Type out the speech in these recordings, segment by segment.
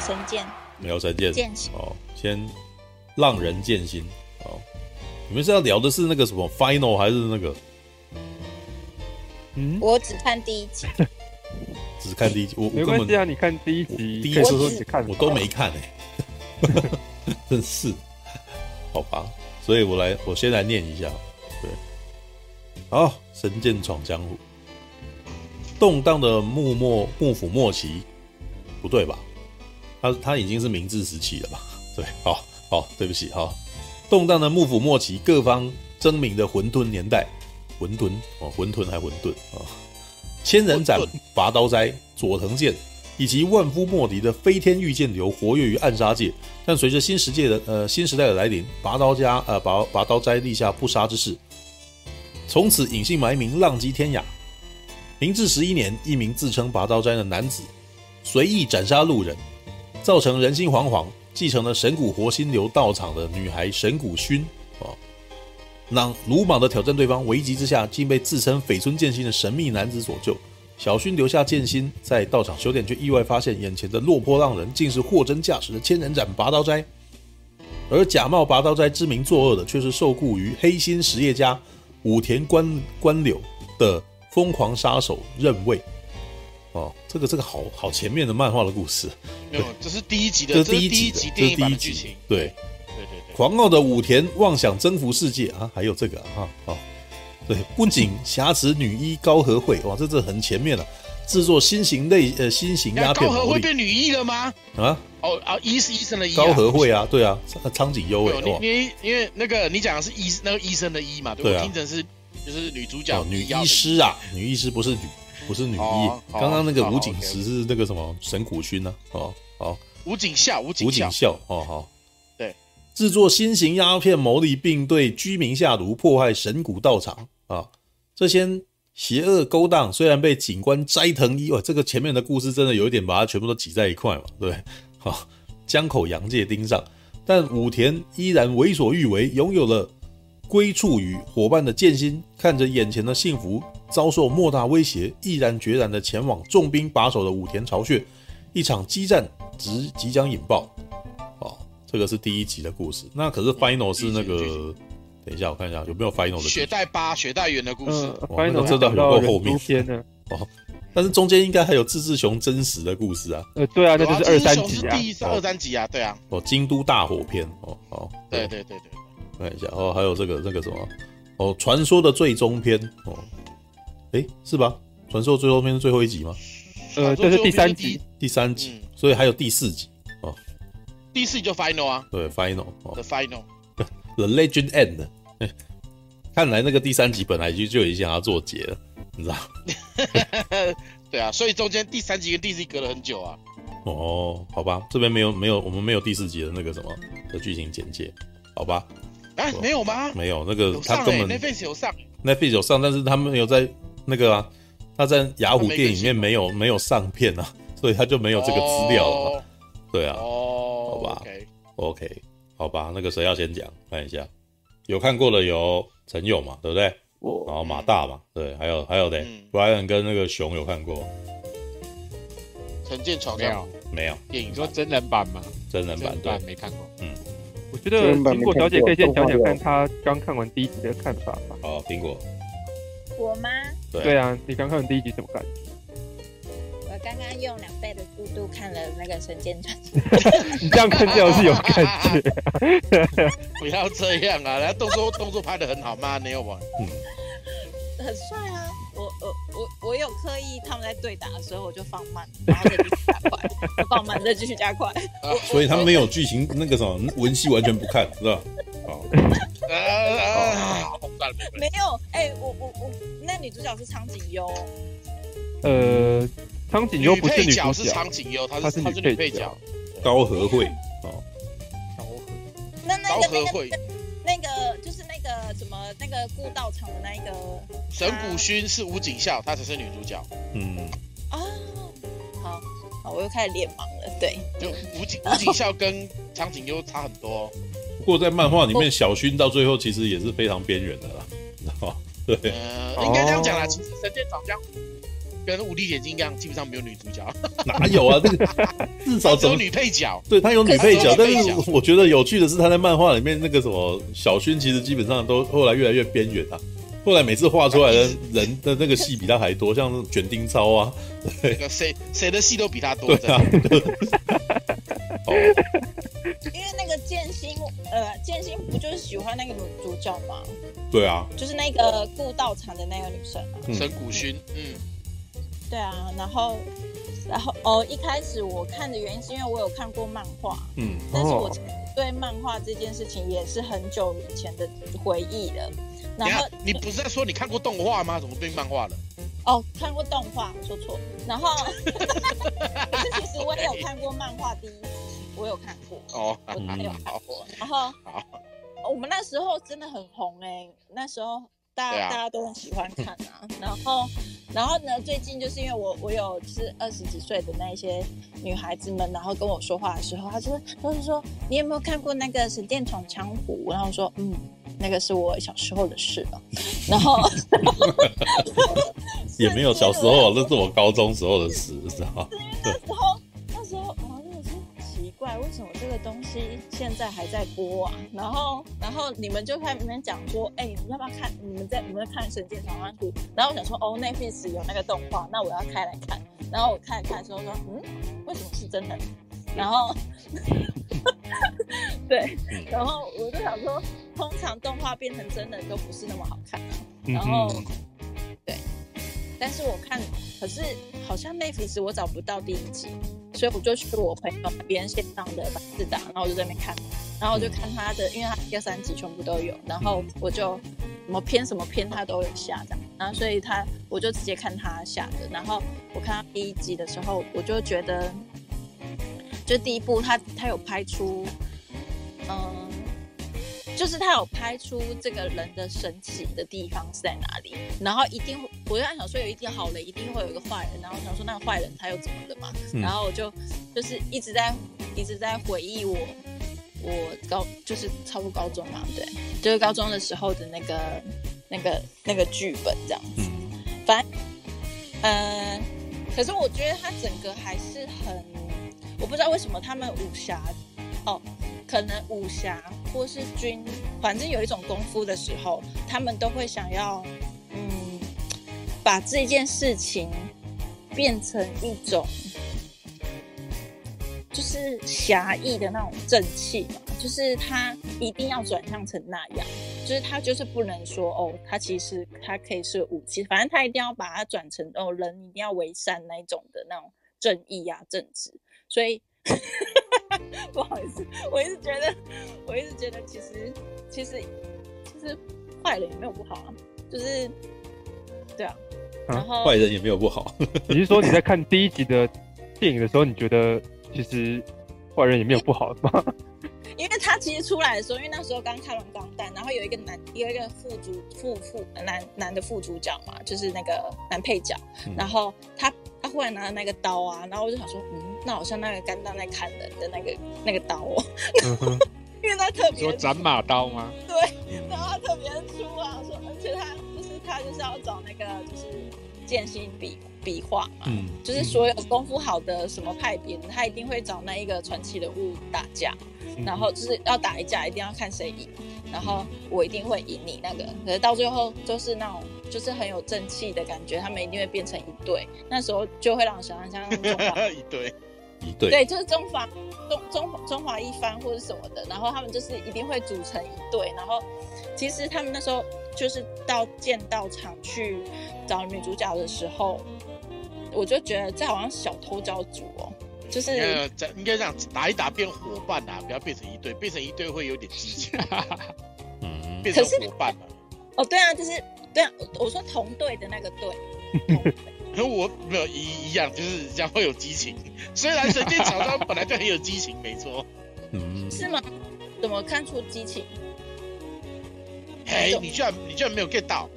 神剑，秒神剑，剑心。哦，先浪人剑心。哦。你们是要聊的是那个什么 final 还是那个？嗯，我只看第一集，只看第一集，我没我根本关系啊，你看第一集，第一集说你看。我都没看哎、真是，好吧，所以我来，我先来念一下，对，好，神剑闯江湖，动荡的幕末幕府末期，不对吧？他他已经是明治时期了吧？对，好，好，对不起，哈，动荡的幕府末期，各方争鸣的混沌年代，混沌哦，混沌还混沌啊，千人斩、拔刀斋、佐藤健。以及万夫莫敌的飞天御剑流活跃于暗杀界，但随着新世界的呃新时代的来临，拔刀家呃拔拔刀斋立下不杀之誓，从此隐姓埋名，浪迹天涯。明治十一年，一名自称拔刀斋的男子随意斩杀路人，造成人心惶惶。继承了神谷活心流道场的女孩神谷薰啊，让鲁莽的挑战对方，危急之下竟被自称绯村剑心的神秘男子所救。小薰留下剑心在道场修炼，却意外发现眼前的落魄浪人竟是货真价实的千人斩拔刀斋，而假冒拔刀斋之名作恶的却是受雇于黑心实业家武田官官柳的疯狂杀手刃卫。哦，这个这个好好前面的漫画的故事，没有，这是第一集的，这是第一集集的，电影版这是第一集。的剧情。对，对对对，狂傲的武田妄想征服世界啊，还有这个啊，哦。对，不仅挟持女一高和惠，哇，这这很前面了。制作新型类呃新型鸦片，高和惠变女一了吗？啊，哦啊，医是医生的医、啊。高和惠啊，对啊，苍井优哎，你你因为那个你讲的是医那个医生的医嘛，对，对啊，我听成是就是女主角、哦、女医师啊，女医师不是女不是女医。哦、刚刚那个武井实是那个什么神谷薰呢、啊？哦哦，武井孝，武井武井孝哦好。对，制作新型鸦片牟利，并对居民下毒，破坏神谷道场。啊，这些邪恶勾当虽然被警官斋藤一，哇，这个前面的故事真的有一点把它全部都挤在一块嘛，对，好，江口洋介盯上，但武田依然为所欲为，拥有了归处与伙伴的剑心，看着眼前的幸福遭受莫大威胁，毅然决然的前往重兵把守的武田巢穴，一场激战即即将引爆。哦，这个是第一集的故事，那可是 final 是那个。等一下，我看一下有没有 final 的雪代八雪代圆的故事。呃、final 真的很够后面？哦，但是中间应该还有志志雄真实的故事啊。呃，对啊，那就是二三集啊，第一二三集啊，对啊。哦，京都大火篇哦，哦，对对对对，看一下哦，还有这个那个什么哦，传说的最终篇哦，诶，是吧？传说最终篇是最后一集吗？呃，这是第三集，第三集，所以还有第四集哦。第四集就 final 啊，对，final，哦，the final。The Legend End，看来那个第三集本来就就已经想要做结了，你知道？对啊，所以中间第三集跟第四集隔了很久啊。哦，好吧，这边没有没有，我们没有第四集的那个什么的剧情简介，好吧？哎，没有吗？没有，那个他根本 Netflix 有上，Netflix 有上，但是他没有在那个啊，他在雅虎电影里面没有没有上片啊，所以他就没有这个资料了。对啊，哦，好吧，OK。好吧，那个谁要先讲？看一下，有看过的有陈勇嘛，对不对？然后马大嘛，对，还有还有的 Brian 跟那个熊有看过。神剑闯江湖没有？电影说真人版吗？真人版对，没看过。嗯，我觉得苹果小姐可以先讲讲看她刚看完第一集的看法吧。好，苹果。我吗？对啊，你刚看完第一集什么感觉？我刚刚用两倍的速度看了那个《神剑传说》，你这样看就是有感觉。不要这样啊！人家动作动作拍得很好吗？没有吧？嗯，很帅啊！我有刻意他们在对打的时候我就放慢，然后 再继续加快，放慢再继续加快。所以他们没有剧情那个什么文戏完全不看，是吧？好。没有，哎，我我我，那女主角是苍井优。呃。苍井优不是女主角，是苍井优，她是她是女配角。高和惠哦，高和。那那个那个那个就是那个什么那个故道场的那一个神谷薰是武井孝，她才是女主角。嗯。啊，好，好，我又开始脸盲了。对，就武井武井孝跟苍井优差很多。不过在漫画里面，小薰到最后其实也是非常边缘的啦，知道吗？对，应该这样讲啦。其实神剑闯江湖。跟无敌铁金刚基本上没有女主角。哪有啊？这个 至少只有女配角。对，他有女配角，但是我觉得有趣的是他在漫画里面那个什么小薰，其实基本上都后来越来越边缘啊。后来每次画出来的人的那个戏比他还多，像卷丁超啊，对，谁谁的戏都比他多。对啊。哦，因为那个剑心，呃，剑心不就是喜欢那个女主角吗？对啊，就是那个顾道场的那个女生啊，神谷薰。嗯，对啊，然后，然后哦，一开始我看的原因是因为我有看过漫画，嗯，但是我对漫画这件事情也是很久以前的回忆了。然后你不是在说你看过动画吗？怎么变漫画了？哦，看过动画，说错。然后，可是其实我也有看过漫画第一集，我有看过。哦，我也有看过。然后，我们那时候真的很红哎、欸，那时候大家、啊、大家都很喜欢看啊。然后，然后呢，最近就是因为我我有就是二十几岁的那一些女孩子们，然后跟我说话的时候，她就是都是说你有没有看过那个《神殿闯江湖》？然后我说嗯。那个是我小时候的事了，然后 也没有小时候，那是我高中时候的事，知道吗？那时候，那时候，怪，为什么这个东西现在还在播啊？然后，然后你们就开始讲说，哎，你要不要看？你们在你们在看《神剑闯江湖》？然后我想说，哦，Netflix 有那个动画，那我要开来看。然后我看一看的时候说，嗯，为什么是真的？然后，对，然后我就想说，通常动画变成真的都不是那么好看啊。然后，对，但是我看，可是好像 n e t f l i 我找不到第一集，所以我就去我朋友那边线上的百视达，然后我就在那边看，然后我就看他的，因为他一二三集全部都有，然后我就什么片什么片他都有下的，然后所以他我就直接看他下的，然后我看他第一集的时候，我就觉得。就第一部，他他有拍出，嗯，就是他有拍出这个人的神奇的地方是在哪里。然后一定，我就在想说，有一定好人，一定会有一个坏人。然后想说，那个坏人他又怎么了嘛？嗯、然后我就就是一直在一直在回忆我我高就是差不多高中嘛，对，就是高中的时候的那个那个那个剧本这样子。反正，嗯，可是我觉得他整个还是很。我不知道为什么他们武侠，哦，可能武侠或是军，反正有一种功夫的时候，他们都会想要，嗯，把这件事情变成一种，就是侠义的那种正气嘛，就是他一定要转向成那样，就是他就是不能说哦，他其实他可以是武器，反正他一定要把它转成哦，人一定要为善那一种的那种正义、啊、正直。所以，不好意思，我一直觉得，我一直觉得，其实，其实，其实坏人也没有不好啊，就是，对啊，然后坏人也没有不好。你是说你在看第一集的电影的时候，你觉得其实坏人也没有不好吗？因为他其实出来的时候，因为那时候刚看完《钢弹》，然后有一个男，有一个副主副副男男的副主角嘛，就是那个男配角，嗯、然后他他忽然拿了那个刀啊，然后我就想说，嗯，那好像那个钢弹在砍人的那个那个刀哦，嗯、因为他特别说斩马刀吗？对，然后他特别粗啊，说而且他就是他就是要找那个就是剑心笔笔画嘛，嗯，就是所有功夫好的什么派别，他一定会找那一个传奇人物打架。然后就是要打一架，一定要看谁赢，然后我一定会赢你那个。可是到最后就是那种，就是很有正气的感觉，他们一定会变成一对。那时候就会让我想象像 一对一对，对，就是中华中中中华一番或者什么的，然后他们就是一定会组成一队。然后其实他们那时候就是到剑道场去找女主角的时候，我就觉得这好像小偷教主哦。就是应该这样打一打变伙伴啊，不要变成一对，变成一对会有点激情。嗯，变成伙伴嘛。哦，对啊，就是对啊，我说同队的那个队。和我没有一一样，就是这样会有激情。虽然神剑闯江本来就很有激情，没错。嗯。是吗？怎么看出激情？哎，你居然你居然没有 get 到？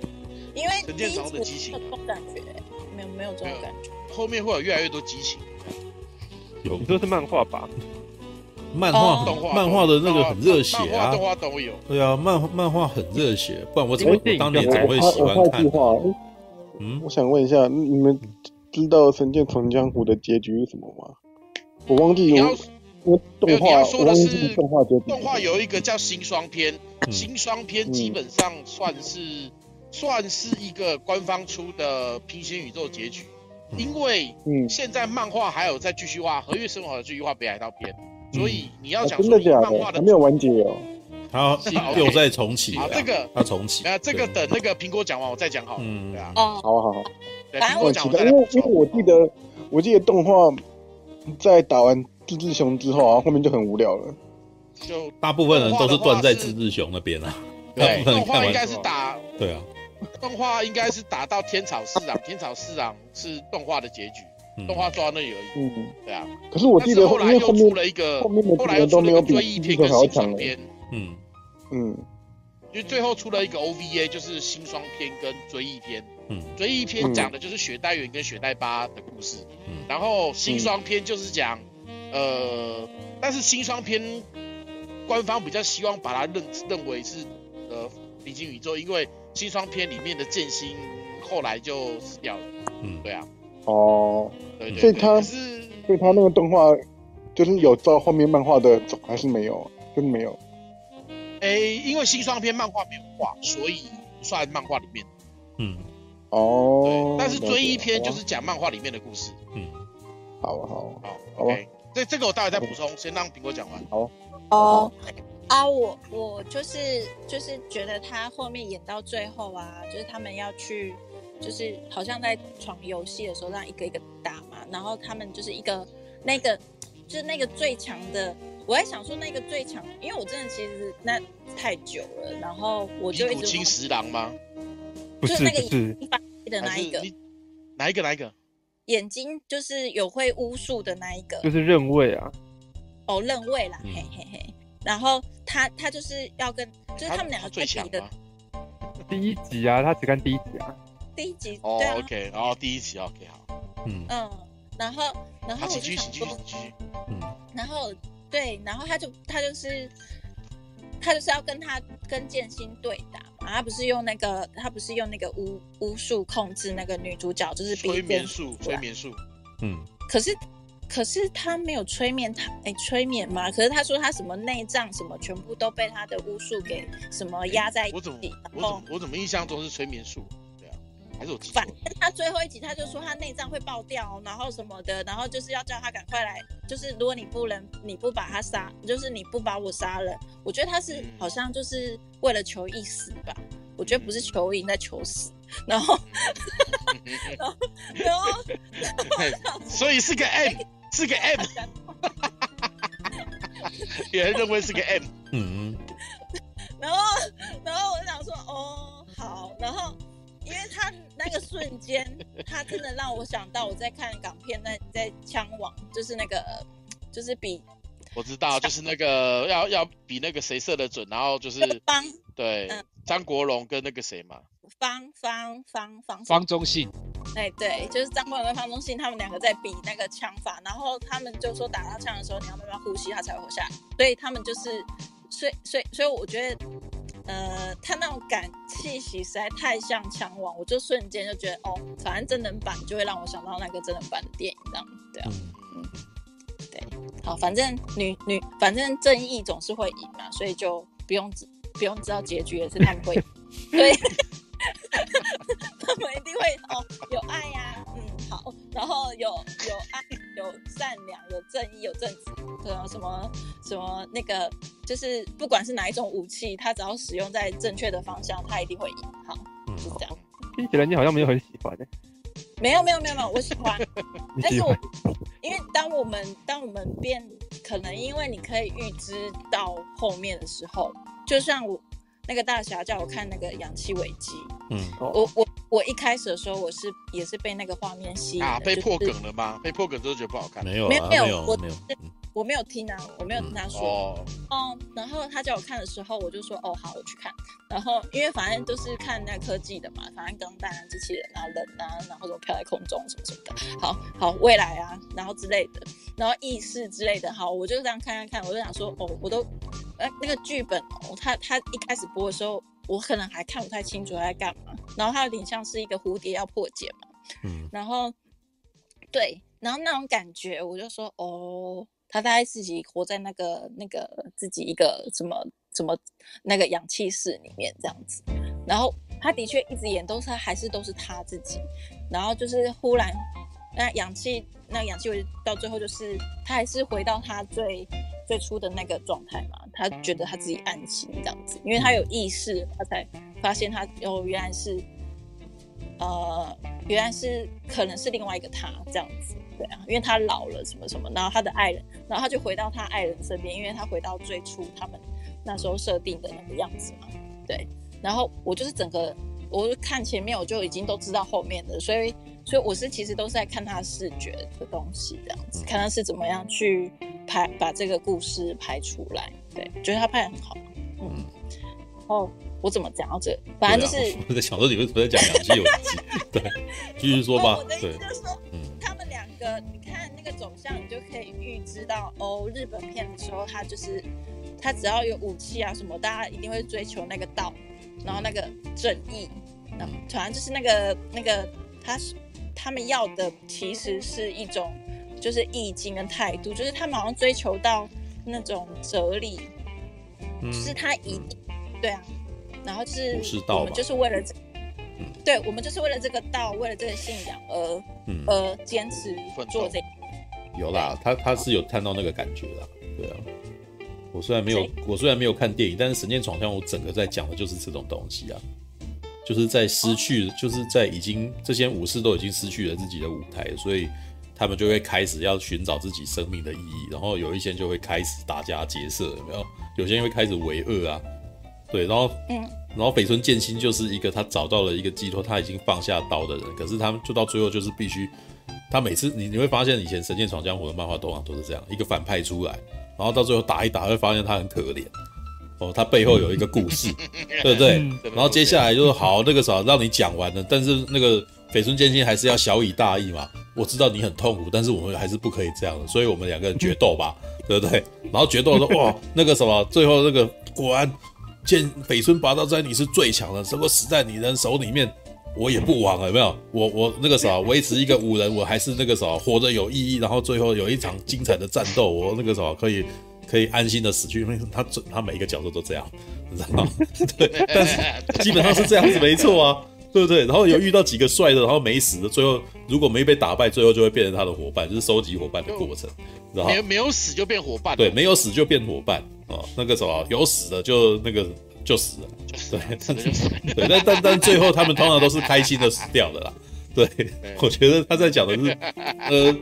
因为神剑闯江的激情，没有感觉，没有没有这种感觉。后面会有越来越多激情。有，你说是漫画吧？漫画动画，漫画的那个很热血啊，动画都有。对啊，漫漫画很热血，不然我怎么当年怎么会喜欢看？嗯，我想问一下，你们知道《神剑闯江湖》的结局是什么吗？我忘记有。我动画，你要说的是动画结动画有一个叫新双篇，嗯、新双篇基本上算是、嗯、算是一个官方出的平行宇宙结局，嗯、因为现在漫画还有在继续画《和月生活》的继续画北海道篇，嗯、所以你要讲说漫画的还没有完结哦，他又在重启啊，这个他重启，啊，这个等那个苹果讲完我再讲好，嗯，对啊，哦，好好好，苹果讲完，因为因为我记得我记得动画在打完。志志雄之后啊，后面就很无聊了。就大部分人都是断在志志雄那边啊。对，动画应该是打。对啊。动画应该是打到天草四郎，天草四郎是动画的结局，动画做到那里而已。嗯，对啊。可是我记得后来又出了一个，后来又出了一个追忆篇跟新长篇。嗯嗯。就最后出了一个 OVA，就是新双篇跟追忆篇。嗯。追忆篇讲的就是雪代缘跟雪代巴的故事。嗯。然后新双篇就是讲。呃，但是新双篇官方比较希望把它认认为是呃平行宇宙，因为新双篇里面的剑心后来就死掉了。嗯，对啊。哦，对，对，对，所以他是，所以他那个动画就是有照后面漫画的走，还是没有？就是没有。哎、欸，因为新双篇漫画没有画，所以不算漫画里面。嗯，哦。对，但是追忆篇就是讲漫画里面的故事。嗯，好啊，好啊，好，OK。这这个我待会再补充，嗯、先让苹果讲完。好。哦，啊，我我就是就是觉得他后面演到最后啊，就是他们要去，就是好像在闯游戏的时候，让一个一个打嘛，然后他们就是一个那个就是那个最强的，我在想说那个最强，因为我真的其实那太久了，然后我就一直。古青十郎吗？不是，就是那个是的那一个？哪一个？哪一个？眼睛就是有会巫术的那一个，就是认位啊。哦，认位啦，嗯、嘿嘿嘿。然后他他就是要跟，就是他们两个最强的。第一集啊，他只看第一集啊。第一集哦、对啊、，OK，然后第一集 OK 好。嗯嗯，然后然后我就想说，嗯，然后对，然后他就他就是他就是要跟他跟剑心对打。嘛，他不是用那个，他不是用那个巫巫术控制那个女主角，就是催眠术，催眠术。嗯，可是可是他没有催眠他，哎、欸，催眠嘛？可是他说他什么内脏什么全部都被他的巫术给什么压在一起。我怎么我怎么我怎么印象中是催眠术？反正他最后一集他就说他内脏会爆掉，然后什么的，然后就是要叫他赶快来，就是如果你不能你不把他杀，就是你不把我杀了，我觉得他是好像就是。为了求一死吧，我觉得不是求赢，在求死。然后，然后，然后，然后所以是个 M，是个 M。有人认为是个 M。嗯。然后，然后我就想说，哦，好。然后，因为他那个瞬间，他真的让我想到我在看港片，那在枪王，就是那个，就是比。我知道，就是那个要要比那个谁射的准，然后就是方对张、嗯、国荣跟那个谁嘛，方方方方方中信，哎对，就是张国荣跟方中信他们两个在比那个枪法，然后他们就说打到枪的时候你要慢慢呼吸，他才会活下来，所以他们就是，所以所以所以我觉得，呃，他那种感气息实在太像枪王，我就瞬间就觉得哦，反正真人版就会让我想到那个真人版的电影这样，对啊。嗯。好，反正女女，反正正义总是会赢嘛，所以就不用知不用知道结局也是他们会赢，对，他们一定会哦，有爱呀、啊，嗯，好，然后有有爱，有善良，有正义，有正直，对啊，什么什么那个，就是不管是哪一种武器，他只要使用在正确的方向，他一定会赢。好，是这样。听起来你好像没有很喜欢的。没有没有没有没有，我喜欢，但是我因为当我们当我们变，可能因为你可以预知到后面的时候，就像我那个大侠叫我看那个《氧气危机》，嗯，我我我一开始的时候我是也是被那个画面吸引啊，被破梗了吗？被破梗之后觉得不好看？没有没有没有我没有。我没有听啊，我没有听他说。哦、嗯，oh. 然后他叫我看的时候，我就说哦好，我去看。然后因为反正都是看那科技的嘛，反正钢弹啊、机器人啊、人啊，然后什么飘在空中什么什么的，好好未来啊，然后之类的，然后意识之类的，好，我就这样看看看，我就想说哦，我都，呃，那个剧本哦，他他一开始播的时候，我可能还看不太清楚他在干嘛。然后他有点像是一个蝴蝶要破解嘛，嗯，然后对，然后那种感觉，我就说哦，他大概自己活在那个那个自己一个什么什么那个氧气室里面这样子，然后他的确一直演都是还是都是他自己，然后就是忽然那氧气那氧气到最后就是他还是回到他最最初的那个状态嘛，他觉得他自己安心这样子，因为他有意识，他才发现他哦原来是。呃，原来是可能是另外一个他这样子，对啊，因为他老了什么什么，然后他的爱人，然后他就回到他爱人身边，因为他回到最初他们那时候设定的那个样子嘛，对。然后我就是整个，我就看前面我就已经都知道后面的，所以所以我是其实都是在看他视觉的东西这样子，看他是怎么样去拍把这个故事拍出来，对，觉得他拍得很好，嗯，然后。我怎么讲到这？反正就是、啊、我在想说你为什么在讲《氧气有机》？对，继续说吧。我的意思就是说，嗯、他们两个，你看那个走向，你就可以预知到哦，日本片的时候，他就是他只要有武器啊什么，大家一定会追求那个道，然后那个正义。嗯，反正就是那个那个，他是他们要的其实是一种就是意境跟态度，就是他们好像追求到那种哲理，嗯、就是他一定、嗯、对啊。然后就是我们就是为了这，嗯、对，我们就是为了这个道，为了这个信仰而、嗯、而坚持做这个。有啦，他他是有看到那个感觉啦，对啊。我虽然没有我虽然没有看电影，但是《神剑闯江湖》我整个在讲的就是这种东西啊，就是在失去，哦、就是在已经这些武士都已经失去了自己的舞台，所以他们就会开始要寻找自己生命的意义，然后有一些人就会开始打家劫舍，有没有？有些人会开始为恶啊。对，然后，嗯，然后北村剑心就是一个他找到了一个寄托，他已经放下刀的人。可是他们就到最后就是必须，他每次你你会发现以前《神剑闯江湖》的漫画通常都是这样，一个反派出来，然后到最后打一打，会发现他很可怜，哦，他背后有一个故事，对不对？然后接下来就是好那个啥，让你讲完了，但是那个绯村剑心还是要小以大义嘛。我知道你很痛苦，但是我们还是不可以这样的，所以我们两个人决斗吧，对不对？然后决斗说哇，那个什么，最后那个果然。见北村拔刀斋，你是最强的，如果死在你人手里面，我也不枉了，有没有？我我那个啥，维持一个五人，我还是那个啥，活着有意义，然后最后有一场精彩的战斗，我那个啥可以可以安心的死去，因为他他每一个角色都这样，你知道吗？对，但是基本上是这样子，没错啊，对不对？然后有遇到几个帅的，然后没死的，最后如果没被打败，最后就会变成他的伙伴，就是收集伙伴的过程，然后没没有死就变伙伴，对，没有死就变伙伴。哦，那个什么有死的就那个就死了，对，对，但但但最后他们通常都是开心的死掉的啦。对，我觉得他在讲的是，呃，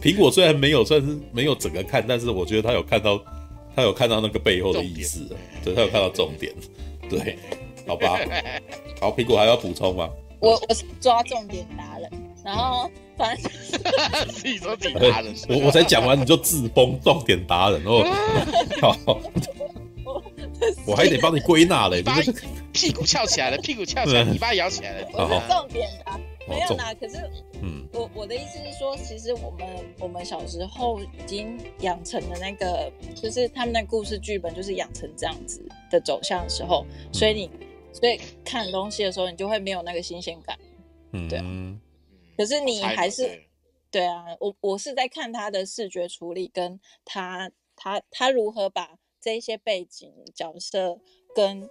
苹果虽然没有算是没有整个看，但是我觉得他有看到，他有看到那个背后的意思，对，他有看到重点，对，好吧，好，苹果还要补充吗？我我是抓重点达人，然后反正自己说自己达人，我我才讲完你就自崩重点达人哦，好，我还得帮你归纳嘞，你屁股翘起来了，屁股翘起来，尾巴摇起来了，我是重点达，没有啦，可是，嗯，我我的意思是说，其实我们我们小时候已经养成了那个，就是他们的故事剧本就是养成这样子的走向的时候，所以你。所以看东西的时候，你就会没有那个新鲜感，嗯，对啊。可是你还是，对啊，我我是在看他的视觉处理，跟他他他如何把这一些背景角色跟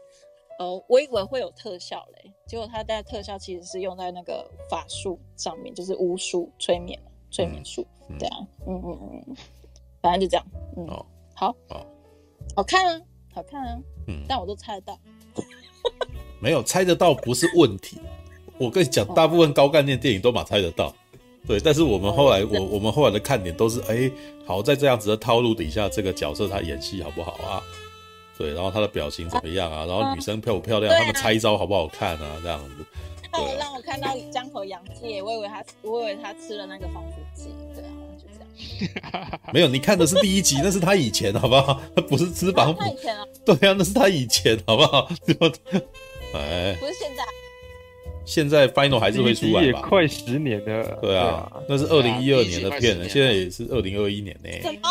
呃，我以为会有特效嘞，结果他的特效其实是用在那个法术上面，就是巫术、催眠、催眠术，对啊，嗯嗯嗯，反正就这样，嗯，好，好，好看啊，好看啊，嗯，但我都猜得到。没有猜得到不是问题，我跟你讲，大部分高概念电影都马猜得到，对。但是我们后来，我我们后来的看点都是，哎，好在这样子的套路底下，这个角色他演戏好不好啊？对，然后他的表情怎么样啊？然后女生漂不漂亮？他们猜招好不好看啊？这样子。让我让我看到江河洋介，我以为他，我以为他吃了那个防腐剂，对啊，就这样。没有，你看的是第一集，那是他以前，好不好？他 不是吃防腐。他以前啊。对啊，那是他以前，好不好？哎，不是现在，现在 Final 还是会出来吧？也快十年了。对啊，那是二零一二年的片了，现在也是二零二一年呢。怎么？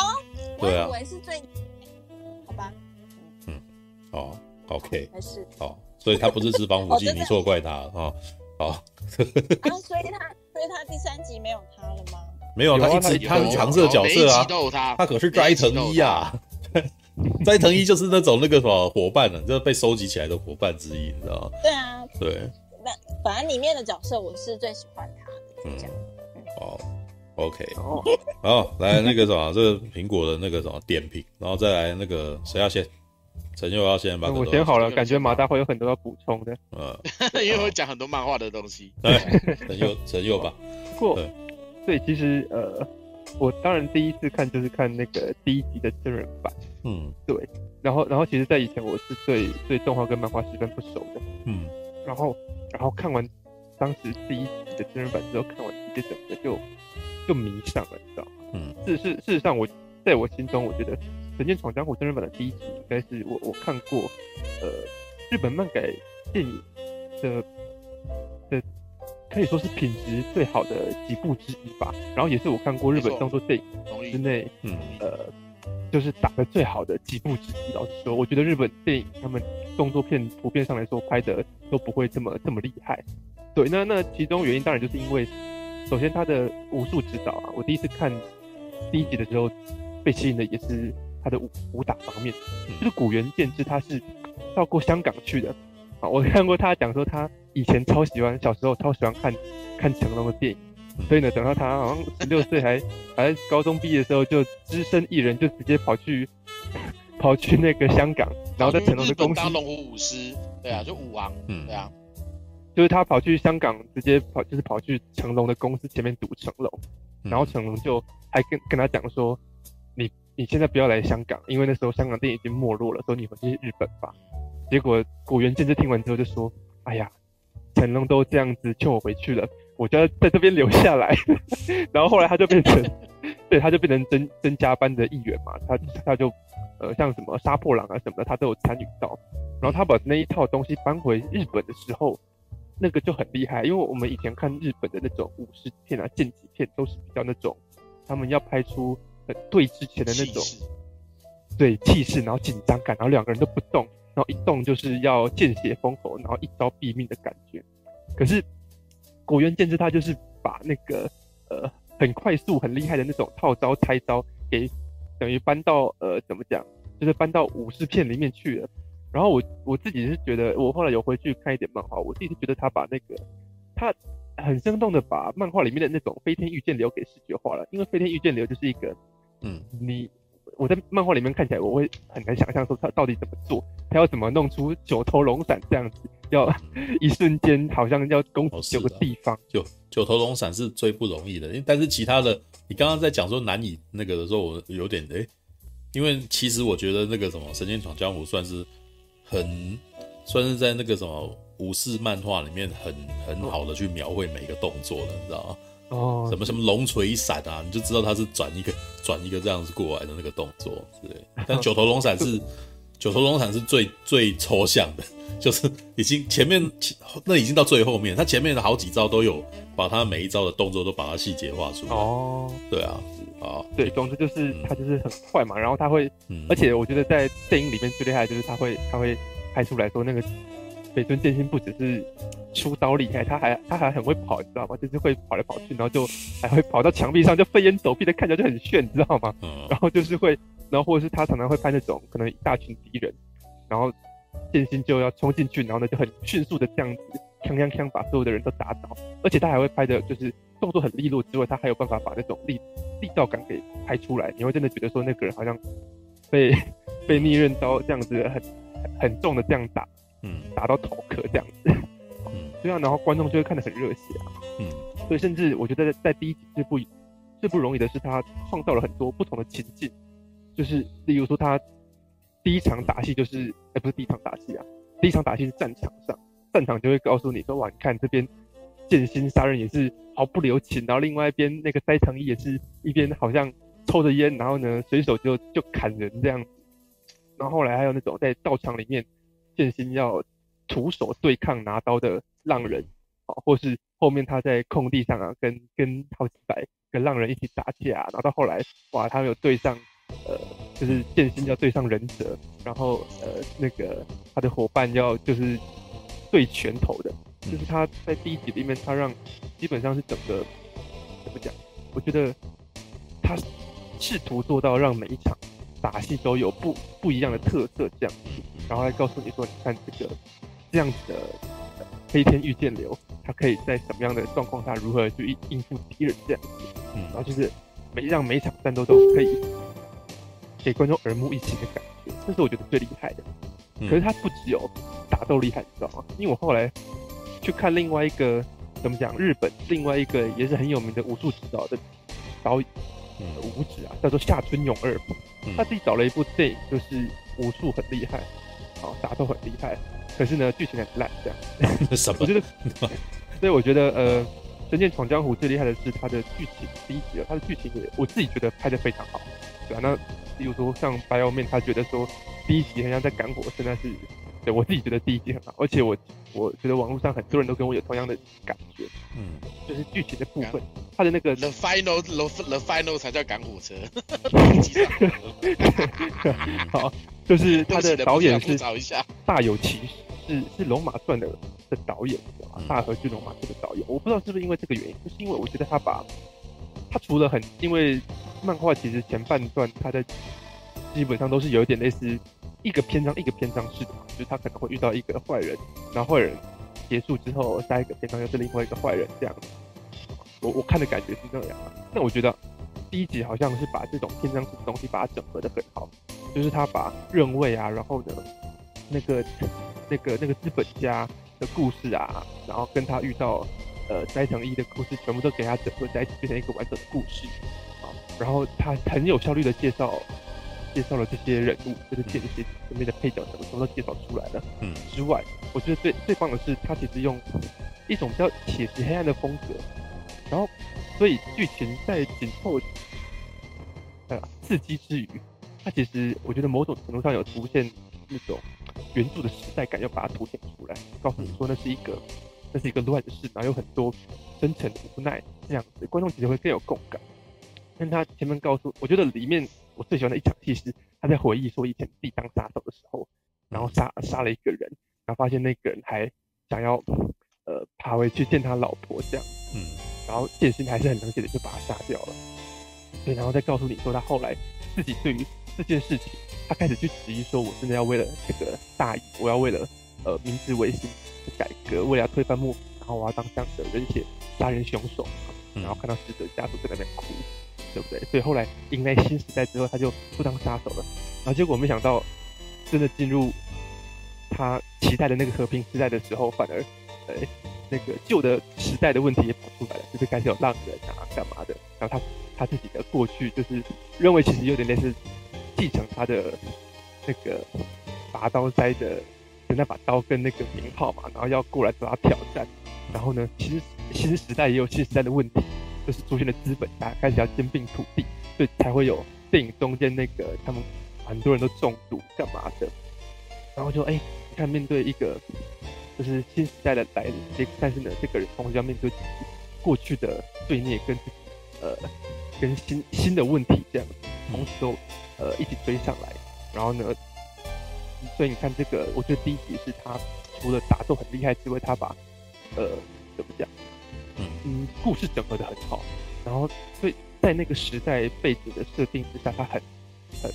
对啊，我以为是最，好吧。嗯，好，OK，还是好，所以他不是吃防腐剂，你错怪他啊。好，啊，所以他，所以他第三集没有他了吗？没有，他一直他是常设角色啊，他他可是斋藤一啊，斋藤一就是那种那个什么伙伴呢，就是被收集起来的伙伴之一，你知道吗？对啊，对。那反正里面的角色我是最喜欢他的，这样。哦，OK，好，来那个什么，这个苹果的那个什么点评，然后再来那个谁要先？陈佑要先把我先好了，感觉马大会有很多要补充的。嗯，因为我讲很多漫画的东西。对，陈佑，陈佑吧。不过，对，其实呃，我当然第一次看就是看那个第一集的真人版。嗯，对。然后，然后其实，在以前我是对对动画跟漫画十分不熟的。嗯。然后，然后看完当时第一集的真人版之后，看完直接整个就就迷上了，你知道吗？嗯。事事事实上，我在我心中，我觉得。《神剑闯江湖》真人版的第一集，应该是我我看过，呃，日本漫改电影的的，可以说是品质最好的几部之一吧。然后也是我看过日本动作电影之内，嗯，呃，就是打的最好的几部之一。老实说，我觉得日本电影他们动作片普遍上来说拍的都不会这么这么厉害。对，那那其中原因当然就是因为，首先他的武术指导啊，我第一次看第一集的时候被吸引的也是。他的武武打方面，就是古元健治，他是到过香港去的啊。我看过他讲说，他以前超喜欢，小时候超喜欢看看成龙的电影，所以呢，等到他好像十六岁还还在高中毕业的时候，就只身一人就直接跑去跑去那个香港，然后在成龙的公司当龙虎武师，对啊，就武王，嗯，对啊，就是他跑去香港，直接跑就是跑去成龙的公司前面堵成龙，然后成龙就还跟跟他讲说。你你现在不要来香港，因为那时候香港电影已经没落了，所以你回去日本吧。结果古元健就听完之后就说：“哎呀，成龙都这样子劝我回去了，我就要在这边留下来。”然后后来他就变成，对，他就变成增增加班的一员嘛。他他就呃像什么杀破狼啊什么的，他都有参与到。然后他把那一套东西搬回日本的时候，那个就很厉害，因为我们以前看日本的那种武士片啊、剑戟片，都是比较那种他们要拍出。对之前的那种，对气势，然后紧张感，然后两个人都不动，然后一动就是要见血封喉，然后一招毙命的感觉。可是古元健治他就是把那个呃很快速、很厉害的那种套招、拆招给等于搬到呃怎么讲，就是搬到武士片里面去了。然后我我自己是觉得，我后来有回去看一点漫画，我自己是觉得他把那个他很生动的把漫画里面的那种飞天御剑流给视觉化了，因为飞天御剑流就是一个。嗯，你我在漫画里面看起来，我会很难想象说他到底怎么做，他要怎么弄出九头龙闪这样子，要 一瞬间好像要攻九个地方。九九头龙闪是最不容易的，因为但是其他的，你刚刚在讲说难以那个的时候，我有点诶，因为其实我觉得那个什么《神剑闯江湖》算是很算是在那个什么武士漫画里面很很好的去描绘每一个动作的，你知道吗？哦，什么什么龙锤闪啊，你就知道他是转一个 转一个这样子过来的那个动作，对。但九头龙闪是九头龙闪是最最抽象的，就是已经前面那已经到最后面，他前面的好几招都有把他每一招的动作都把它细节画出来。哦，对啊，啊，对，总之就是他就是很快嘛，然后他会，嗯、而且我觉得在电影里面最厉害的就是他会他会拍出来说那个。北村剑心不只是出刀厉害，他还他还很会跑，你知道吗？就是会跑来跑去，然后就还会跑到墙壁上就飞檐走壁的，看起来就很炫，你知道吗？嗯。然后就是会，然后或者是他常常会拍那种可能一大群敌人，然后剑心就要冲进去，然后呢就很迅速的这样子，锵锵锵把所有的人都打倒。而且他还会拍的，就是动作很利落之外，他还有办法把那种力力道感给拍出来。你会真的觉得说那个人好像被 被逆刃刀这样子很很重的这样打。嗯，打到头壳这样子，嗯，对啊，然后观众就会看得很热血啊，嗯，所以甚至我觉得在第一集最不最不容易的是他创造了很多不同的情境，就是例如说他第一场打戏就是，哎、欸，不是第一场打戏啊，第一场打戏是战场上，战场就会告诉你说，哇，你看这边剑心杀人也是毫不留情，然后另外一边那个斋藤一也是一边好像抽着烟，然后呢随手就就砍人这样子，然后后来还有那种在道场里面。剑心要徒手对抗拿刀的浪人，啊，或是后面他在空地上啊，跟跟好几百个浪人一起打架，然后到后来，哇，他有对上，呃，就是剑心要对上忍者，然后呃，那个他的伙伴要就是对拳头的，就是他在第一集里面，他让基本上是整个怎么讲，我觉得他试图做到让每一场打戏都有不不一样的特色，这样子，然后来告诉你说，你看这个这样子的飞天御剑流，他可以在什么样的状况下如何去应应付敌人这样子，嗯，然后就是每让每一场战斗都可以给观众耳目一新的感觉，这是我觉得最厉害的。可是他不只有打斗厉害，你知道吗？因为我后来去看另外一个怎么讲，日本另外一个也是很有名的武术指导的导演，嗯。武指啊，叫做下村勇二，他自己找了一部电影，就是武术很厉害，好，打斗很厉害，可是呢剧情很烂，这样。什么？我觉得，所以我觉得呃，《神剑闯江湖》最厉害的是它的剧情，第一集啊，它的剧情也我自己觉得拍得非常好，对啊，那比如说像白妖面，他觉得说。第一集好像在赶火，车，但是对我自己觉得第一集很好，而且我我觉得网络上很多人都跟我有同样的感觉，嗯，就是剧情的部分，他的那个 The Final The The Final 才叫赶火车，好，就是他的导演是大有其是是《龙马传》的的导演，大河剧《龙马传》的导演，我不知道是不是因为这个原因，就是因为我觉得他把他除了很因为漫画其实前半段他在。基本上都是有一点类似一个篇章一个篇章式的，就是他可能会遇到一个坏人，然后坏人结束之后，下一个篇章又是另外一个坏人这样。我我看的感觉是这样。那我觉得第一集好像是把这种篇章式的东西把它整合得很好，就是他把认位啊，然后呢那个那个那个资本家的故事啊，然后跟他遇到呃斋藤一的故事，全部都给他整合在一起，变成一个完整的故事啊。然后他很有效率的介绍。介绍了这些人物，就是这些里面的配角什么什么都介绍出来了。嗯，之外，我觉得最最棒的是，他其实用一种比较写实黑暗的风格，然后所以剧情在紧凑呃刺激之余，他其实我觉得某种程度上有出现那种原著的时代感，要把它凸显出来，告诉你说那是一个那是一个乱世，然后有很多深沉的无奈这样子，观众其实会更有共感。但他前面告诉，我觉得里面。我最喜欢的一场戏是他在回忆说以前自己当杀手的时候，然后杀杀了一个人，然后发现那个人还想要呃爬回去见他老婆这样，嗯，然后剑心还是很冷血的就把他杀掉了，对，然后再告诉你说他后来自己对于这件事情，他开始去质疑说，我真的要为了这个大义，我要为了呃明治维新的改革，为了要推翻幕府，然后我要当这样的人血杀人凶手，然后看到死者家属在那边哭。对不对？所以后来迎来新时代之后，他就不当杀手了。然后结果没想到，真的进入他期待的那个和平时代的时候，反而，呃，那个旧的时代的问题也跑出来了，就是开始有浪人啊，干嘛的。然后他他自己的过去，就是认为其实有点类似继承他的那个拔刀斋的就那把刀跟那个名号嘛，然后要过来找他挑战。然后呢，其实新时代也有新时代的问题。就是出现了资本家开始要兼并土地，所以才会有电影中间那个他们很多人都中毒干嘛的，然后就哎、你看面对一个就是新时代的来临，但是呢，这个人同时要面对过去的罪孽跟呃跟新新的问题这样，同时都呃一起追上来，然后呢，所以你看这个，我觉得第一集是他除了打斗很厉害之外，他把呃怎么讲？嗯，故事整合的很好，然后所以在那个时代背景的设定之下，他很很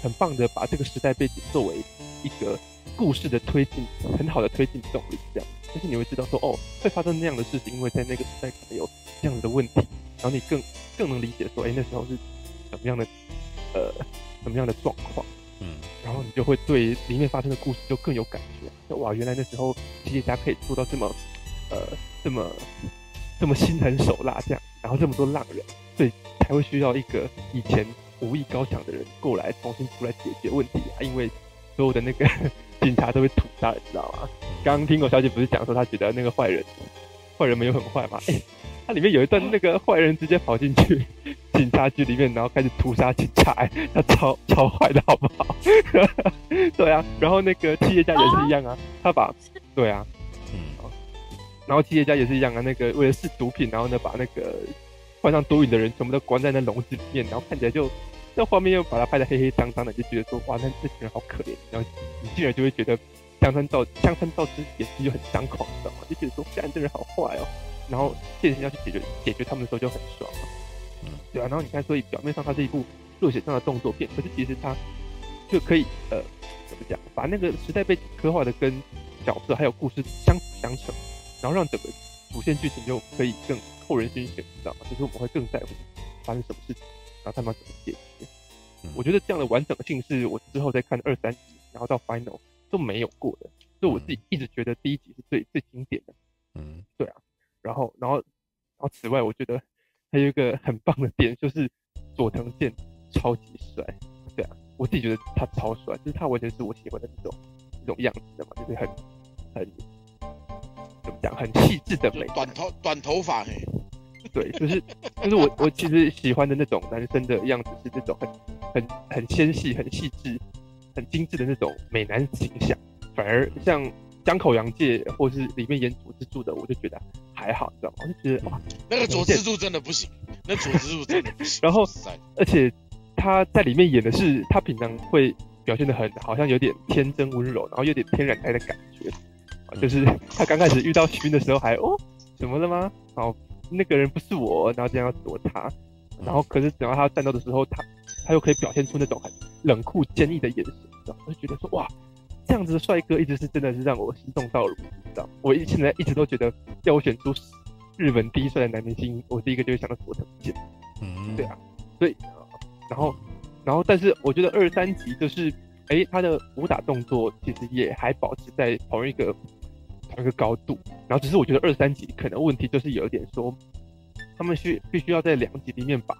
很棒的把这个时代背景作为一个故事的推进，很好的推进动力，这样，就是你会知道说，哦，会发生那样的事情，因为在那个时代可能有这样子的问题，然后你更更能理解说，哎，那时候是怎么样的呃什么样的状况，嗯，然后你就会对里面发生的故事就更有感觉，就哇，原来那时候企业家可以做到这么。呃，这么这么心狠手辣这样，然后这么多浪人，所以才会需要一个以前武艺高强的人过来重新出来解决问题啊！因为所有的那个 警察都被屠杀，你知道吗？刚刚听狗小姐不是讲说她觉得那个坏人，坏人没有很坏吗？哎，它里面有一段那个坏人直接跑进去 警察局里面，然后开始屠杀警察，哎，他超超坏的好不好？对啊，然后那个企业家也是一样啊，他把对啊。然后企业家也是一样啊，那个为了试毒品，然后呢把那个患上毒瘾的人全部都关在那笼子里面，然后看起来就那画面又把他拍得黑黑脏脏的，就觉得说哇，那这群人好可怜。然后你进来就会觉得香川照香川照之演技就很张狂，你知道吗？就觉得说，这人好坏哦。然后现实要去解决解决他们的时候就很爽，啊对啊，然后你看，所以表面上它是一部热血上的动作片，可是其实它就可以呃怎么讲，把那个时代背景刻画的跟角色还有故事相辅相成，然后让整个主线剧情就可以更扣人心弦，你知道吗？就是我们会更在乎发生什么事情，然后他们要怎么解决。我觉得这样的完整性是我之后再看二三集，然后到 final 都没有过的，所以我自己一直觉得第一集是最最经典的。嗯，对啊。然后，然后，然后此外，我觉得还有一个很棒的点就是佐藤健超级帅。对啊，我自己觉得他超帅，就是他完全是我喜欢的那种那种样子的嘛，就是很很怎么讲，很细致的美。短头短头发嘿。对，就是就是我我其实喜欢的那种男生的样子是这种很很很纤细、很细致、很精致的那种美男形象。反而像江口洋介或是里面演佐之助的，我就觉得还好，知道吗？我就觉得哇，那个佐之助真的不行，那佐之助真的不行。然后，而且他在里面演的是他平常会表现的很好像有点天真温柔，然后有点天然呆的感觉啊，就是他刚开始遇到薰的时候还哦怎么了吗？然后。那个人不是我，然后这样要躲他，然后可是等到他战斗的时候，他他又可以表现出那种很冷酷坚毅的眼神，然后？我就觉得说哇，这样子的帅哥一直是真的是让我心动到了，知道？我一现在一直都觉得要我选出日本第一帅的男明星，我第一个就会想到佐藤健。嗯，对啊，所以然后然后但是我觉得二三集就是哎、他的武打动作其实也还保持在同一个。同一个高度，然后只是我觉得二三集可能问题就是有一点说，他们需必须要在两集里面把，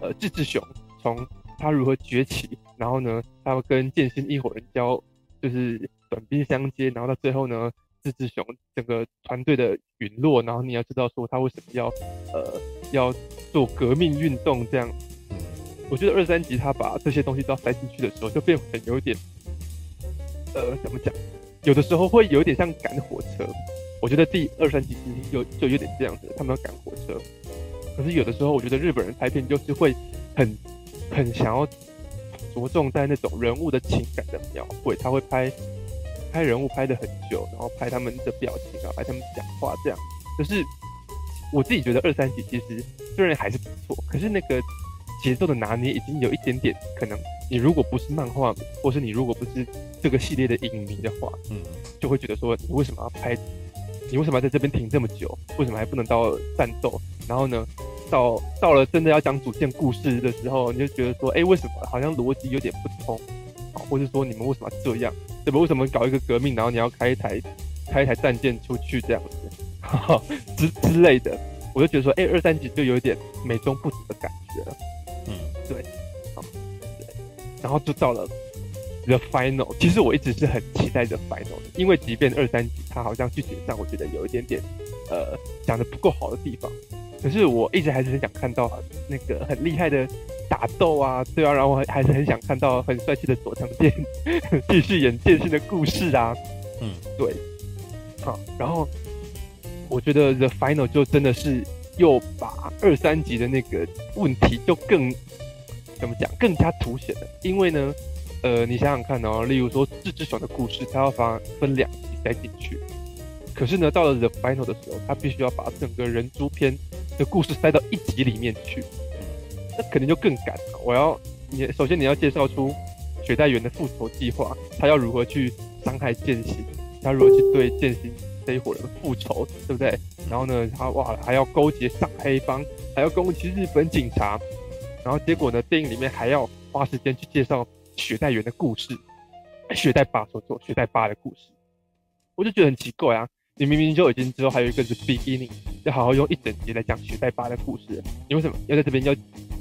呃，志志雄从他如何崛起，然后呢，他要跟剑心一伙人交，就是短兵相接，然后到最后呢，志志雄整个团队的陨落，然后你要知道说他为什么要，呃，要做革命运动这样，我觉得二三集他把这些东西都要塞进去的时候，就变很有点，呃，怎么讲？有的时候会有点像赶火车，我觉得第二三集其实有就有点这样子，他们要赶火车。可是有的时候，我觉得日本人拍片就是会很很想要着重在那种人物的情感的描绘，他会拍拍人物拍得很久，然后拍他们的表情啊，拍他们讲话这样。可是我自己觉得二三集其实虽然还是不错，可是那个节奏的拿捏已经有一点点可能。你如果不是漫画，或是你如果不是这个系列的影迷的话，嗯，就会觉得说，你为什么要拍？你为什么要在这边停这么久？为什么还不能到战斗？然后呢，到到了真的要讲主线故事的时候，你就觉得说，哎，为什么好像逻辑有点不通？啊，或者说你们为什么要这样？对吧？为什么搞一个革命，然后你要开一台开一台战舰出去这样子，哈哈，之之类的？我就觉得说，哎，二三集就有点美中不足的感觉了。嗯，对。然后就到了 The Final，其实我一直是很期待 The Final 的，因为即便二三集它好像剧情上我觉得有一点点呃讲的不够好的地方，可是我一直还是很想看到那个很厉害的打斗啊，对啊，然后我还是很想看到很帅气的佐藤健继续演剑心的故事啊，嗯，对，好，然后我觉得 The Final 就真的是又把二三集的那个问题就更。怎么讲更加凸显了？因为呢，呃，你想想看哦，例如说志志雄的故事，他要把分两集塞进去，可是呢，到了 The Final 的时候，他必须要把整个人诛篇的故事塞到一集里面去，那肯定就更赶了。我要你首先你要介绍出雪代缘的复仇计划，他要如何去伤害剑心，他如何去对剑心这一伙人复仇，对不对？然后呢，他哇还要勾结上黑帮，还要攻击日本警察。然后结果呢？电影里面还要花时间去介绍雪代原的故事，雪代巴所做雪代巴的故事，我就觉得很奇怪啊！你明明就已经知道还有一个是 beginning，要好好用一整集来讲雪代巴的故事，你为什么要在这边要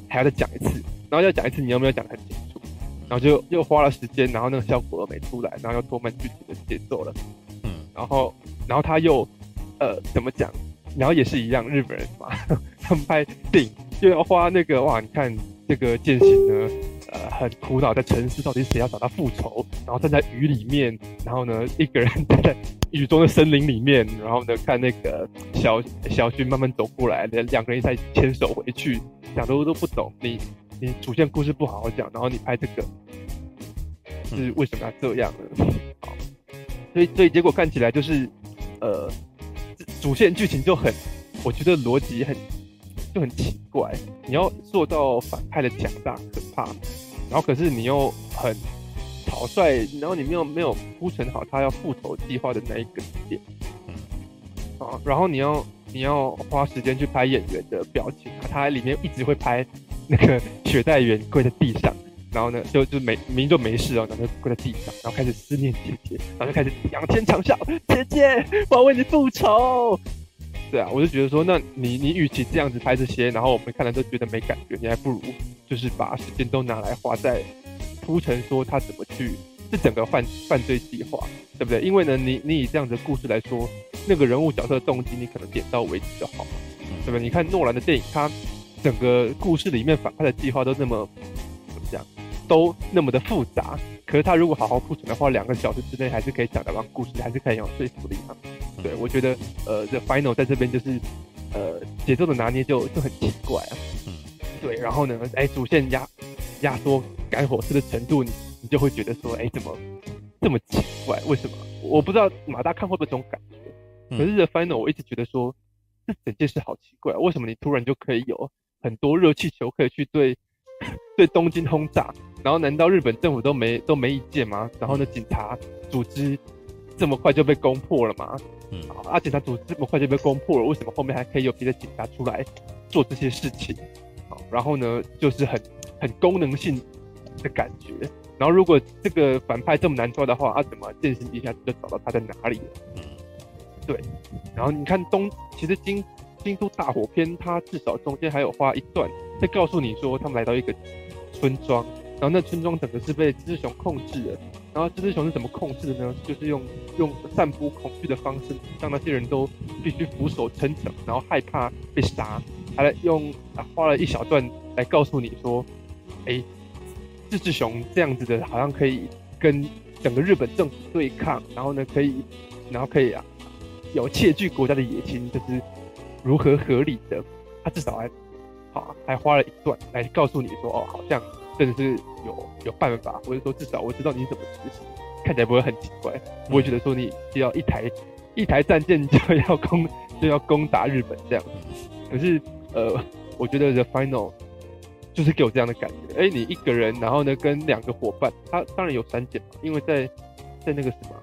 还要再讲一次？然后要讲一次，你有没有讲得很清楚？然后就又花了时间，然后那个效果又没出来，然后又拖慢剧情的节奏了。嗯，然后然后他又呃怎么讲？然后也是一样，日本人嘛，他们拍电影。就要花那个哇！你看这个剑心呢，呃，很苦恼，在沉思到底谁要找他复仇，然后站在雨里面，然后呢，一个人站在雨中的森林里面，然后呢，看那个小小薰慢慢走过来，两两个人再牵手回去，讲的我都不懂。你你主线故事不好好讲，然后你拍这个是为什么要这样呢？好，所以所以结果看起来就是，呃，主线剧情就很，我觉得逻辑很。就很奇怪，你要做到反派的强大可怕，然后可是你又很草率，然后你没有没有铺陈好他要复仇计划的那一个点，啊，然后你要你要花时间去拍演员的表情，他里面一直会拍那个雪代员跪在地上。然后呢，就就没明明就没事哦，然后就跪在地上，然后开始思念姐姐，然后就开始仰天长啸，姐姐，我要为你复仇。对啊，我就觉得说，那你你与其这样子拍这些，然后我们看了都觉得没感觉，你还不如就是把时间都拿来花在铺陈说他怎么去这整个犯犯罪计划，对不对？因为呢，你你以这样子的故事来说，那个人物角色的动机，你可能点到为止就好了，对不对？你看诺兰的电影，他整个故事里面反派的计划都那么怎么讲？都那么的复杂，可是他如果好好铺陈的话，两个小时之内还是可以讲得完故事，还是可以有说服力嘛。对，我觉得呃，The Final 在这边就是呃节奏的拿捏就就很奇怪啊。嗯，对，然后呢，哎，主线压压缩赶火车的程度，你你就会觉得说，哎，怎么这么奇怪？为什么？我不知道马大看会不会这种感觉。可是 The Final 我一直觉得说，这整件事好奇怪，为什么你突然就可以有很多热气球可以去对 对东京轰炸？然后难道日本政府都没都没意见吗？然后呢，警察组织这么快就被攻破了吗？嗯，啊，警察组织这么快就被攻破了，为什么后面还可以有别的警察出来做这些事情？好，然后呢，就是很很功能性的感觉。然后如果这个反派这么难抓的话，啊，怎么渐行一下就找到他在哪里了？嗯，对。然后你看东，其实京京都大火篇，它至少中间还有花一段在告诉你说，他们来到一个村庄。然后那村庄整个是被这只熊控制的，然后这只熊是怎么控制的呢？就是用用散布恐惧的方式，让那些人都必须俯首称臣，然后害怕被杀。还用啊花了一小段来告诉你说，哎，这只熊这样子的，好像可以跟整个日本政府对抗，然后呢可以，然后可以啊有窃据国家的野心，就是如何合理的。他至少还好还花了一段来告诉你说，哦，好像。真的是有有办法，或者说至少我知道你怎么执行，看起来不会很奇怪。不会觉得说你只要一台一台战舰就要攻就要攻打日本这样。可是呃，我觉得 The Final 就是给我这样的感觉。哎，你一个人，然后呢跟两个伙伴，他当然有删减嘛，因为在在那个什么，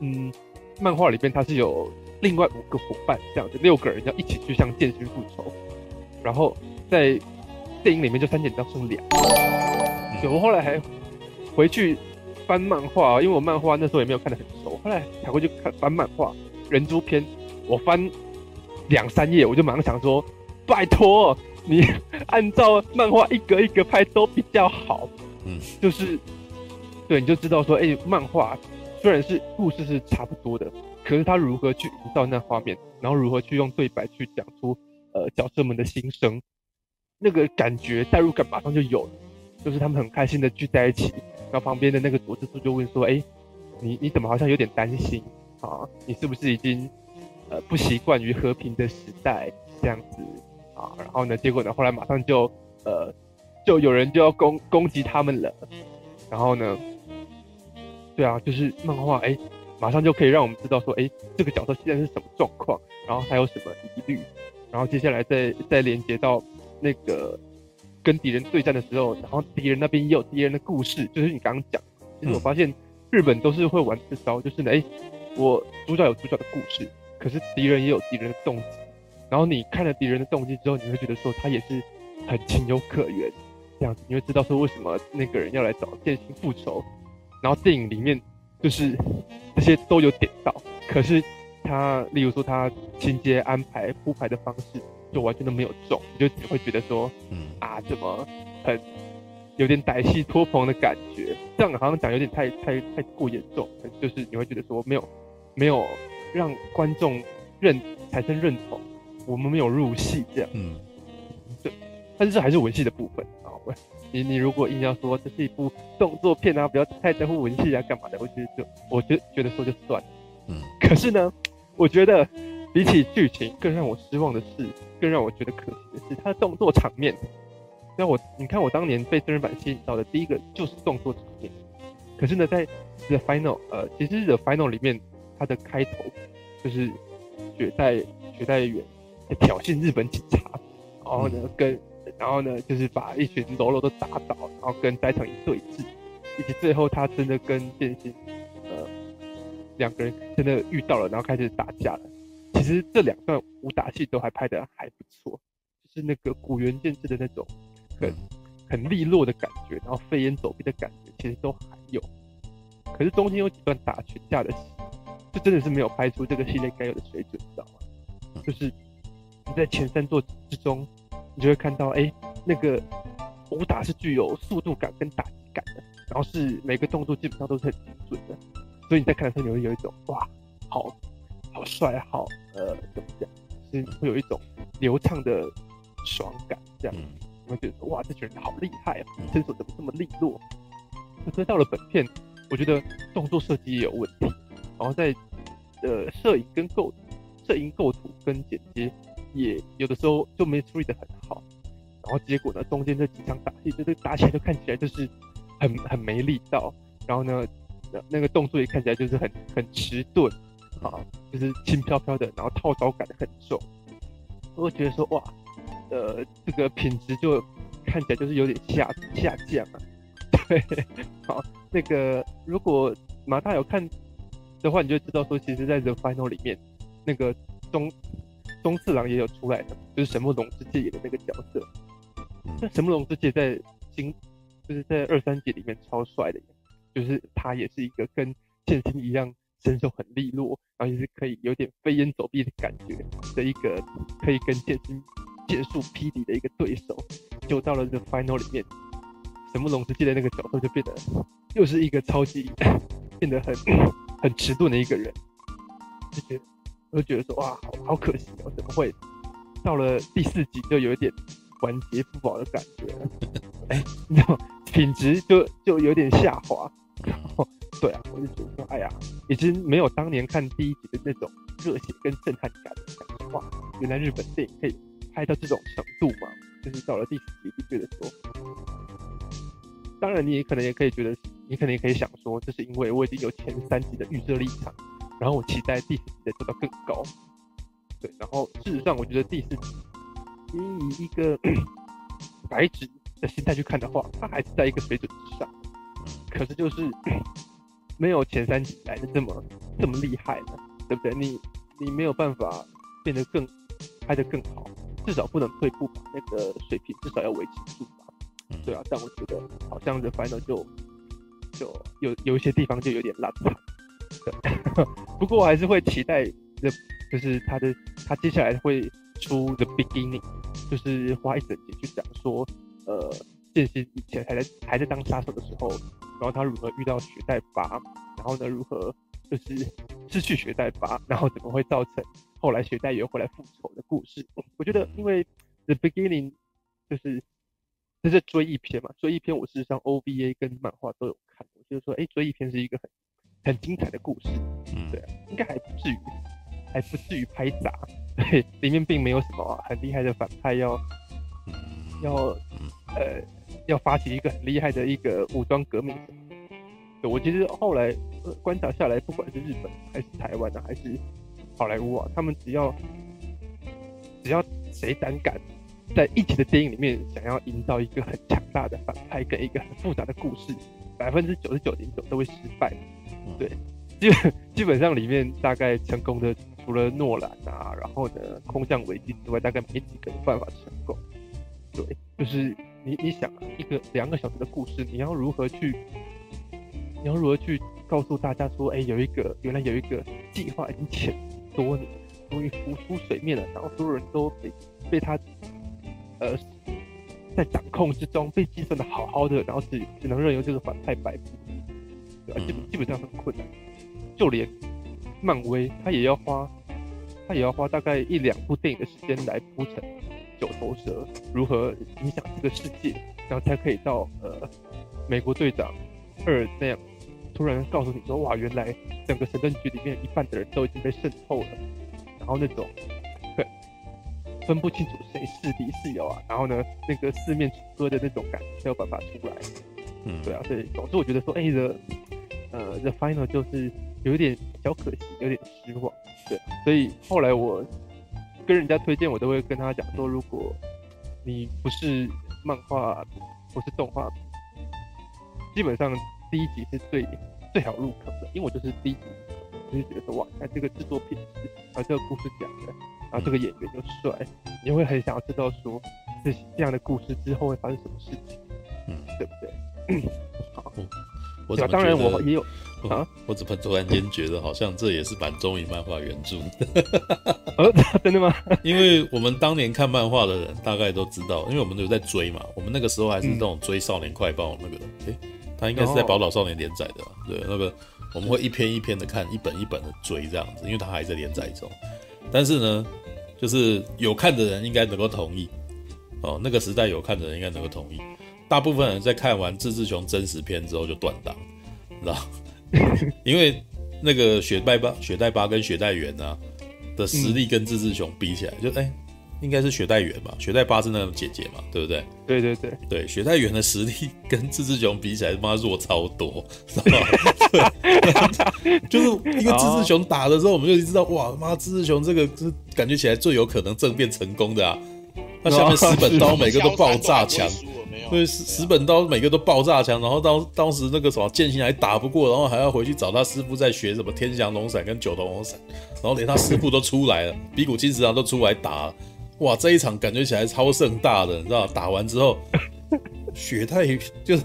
嗯，漫画里边他是有另外五个伙伴这样子，六个人要一起去向剑心复仇，然后在。电影里面就删减到剩两，对，我后来还回去翻漫画，因为我漫画那时候也没有看得很熟，后来才回去看翻漫画《人猪篇》，我翻两三页，我就马上想说，拜托你按照漫画一格一格拍都比较好，嗯，就是对，你就知道说，哎、欸，漫画虽然是故事是差不多的，可是他如何去营造那画面，然后如何去用对白去讲出呃角色们的心声。那个感觉代入感马上就有了，就是他们很开心的聚在一起，然后旁边的那个佐治叔就问说：“哎，你你怎么好像有点担心啊？你是不是已经呃不习惯于和平的时代这样子啊？”然后呢，结果呢，后来马上就呃就有人就要攻攻击他们了，然后呢，对啊，就是漫画哎，马上就可以让我们知道说：“哎，这个角色现在是什么状况，然后还有什么疑虑，然后接下来再再连接到。”那个跟敌人对战的时候，然后敌人那边也有敌人的故事，就是你刚刚讲，其实我发现日本都是会玩这招，就是哎，我主角有主角的故事，可是敌人也有敌人的动机，然后你看了敌人的动机之后，你会觉得说他也是很情有可原，这样子你会知道说为什么那个人要来找剑心复仇，然后电影里面就是这些都有点到，可是他例如说他情节安排铺排的方式。就完全都没有中，你就只会觉得说，嗯啊，怎么很有点歹戏拖棚的感觉？这样好像讲有点太太太过严重，就是你会觉得说没有没有让观众认产生认同，我们没有入戏这样，嗯，对，但是这还是文戏的部分啊。你你如果硬要说这是一部动作片啊，不要太在乎文戏啊，干嘛的？我觉得就我觉得觉得说就算了，嗯，可是呢，我觉得。比起剧情，更让我失望的是，更让我觉得可惜的是，他的动作场面。那我，你看我当年被真人版吸引到的第一个就是动作场面。可是呢，在 The Final，呃，其实 The Final 里面，它的开头就是雪代雪代缘在挑衅日本警察，然后呢跟，然后呢就是把一群喽啰都打倒，然后跟斋藤一对峙，以及最后他真的跟剑心，呃，两个人真的遇到了，然后开始打架了。其实这两段武打戏都还拍得还不错，就是那个古元建制的那种很很利落的感觉，然后飞檐走壁的感觉，其实都还有。可是中间有几段打群架的戏，就真的是没有拍出这个系列该有的水准，知道吗？就是你在前三作之中，你就会看到，哎，那个武打是具有速度感跟打击感的，然后是每个动作基本上都是很精准的，所以你在看的时候，你会有一种哇，好好帅，好呃，怎么讲，是会有一种流畅的爽感，这样，你会觉得哇，这群人好厉害啊，身手怎么这么利落？可是到了本片。我觉得动作设计也有问题，然后在呃摄影跟构摄影构图跟剪接也有的时候就没处理得很好，然后结果呢，中间这几场打戏就是打起来就看起来就是很很没力道，然后呢那个动作也看起来就是很很迟钝啊，就是轻飘飘的，然后套招感很重，我会觉得说哇，呃这个品质就看起来就是有点下下降啊，对，好。那个，如果马大有看的话，你就知道说，其实，在 The Final 里面，那个中中次郎也有出来的，就是神木隆之介演的那个角色。那神木隆之介在新，就是在二三集里面超帅的，就是他也是一个跟剑心一样身手很利落，然后也是可以有点飞檐走壁的感觉的一个，可以跟剑心剑术匹敌的一个对手。就到了这个 Final 里面，神木隆之介的那个角色就变得。又是一个超级 变得很很迟钝的一个人，就觉得我就觉得说哇，好好可惜哦，怎么会到了第四集就有一点完结不保的感觉？哎，你知道品质就就有点下滑。然后对啊，我就觉得说，哎呀，已经没有当年看第一集的那种热血跟震撼感了。哇，原来日本电影可以拍到这种程度嘛？就是到了第四集就觉得说，当然你也可能也可以觉得。你可能也可以想说，这是因为我已经有前三集的预设立场，然后我期待第四集的做到更高。对，然后事实上，我觉得第四集，你以一个 白纸的心态去看的话，它还是在一个水准之上。可是就是没有前三集来的这么这么厉害了，对不对？你你没有办法变得更拍得更好，至少不能退步吧？那个水平至少要维持住吧？对啊，但我觉得好像 The Final 就。就有有一些地方就有点烂惨，对，不过我还是会期待的，就是他的他接下来会出 The Beginning，就是花一整集去讲说，呃，剑心以前还在还在当杀手的时候，然后他如何遇到雪代巴，然后呢如何就是失去雪代巴，然后怎么会造成后来雪代也回来复仇的故事。我觉得因为 The Beginning 就是。这是追忆篇嘛？追忆篇我事实上 OVA 跟漫画都有看，我就是说，哎，追忆篇是一个很很精彩的故事，嗯，对啊，应该还不至于，还不至于拍砸，对，里面并没有什么、啊、很厉害的反派要要呃要发起一个很厉害的一个武装革命。我其实后来、观察下来，不管是日本还是台湾、啊，还是好莱坞啊，他们只要只要谁胆敢。在一起的电影里面，想要营造一个很强大的反派跟一个很复杂的故事，百分之九十九点九都会失败。对，基本基本上里面大概成功的，除了诺兰啊，然后呢空降危机之外，大概没几个有办法成功。对，就是你你想啊，一个两个小时的故事，你要如何去，你要如何去告诉大家说，哎，有一个原来有一个计划已经潜多年，终于浮出水面了，然后所有人都被被他。呃，在掌控之中被计算的好好的，然后只只能任由这个反派摆布，对吧？基本基本上很困难，就连漫威他也要花，他也要花大概一两部电影的时间来铺陈九头蛇如何影响这个世界，然后才可以到呃美国队长二那样突然告诉你说，哇，原来整个神盾局里面一半的人都已经被渗透了，然后那种。分不清楚谁是敌是友啊，然后呢，那个四面楚歌的那种感觉才有办法出来。嗯，对啊，所以总之我觉得说，哎、欸、的，呃，The Final 就是有一点小可惜，有点失望。对，所以后来我跟人家推荐，我都会跟他讲说，如果你不是漫画，不是动画，基本上第一集是最最好入坑的，因为我就是第一集就是觉得说哇，看这个制作品质，然后这个故事讲的，然后这个演员又帅，你会很想要知道说这这样的故事之后会发生什么事情，嗯，对不对？好，我怎么当然我也有。啊！我怎么突然间觉得好像这也是版中影漫画原著？呃 真的吗？因为我们当年看漫画的人大概都知道，因为我们有在追嘛。我们那个时候还是那种追少年快报那个，诶、他应该是在宝岛少年连载的吧？对，那个我们会一篇一篇的看，一本一本的追这样子，因为他还在连载中。但是呢，就是有看的人应该能够同意哦，那个时代有看的人应该能够同意。大部分人在看完志志雄真实篇之后就断档，你知道？因为那个雪代巴、雪代巴跟雪代元啊的实力跟自治雄比起来，就哎、欸，应该是雪代元吧？雪代巴是那种姐姐嘛，对不对？对对对对，雪代元的实力跟自治雄比起来，他妈弱超多，知道吗？对，就是因为自治雄打的时候，我们就知道哇，妈，自治雄这个是感觉起来最有可能政变成功的啊！那下面四本刀每个都爆炸强。对，十十本刀每个都爆炸强，然后当当时那个什么剑心还打不过，然后还要回去找他师傅再学什么天翔龙闪跟九头龙闪，然后连他师傅都出来了，比古金石堂都出来打，哇，这一场感觉起来超盛大的，你知道？打完之后，血太 就是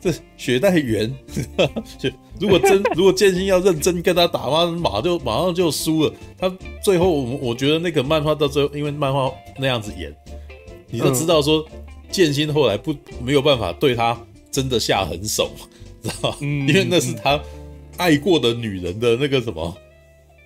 这血太圆，就如果真如果剑心要认真跟他打，马马就马上就输了。他最后我我觉得那个漫画到最后，因为漫画那样子演，你就知道说。嗯剑心后来不没有办法对他真的下狠手，知道吗？嗯，因为那是他爱过的女人的那个什么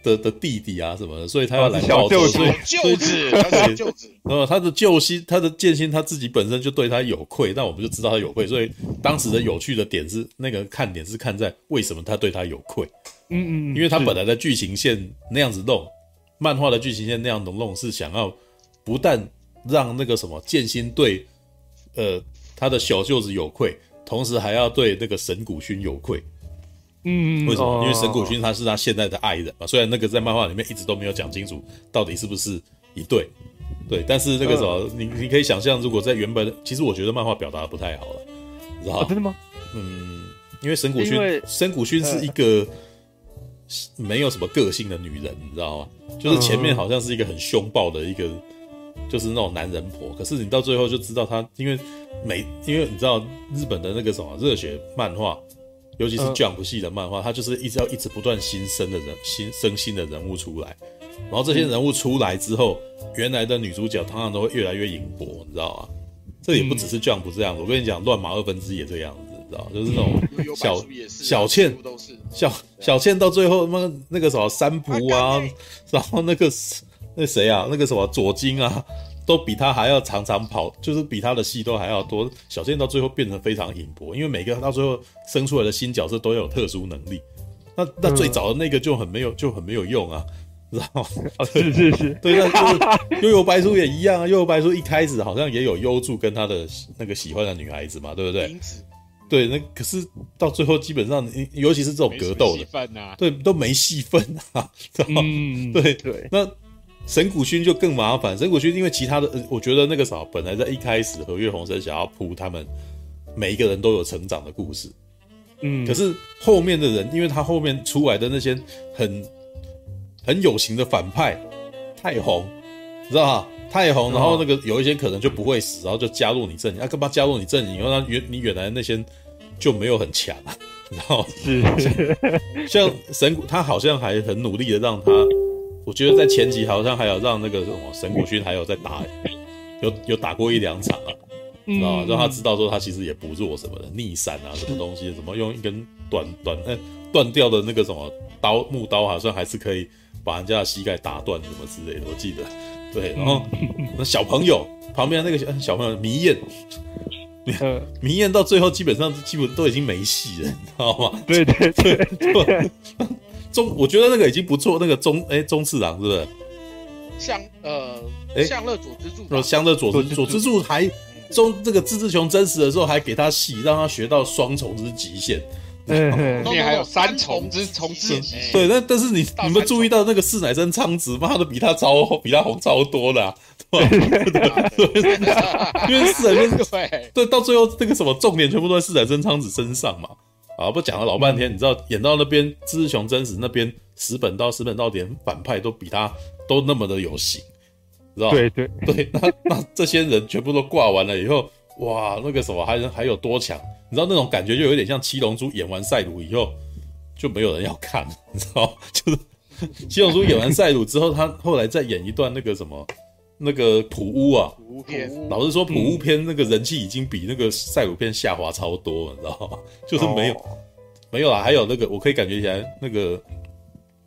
的的弟弟啊什么的，所以他要来报仇。所以舅子，他是舅子。呃，他的救心，他的剑心他自己本身就对他有愧，那我们就知道他有愧。所以当时的有趣的点是，那个看点是看在为什么他对他有愧。嗯嗯，因为他本来的剧情线那样子弄，漫画的剧情线那样子弄，是想要不但让那个什么剑心对。呃，他的小舅子有愧，同时还要对那个神谷薰有愧。嗯，为什么？哦、因为神谷薰他是他现在的爱人嘛。虽然那个在漫画里面一直都没有讲清楚到底是不是一对，对，但是那个什么，呃、你你可以想象，如果在原本，其实我觉得漫画表达的不太好了，知道、哦、真的吗？嗯，因为神谷薰，神谷薰是一个没有什么个性的女人，你知道吗？就是前面好像是一个很凶暴的一个。就是那种男人婆，可是你到最后就知道他，因为每因为你知道日本的那个什么热血漫画，尤其是 Jump 系的漫画，他就是一直要一直不断新生的人，新生新的人物出来，然后这些人物出来之后，原来的女主角通常都会越来越赢薄，你知道吗？这也不只是 Jump 这样子，我跟你讲，乱马二分之一也这样子，你知道，就是那种小小倩，小小倩到最后那那个什么三浦啊，然后那个。那谁啊？那个什么左京啊，都比他还要常常跑，就是比他的戏都还要多。小剑到最后变成非常隐薄，因为每个到最后生出来的新角色都要有特殊能力。那那最早的那个就很没有，就很没有用啊，知道吗？哦，是是是，对，那就是幽游白书也一样啊。幽游白书一开始好像也有优助跟他的那个喜欢的女孩子嘛，对不对？对，那可是到最后基本上，尤其是这种格斗的，啊、对，都没戏份啊，知道吗？嗯，对对，那。神谷薰就更麻烦。神谷薰因为其他的，我觉得那个啥，本来在一开始和月红生想要铺他们每一个人都有成长的故事，嗯，可是后面的人，因为他后面出来的那些很很有型的反派太红，你知道吧？太红，然后那个有一些可能就不会死，然后就加入你阵营，啊，干嘛加入你阵营？因为他原你原来那些就没有很强，然后是像神谷，他好像还很努力的让他。我觉得在前期好像还有让那个什么神谷薰还有在打，有有打过一两场啊，知道吗？让他知道说他其实也不弱什么的，逆闪啊什么东西，什么用一根短短呃断掉的那个什么刀木刀，好像还是可以把人家的膝盖打断什么之类的，我记得。对，然后那小朋友旁边那个小小朋友迷燕，迷燕到最后基本上基本都已经没戏了，你知道吗？对对对对。中，我觉得那个已经不错。那个中，哎，中次郎是不是？向呃，哎，向乐佐之助。哦，向乐佐之佐之助还中这个自治雄真实的时候还给他戏，让他学到双重之极限，嗯，后面还有三重之重置集。对，但但是你你们注意到那个四乃真昌子，妈的比他超比他红超多的，对吧？因为四乃真对对，到最后那个什么重点全部都在四乃真昌子身上嘛。啊，不讲了老半天，你知道演到那边志志雄真实那边石本到石本到连反派都比他都那么的有型，知道对对。对，那那这些人全部都挂完了以后，哇，那个什么还还有多强？你知道那种感觉就有点像七龙珠演完赛鲁以后就没有人要看，你知道 就是七龙珠演完赛鲁之后，他后来再演一段那个什么那个普乌啊，普乌片。老实说，普乌篇那个人气已经比那个赛鲁片下滑超多，你知道吗？就是没有、哦、没有啦，还有那个我可以感觉起来，那个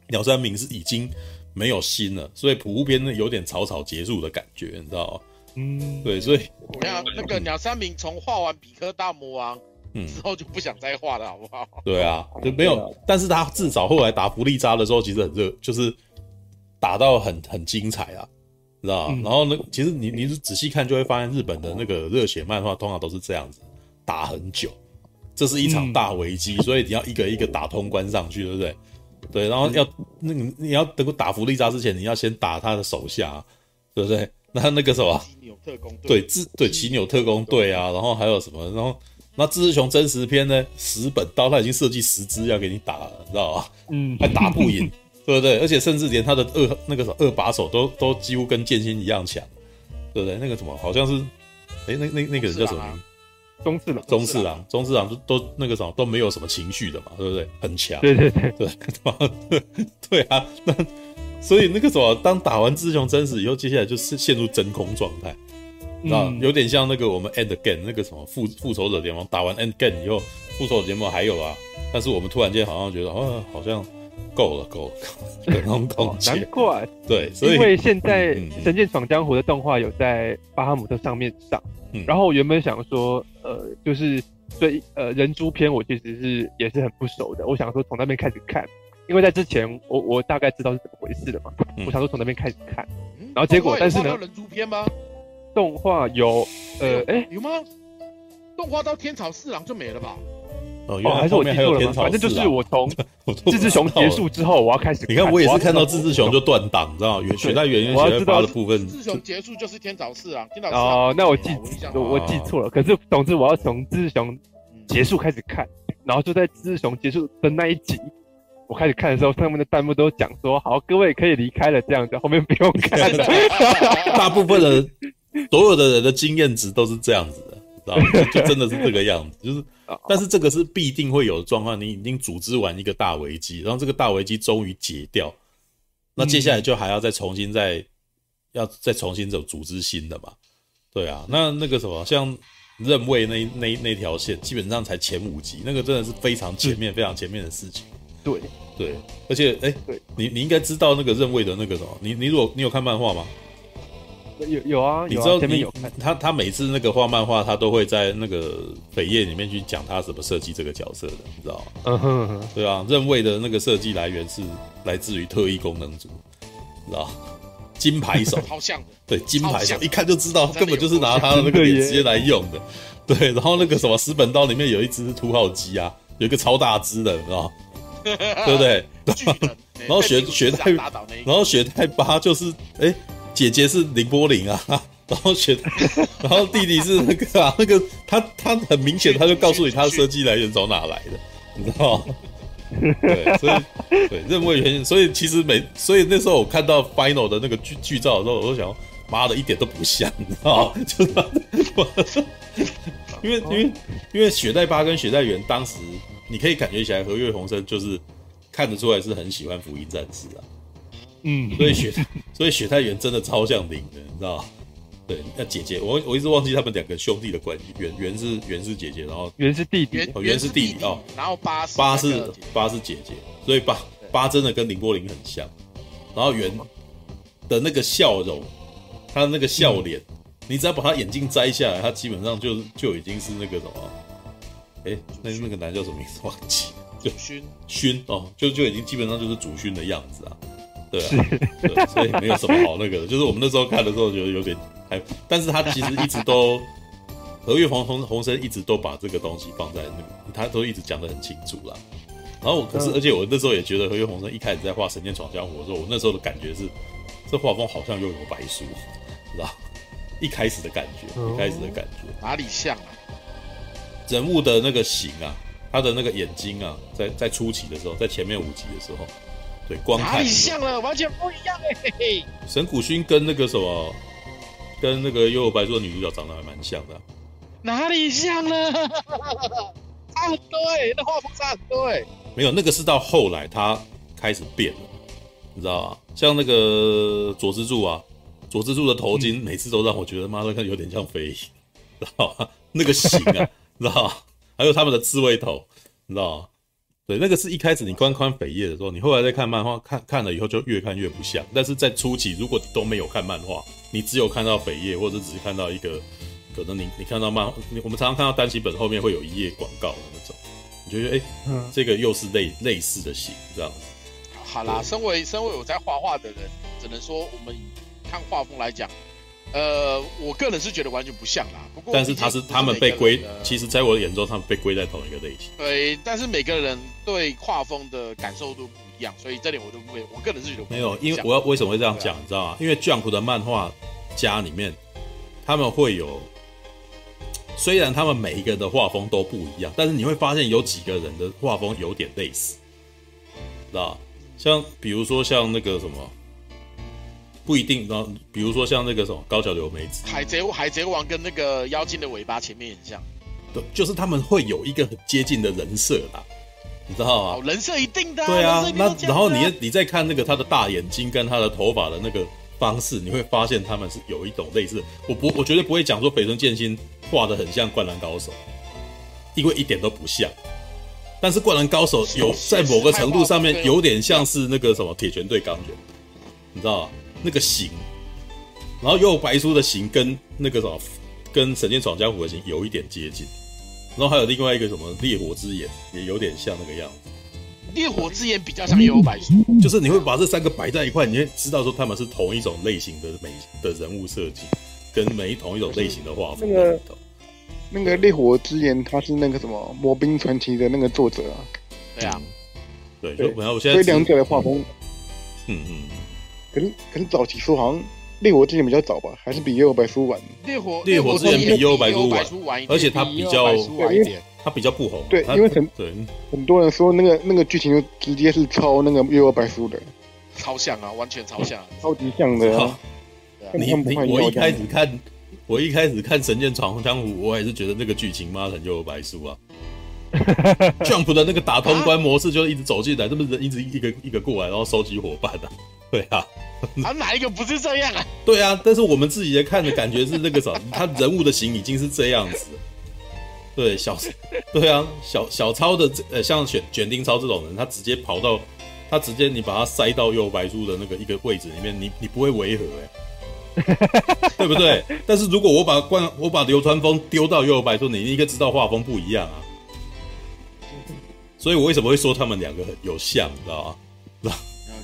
鸟山明是已经没有心了，所以普乌篇呢有点草草结束的感觉，你知道吗？嗯，对，所以我看那个鸟山明从画完比克大魔王。嗯，之后就不想再画了，好不好？对啊，就没有，但是他至少后来打弗利扎的时候，其实很热，就是打到很很精彩啊，知道然后呢其实你你仔细看就会发现，日本的那个热血漫画通常都是这样子，打很久，这是一场大危机，嗯、所以你要一个一个打通关上去，对不对？对，然后要那个你要等过打弗利扎之前，你要先打他的手下，对不对？那那个什么？对，自对奇纽特工队啊，然后还有什么？然后。那志志雄真实篇呢？十本刀他已经设计十支要给你打了，你知道吧？嗯，还打不赢，对不对？而且甚至连他的二那个什么二把手都都几乎跟剑心一样强，对不对？那个什么好像是，哎，那那那个人叫什么名？宗次郎，中次郎，中次郎都都那个什么都没有什么情绪的嘛，对不对？很强，对对对对，对对啊。那所以那个什么，当打完志志雄真实以后，接下来就是陷入真空状态。啊，嗯、有点像那个我们 End Game 那个什么复复仇者联盟打完 End Game 以后，复仇者联盟还有啊，但是我们突然间好像觉得，啊，好像够了，够了，够了那种感觉。难怪，对，所以因为现在《神剑闯江湖》的动画有在巴哈姆特上面上，嗯、然后我原本想说，呃，就是对呃人猪篇，我其实是也是很不熟的，我想说从那边开始看，因为在之前我我大概知道是怎么回事的嘛，我想说从那边开始看，然后结果但是呢，人猪篇吗？动画有，呃，哎、有吗？动画到天草四郎就没了吧？哦，原来还是我记错了吗？反正就是我从 志志雄结束之后，我要开始。你看，我也是看到志志雄就断档，知道吗？雪代缘跟雪代巴的部分。志志雄结束就是天草四啊，天草四郎。哦，那我记我我记错了。可是总之我要从志志雄结束开始看，然后就在志志雄结束的那一集，我开始看的时候，上面的弹幕都讲说：“好，各位可以离开了。”这样子，后面不用看了。大部分的。所有的人的经验值都是这样子的，知道吗？就真的是这个样子，就是，但是这个是必定会有的状况。你已经组织完一个大危机，然后这个大危机终于解掉，那接下来就还要再重新再要再重新走组织新的嘛？对啊，那那个什么，像任位那那那条线，基本上才前五集，那个真的是非常前面非常前面的事情。对对，而且哎，你你应该知道那个任位的那个什么，你你如果你有看漫画吗？有有啊，你知道你他他每次那个画漫画，他都会在那个扉页里面去讲他怎么设计这个角色的，你知道吗？嗯哼哼，对啊，刃卫的那个设计来源是来自于特异功能组，知道 金牌手，好像对金牌手，一看就知道根本就是拿他的那个脸直接来用的。对，然后那个什么十本刀里面有一只土豪鸡啊，有一个超大只的，你知道 对不对？然后雪雪太，然后雪太八就是哎。姐姐是綾波丽啊，然后学，然后弟弟是那个啊，那个他他很明显，他就告诉你他的设计来源从哪来的，你知道吗？对，所以对任务原因，所以其实每所以那时候我看到 final 的那个剧剧照的时候，我都想，妈的，一点都不像，你知道吗？就是，因为因为因为雪代巴跟雪代元当时你可以感觉起来，和月红生就是看得出来是很喜欢福音战士啊。嗯，所以雪，所以雪太原真的超像零的，你知道吗？对，那姐姐，我我一直忘记他们两个兄弟的关系。原原是原是姐姐，然后原是弟弟，哦，原是弟弟哦，然后八八是八是姐姐，所以八八真的跟林波林很像。然后原的那个笑容，他的那个笑脸，你只要把他眼镜摘下来，他基本上就就已经是那个什么，哎，那那个男叫什么名字忘记？就勋勋哦，就就已经基本上就是祖勋的样子啊。对啊，对，所以没有什么好那个的，就是我们那时候看的时候觉得有点还，但是他其实一直都 何月红红红生一直都把这个东西放在那个，他都一直讲的很清楚啦。然后可是，而且我那时候也觉得何月红生一开始在画《神剑闯江湖》的时候，我那时候的感觉是，这画风好像又有白书，知道？一开始的感觉，一开始的感觉，哪里像啊？人物的那个形啊，他的那个眼睛啊，在在初期的时候，在前面五集的时候，对，光看哪里像了，完全不一样哎、欸！神谷薰跟那个什么，跟那个《幽游白书》的女主角长得还蛮像的、啊，哪里像了？差很多哎、欸，那画风差很多哎、欸。没有，那个是到后来他开始变了，你知道吗？像那个佐之助啊，佐之助的头巾每次都让我觉得妈的看有点像飞影，知道吗？那个型啊，知道吗？还有他们的刺猬头，你知道吗？对，那个是一开始你观看扉页的时候，你后来再看漫画，看看了以后就越看越不像。但是在初期，如果你都没有看漫画，你只有看到扉页，或者只是看到一个，可能你你看到漫，我们常常看到单行本后面会有一页广告的那种。你就觉得哎，嗯、这个又是类类似的型这样子。好啦，身为身为我在画画的人，只能说我们看画风来讲，呃，我个人是觉得完全不像啦。不过，但是他是他们被归，其实在我的眼中，他们被归在同一个类型。对，但是每个人对画风的感受都不一样，所以这点我就不会。我个人是觉得没有，因为我要为什么会这样讲，啊、你知道吗？因为 Jump 的漫画家里面，他们会有。虽然他们每一个人的画风都不一样，但是你会发现有几个人的画风有点类似，知道？像比如说像那个什么，不一定，然后比如说像那个什么高桥留美子，海贼海贼王跟那个妖精的尾巴前面很像，对，就是他们会有一个很接近的人设啦，你知道吗？人设一定的，对啊，那然后你你再看那个他的大眼睛跟他的头发的那个。方式你会发现他们是有一种类似，我不我绝对不会讲说北村剑心画的很像灌篮高手，因为一点都不像。但是灌篮高手有在某个程度上面有点像是那个什么铁拳对钢拳，你知道吗？那个形，然后幽游白书的形跟那个什么跟神剑闯江湖的形有一点接近，然后还有另外一个什么烈火之眼也有点像那个样子。烈火之眼比较像幽游白书，就是你会把这三个摆在一块，你会知道说他们是同一种类型的美的人物设计，跟每一同一种类型的画风。那个那个烈火之眼，他是那个什么《魔兵传奇》的那个作者啊。对啊，对，就然后我现在所以两者的画风，嗯嗯，可是可是早期说好像烈火之前比较早吧，还是比幽游白书晚？烈火烈火之前比幽游白书晚，而且它比较晚一点。他比较不红，对，因为很对很多人说那个那个剧情就直接是抄那个《幽游白书》的，超像啊，完全超像，超级像的。你你我一开始看，我一开始看《神剑闯江湖》，我还是觉得那个剧情妈很《幽游白书》啊。Jump 的那个打通关模式就一直走进来，这么人一直一个一个过来，然后收集伙伴的，对啊。啊，哪一个不是这样啊？对啊，但是我们自己在看的感觉是那个啥，他人物的形已经是这样子。对小，对啊，小小超的呃，像卷卷丁超这种人，他直接跑到，他直接你把他塞到右白书的那个一个位置里面，你你不会违和哎，对不对？但是如果我把关我把流川枫丢到幽游白书，你应该知道画风不一样啊。所以我为什么会说他们两个很有像，你知道吗？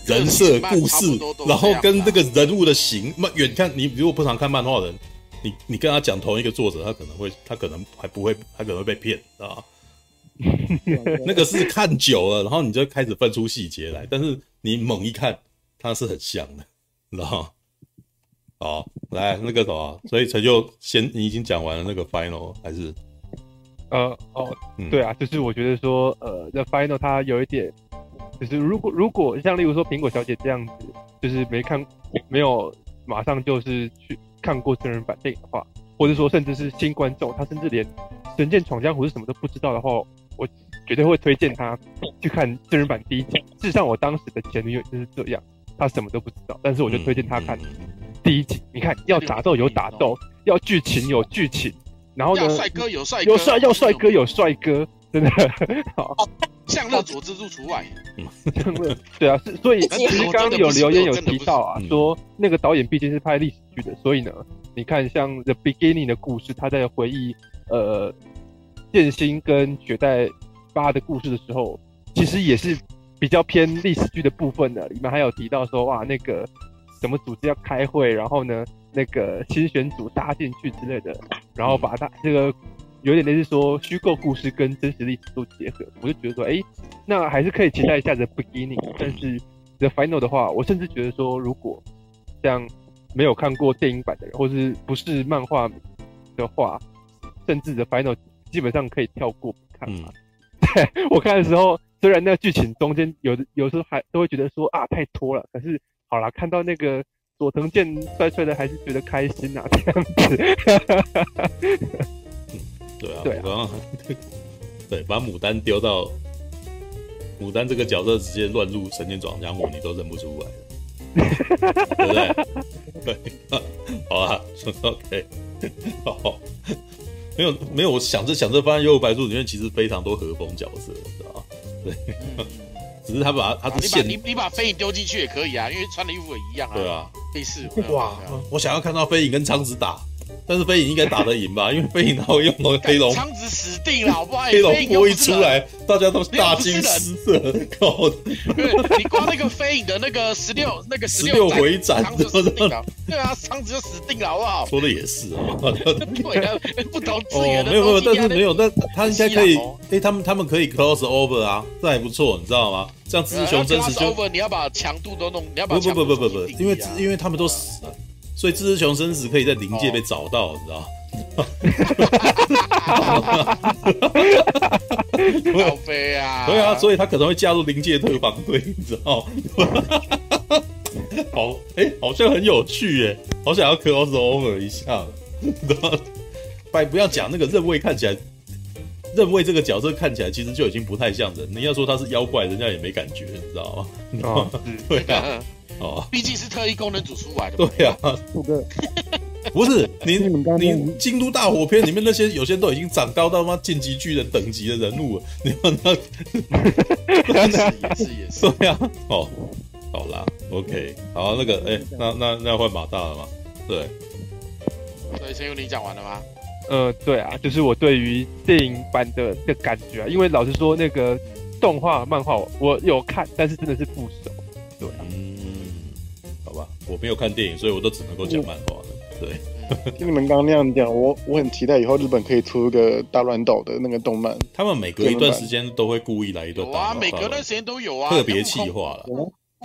人设、故事，然后跟这个人物的形，那远看你如果不常看漫画的人。你你跟他讲同一个作者，他可能会，他可能还不会，他可能会被骗，知道吗？那个是看久了，然后你就开始分出细节来。但是你猛一看，他是很像的，知道吗？好，来那个什么，所以陈就先你已经讲完了那个 final 还是？呃哦，对啊，就是我觉得说，呃，The Final 它有一点，就是如果如果像例如说苹果小姐这样子，就是没看没有马上就是去。看过真人版电影的话，或者说甚至是新观众，他甚至连《神剑闯江湖》是什么都不知道的话，我绝对会推荐他去看真人版第一集。事实上，我当时的前女友就是这样，她什么都不知道，但是我就推荐她看第一集。你看，要打斗有打斗，要剧情有剧情，然后呢，帅哥有帅哥，有帅要帅哥有帅哥，真的 好。向乐佐之助除外，向乐对啊，是所以其实刚刚有留言有提到啊，说那个导演毕竟是拍历史剧的，所以呢，你看像《The Beginning》的故事，他在回忆呃剑心跟雪代巴的故事的时候，其实也是比较偏历史剧的部分的。里面还有提到说哇，那个什么组织要开会，然后呢，那个新选组搭进去之类的，然后把它这个有点类似说虚构故事跟真实历史做结合，我就觉得说，哎，那还是可以期待一下 The Beginning，但是 The Final 的话，我甚至觉得说，如果像没有看过电影版的人，或是不是漫画的话，甚至 The Final 基本上可以跳过不看嘛。对、嗯、我看的时候，虽然那个剧情中间有的有时候还都会觉得说啊太拖了，可是好啦，看到那个。佐藤健帅帅的，还是觉得开心呐、啊，这样子。嗯，对啊，对啊，刚刚 对，把牡丹丢到牡丹这个角色直接乱入神剑闯江湖，你都认不出来，对不对？对，好啊，OK，好，没有没有，我想着想着，发现《幽游白书》里面其实非常多和风角色，知道吗？对。嗯只是他把他是线，你你把飞影丢进去也可以啊，因为穿的衣服也一样啊。对啊，类似。哇，我想要看到飞影跟苍子打，但是飞影应该打得赢吧？因为飞影他会用那个黑龙。枪子死定了，好不好？黑龙波一出来，大家都大惊失色。靠！你光那个飞影的那个十六 那个十六回斩，苍紫死定了。对啊，苍紫就死定了，好不好？说的也是啊。对啊，不同资源的。没有没有，但是没有，但他应该可以。哎，他们他们可以 cross over 啊，这还不错，你知道吗？像志雄真实就，你要把强度都弄，你要把不不不不不，因为因为他们都死了，所以志雄生死可以在灵界被找到，你知道好飞 啊！对啊，所以他可能会加入灵界特防队，你知道 好，哎，好像很有趣耶，好想要 cross over 一下，拜，不要讲那个任位看起来。认为这个角色看起来其实就已经不太像人，你要说他是妖怪，人家也没感觉，你知道吗？哦，对啊，哦，毕竟是特异功能组出来的。对啊，不是你你京都大火片里面那些有些都已经长高到妈进击巨人等级的人物了，你们那也是也是也是。对啊，哦，好啦，OK，好那个哎、欸，那那那换马大了吗？对，所以先由你讲完了吗？呃，对啊，就是我对于电影版的的感觉啊，因为老实说，那个动画漫画我有看，但是真的是不熟。对。啊，我没有看电影，所以我都只能够讲漫画了。对，听 你们刚刚那样讲，我我很期待以后日本可以出一个大乱斗的那个动漫。他们每隔一段时间都会故意来一段，啊，每隔段时间都有啊，特别企划了。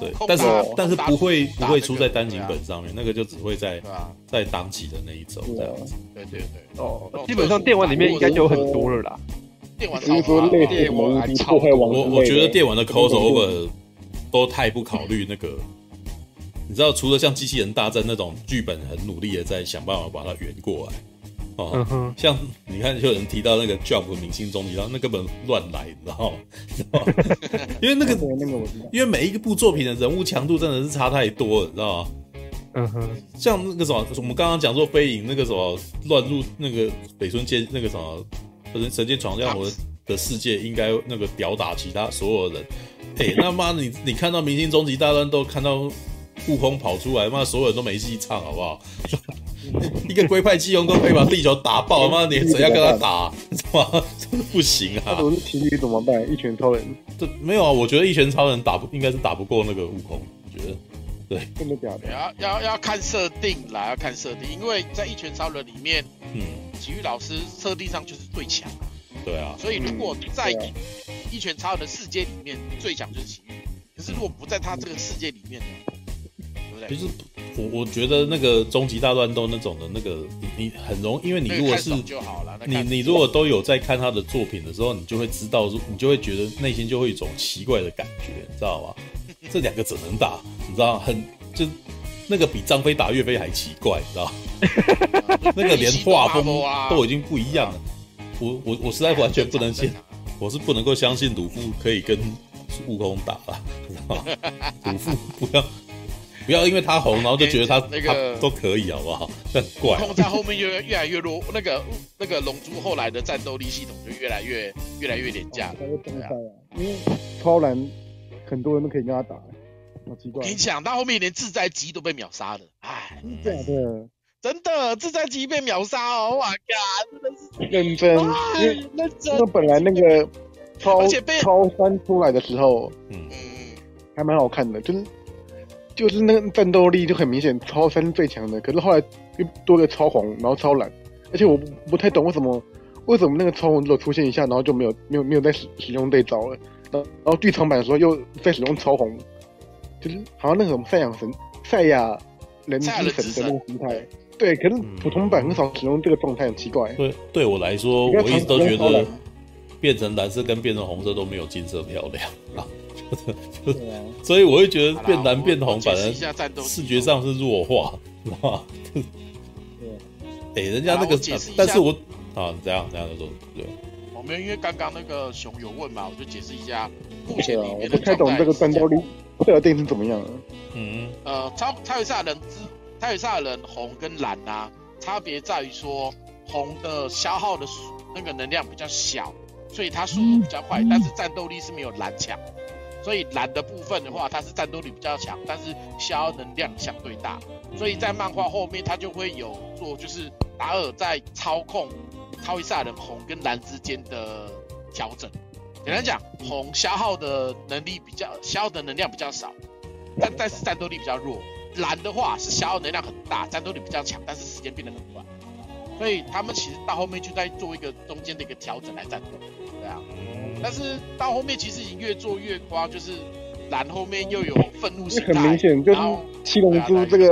对，但是但是不会不会出在单行本上面，那个就只会在在当期的那一周这样子。对对对，哦，基本上电玩里面应该就有很多了啦。电玩超多，电玩超多。我我觉得电玩的 crossover 都太不考虑那个，你知道，除了像机器人大战那种剧本很努力的在想办法把它圆过来。哦，嗯、像你看，就有人提到那个 Jump 明星终极，然后那根本乱来，你知道吗？因为那个那个我知道，因为每一个部作品的人物强度真的是差太多了，你知道吗？嗯哼，像那个什么，我们刚刚讲说飞影那个什么乱入那个北村剑那个什么神神剑闯江湖的世界，应该那个吊打其他所有人。哎、欸，那妈你你看到明星终极大乱斗，看到悟空跑出来，妈所有人都没戏唱，好不好？一个龟派气功都可以把地球打爆，妈你怎样跟他打？是吧？不行啊！我是体育怎么办？一拳超人？这没有啊！我觉得一拳超人打不应该是打不过那个悟空，我觉得对。真的假的？要要要看设定啦，要看设定，因为在一拳超人里面，嗯，体育老师设定上就是最强啊。对啊。所以如果在一拳超人的世界里面，最强就是体育。可是如果不在他这个世界里面呢？就是。我我觉得那个终极大乱斗那种的那个你你很容易，因为你如果是你你如果都有在看他的作品的时候，你就会知道，你就会觉得内心就会有一种奇怪的感觉，你知道吗？这两个怎能打？你知道很就那个比张飞打岳飞还奇怪，你知道？那个连画风都已经不一样了。我我我实在完全不能信，我是不能够相信鲁夫可以跟悟空打了，知道吗？鲁夫不要。不要因为他红，然后就觉得他、欸、那个都可以，好不好？很怪。悟空在后面越越来越弱，那个那个龙珠后来的战斗力系统就越来越越来越廉价了。啊，因为超人很多人都可以跟他打，好奇怪。你想到后面连自在机都被秒杀了，哎，真的，真的自在机被秒杀哦！我靠，认真，认真。那本来那个超超三出来的时候，嗯嗯，还蛮好看的，就是。就是那个战斗力就很明显，超三最强的。可是后来又多个超红，然后超蓝，而且我不太懂为什么为什么那个超红只有出现一下，然后就没有没有没有再使使用这招了。然后然后剧场版的时候又再使用超红，就是好像那个什么赛亚神赛亚人之神的那种形态。对，可是普通版很少使用这个状态，很奇怪。对，对我来说，我一直都觉得变成蓝色跟变成红色都没有金色漂亮啊。所以我会觉得变蓝变红，反而视觉上是弱化，知道吗？对，哎，人家那个，但是我啊，怎样怎样说，对。我们因为刚刚那个熊有问嘛，我就解释一下目前里面的状态。我不太懂这个战斗力设定是怎么样的。嗯，呃，超超级赛亚人之超级赛亚人红跟蓝啊，差别在于说红的消耗的那个能量比较小，所以它速度比较快，但是战斗力是没有蓝强。所以蓝的部分的话，它是战斗力比较强，但是消耗能量相对大。所以在漫画后面，它就会有做，就是达尔在操控超级赛亚人红跟蓝之间的调整。简单讲，红消耗的能力比较消耗的能量比较少，但但是战斗力比较弱。蓝的话是消耗能量很大，战斗力比较强，但是时间变得很短。所以他们其实到后面就在做一个中间的一个调整来战斗，对啊。但是到后面其实已经越做越夸，就是蓝后面又有愤怒心态，很明显就是七龙珠这个，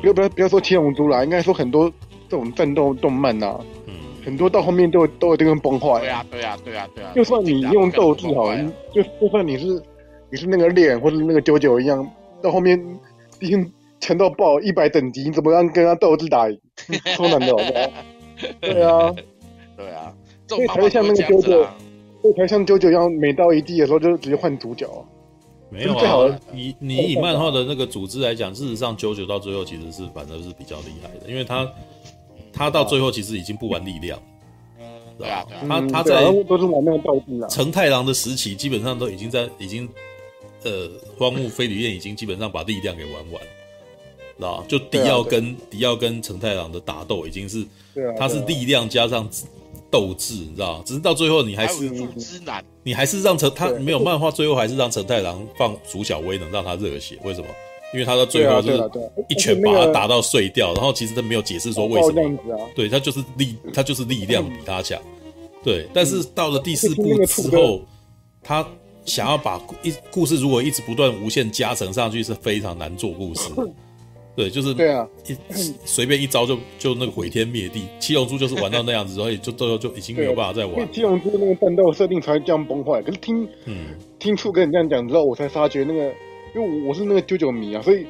不要不要不要说七龙珠啦，应该说很多这种战斗动漫呐，嗯，很多到后面都都有这个崩坏。对啊对啊对啊对啊。就算你用斗志好，就就算你是你是那个链或者那个九九一样，到后面毕竟强到爆一百等级，你怎么样跟他斗志打赢？超难的，好不好？对啊，对啊，所以才会像那个九九。所以才像九九一样，每到一地的时候就直接换主角啊。没有啊，以你以漫画的那个组织来讲，事实上九九到最后其实是反正是比较厉害的，因为他他到最后其实已经不玩力量，对啊，他他在都是玩那个道具啊。成太郎的时期基本上都已经在已经呃荒木飞吕彦已经基本上把力量给玩完，知道就迪奥跟迪奥跟成太郎的打斗已经是，他是力量加上。斗志，你知道，只是到最后你还是你还是让陈他没有漫画，最后还是让陈太郎放竹小威能让他热血，为什么？因为他到最后就是一拳把他打到碎掉，然后其实他没有解释说为什么，对他就是力他就是力量比他强，对，但是到了第四部之后，他想要把一故事如果一直不断无限加成上去是非常难做故事。对，就是对啊，一随便一招就就那个毁天灭地。七龙珠就是玩到那样子，所以就最后就已经没有办法再玩。七龙珠那个战斗设定才这样崩坏。可是听嗯听处跟你这样讲之后，我才发觉那个，因为我是那个九九迷啊，所以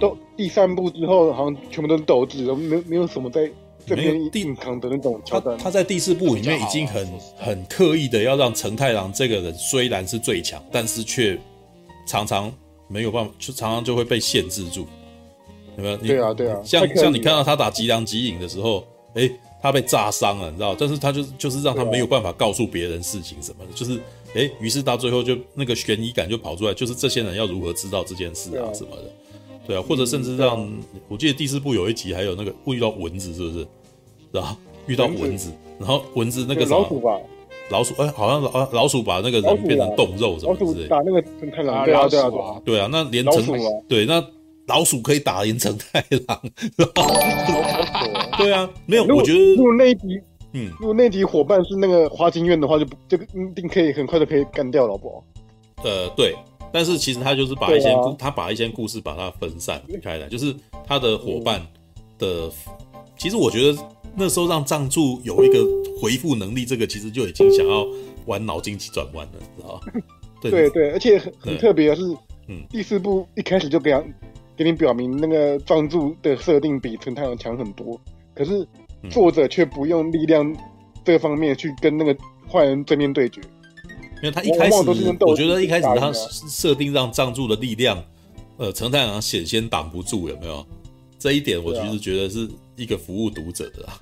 到第三部之后，好像全部都是斗志，没有没有什么在这边硬扛的那种桥段。他他在第四部里面已经很很刻意的要让成太郎这个人虽然是最强，但是却常常没有办法，就常常就会被限制住。有没有？对啊，对啊。像像你看到他打吉良吉影的时候，哎、欸，他被炸伤了，你知道？但是他就是就是让他没有办法告诉别人事情什么的，就是哎，于、欸、是到最后就那个悬疑感就跑出来，就是这些人要如何知道这件事啊什么的，对啊，或者甚至让、嗯、我记得第四部有一集还有那个会遇到蚊子，是不是？然后遇到蚊子，然后蚊子那个什么？老鼠吧，老鼠哎、欸，好像老老鼠把那个人变成冻肉什么之类的，打那个成太狼，对啊对啊对啊，对啊，那连成对那。老鼠可以打赢成太郎，对啊，没有，我觉得如果那一集，嗯，如果那一集伙伴是那个花京院的话，就这个一定可以很快的可以干掉老婆。呃，对，但是其实他就是把一些故，他把一些故事把它分散开来，就是他的伙伴的。其实我觉得那时候让藏柱有一个回复能力，这个其实就已经想要玩脑筋急转弯了，知道吗？对对，而且很很特别的是，嗯，第四部一开始就给他。给你表明那个藏柱的设定比成太郎强很多，可是作者却不用力量这方面去跟那个坏人正面对决。因为他一开始，我觉得一开始他设定让藏柱的力量，呃，陈太郎险先挡不住，有没有？这一点我其实觉得是一个服务读者的啦。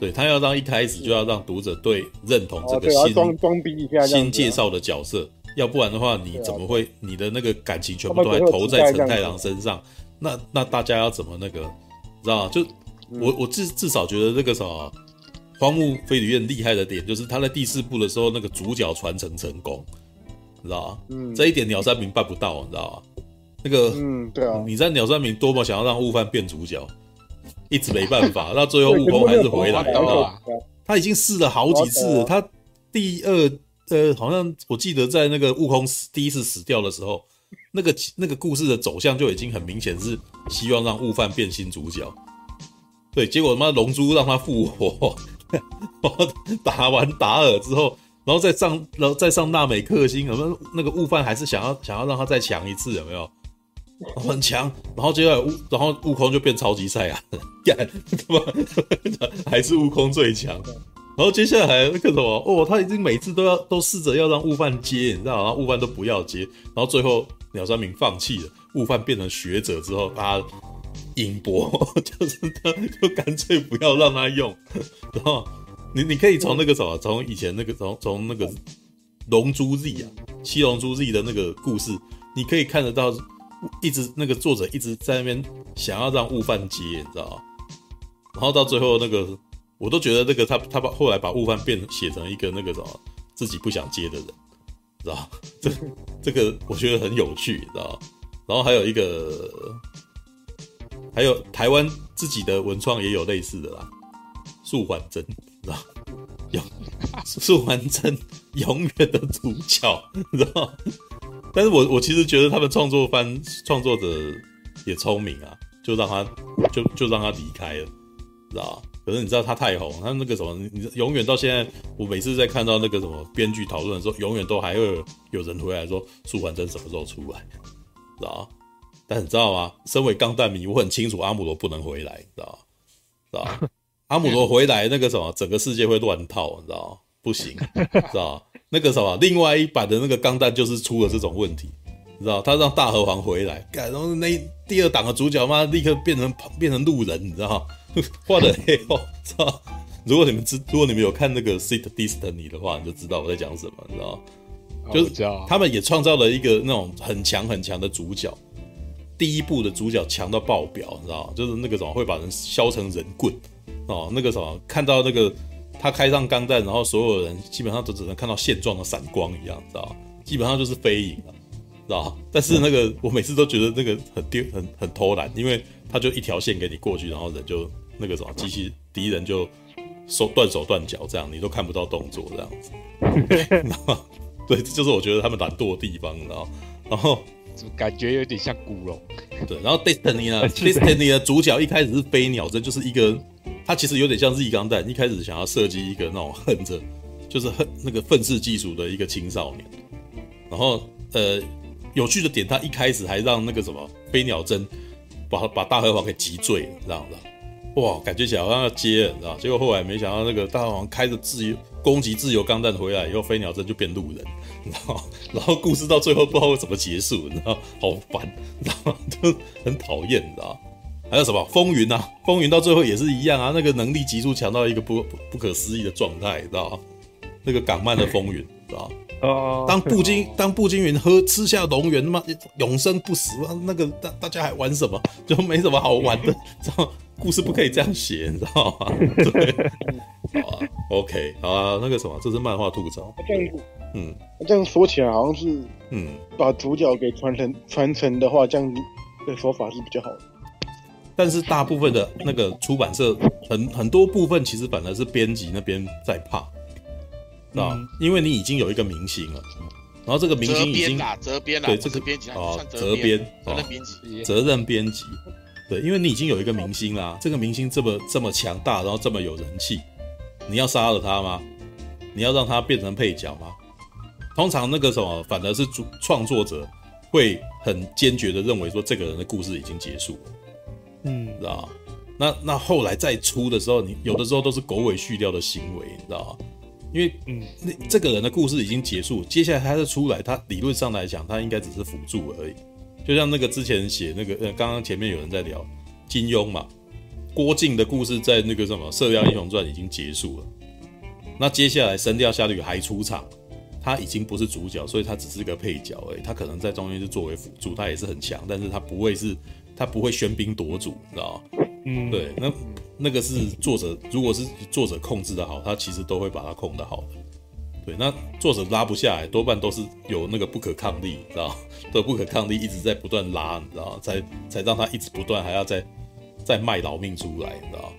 对，他要让一开始就要让读者对认同这个新装装逼一下新介绍的角色。要不然的话，你怎么会你的那个感情全部都还投在陈太郎身上？那那大家要怎么那个，知道吗？就我我至至少觉得那个什么，荒木飞吕彦厉害的点，就是他在第四部的时候那个主角传承成功，你知道吗？嗯，这一点鸟山明办不到，你知道吗？那个，嗯，对啊，你在鸟山明多么想要让悟饭变主角，一直没办法，那最后悟空还是回来了。他已经试了好几次了，他第二呃，好像我记得在那个悟空死第一次死掉的时候，那个那个故事的走向就已经很明显是希望让悟饭变新主角。对，结果他妈龙珠让他复活，打完达尔之后，然后再上，然后再上纳美克星，有没有那个悟饭还是想要想要让他再强一次，有没有？很强，然后接下来悟，然后悟空就变超级赛亚人，干，他妈还是悟空最强。然后接下来那个什么，哦，他已经每次都要都试着要让悟饭接，你知道吗？然后悟饭都不要接，然后最后鸟山明放弃了，悟饭变成学者之后，他音波 就是他就干脆不要让他用。然后你你可以从那个什么，从以前那个从从那个龙珠 Z 啊，七龙珠 Z 的那个故事，你可以看得到。一直那个作者一直在那边想要让悟饭接，你知道吗？然后到最后那个，我都觉得那个他他把后来把悟饭变写成一个那个什么自己不想接的人，知道这这个我觉得很有趣，知道然后还有一个，还有台湾自己的文创也有类似的啦，素还真，知道有素还真永远的主角，知道但是我我其实觉得他们创作番创作者也聪明啊，就让他就就让他离开了，知道吧？可是你知道他太红，他那个什么，你永远到现在，我每次在看到那个什么编剧讨论的时候，永远都还会有人回来说素还真什么时候出来，知道？但你知道吗？身为钢弹迷，我很清楚阿姆罗不能回来，知道？知道？阿姆罗回来那个什么，整个世界会乱套，你知道吗？不行，知道？那个什么，另外一版的那个钢弹就是出了这种问题，你知道？他让大和皇回来，然后那第二档的主角嘛，立刻变成变成路人，你知道吗？画的黑哦，知道？如果你们知，如果你们有看那个《Seed Destiny》的话，你就知道我在讲什么，你知道吗？就是他们也创造了一个那种很强很强的主角，第一部的主角强到爆表，你知道？就是那个什么会把人削成人棍哦，那个什么看到那个。他开上钢弹，然后所有人基本上都只能看到线状的闪光一样，知道？基本上就是飞影了，知道？但是那个我每次都觉得那个很丢，很很偷懒，因为他就一条线给你过去，然后人就那个什么机器敌人就手断手断脚这样，你都看不到动作这样子。然 后对，这就是我觉得他们懒惰的地方，你知道？然后感觉有点像古龙。对，然后 Destiny 呢？Destiny 的主角一开始是飞鸟，这就是一个。他其实有点像日钢弹，一开始想要设计一个那种恨着，就是恨那个愤世嫉俗的一个青少年。然后呃，有趣的点，他一开始还让那个什么飞鸟真把把大和皇给击坠了，知道吗？哇，感觉起来好像要接了，知道吗？结果后来没想到那个大和皇开着自由攻击自由钢弹回来以后，飞鸟真就变路人，你知道吗？然后故事到最后不知道会怎么结束，你知道吗？好烦，你知道吗？就很讨厌，你知道吗？还有什么风云啊？风云到最后也是一样啊，那个能力急速强到一个不不，不可思议的状态，你知道吗？那个港漫的风云，知道？哦。当步惊当步惊云喝吃下龙源，他妈永生不死，那个大大家还玩什么？就没什么好玩的，知道？故事不可以这样写，你知道吗？对。好啊，OK，好啊，那个什么，这是漫画吐槽。这样子，嗯，这样说起来好像是，嗯，把主角给传承传承的话，这样的说法是比较好的。但是大部分的那个出版社很很多部分其实反而是编辑那边在怕，啊、嗯，因为你已经有一个明星了，然后这个明星已经责编了，对这个编辑啊责编责任编辑责任编辑，对，因为你已经有一个明星啦，这个明星这么这么强大，然后这么有人气，你要杀了他吗？你要让他变成配角吗？通常那个什么反而是主创作者会很坚决的认为说这个人的故事已经结束了。嗯，知道那那后来再出的时候，你有的时候都是狗尾续貂的行为，你知道吗？因为嗯，那这个人的故事已经结束，接下来他再出来，他理论上来讲，他应该只是辅助而已。就像那个之前写那个呃，刚刚前面有人在聊金庸嘛，郭靖的故事在那个什么《射雕英雄传》已经结束了，那接下来《神雕侠侣》还出场，他已经不是主角，所以他只是个配角而已。他可能在中间是作为辅助，他也是很强，但是他不会是。他不会喧宾夺主，你知道吗？嗯，对，那那个是作者，如果是作者控制的好，他其实都会把它控的好的。对，那作者拉不下来，多半都是有那个不可抗力，你知道吗？的不可抗力一直在不断拉，你知道？才才让他一直不断还要再再卖老命出来，你知道？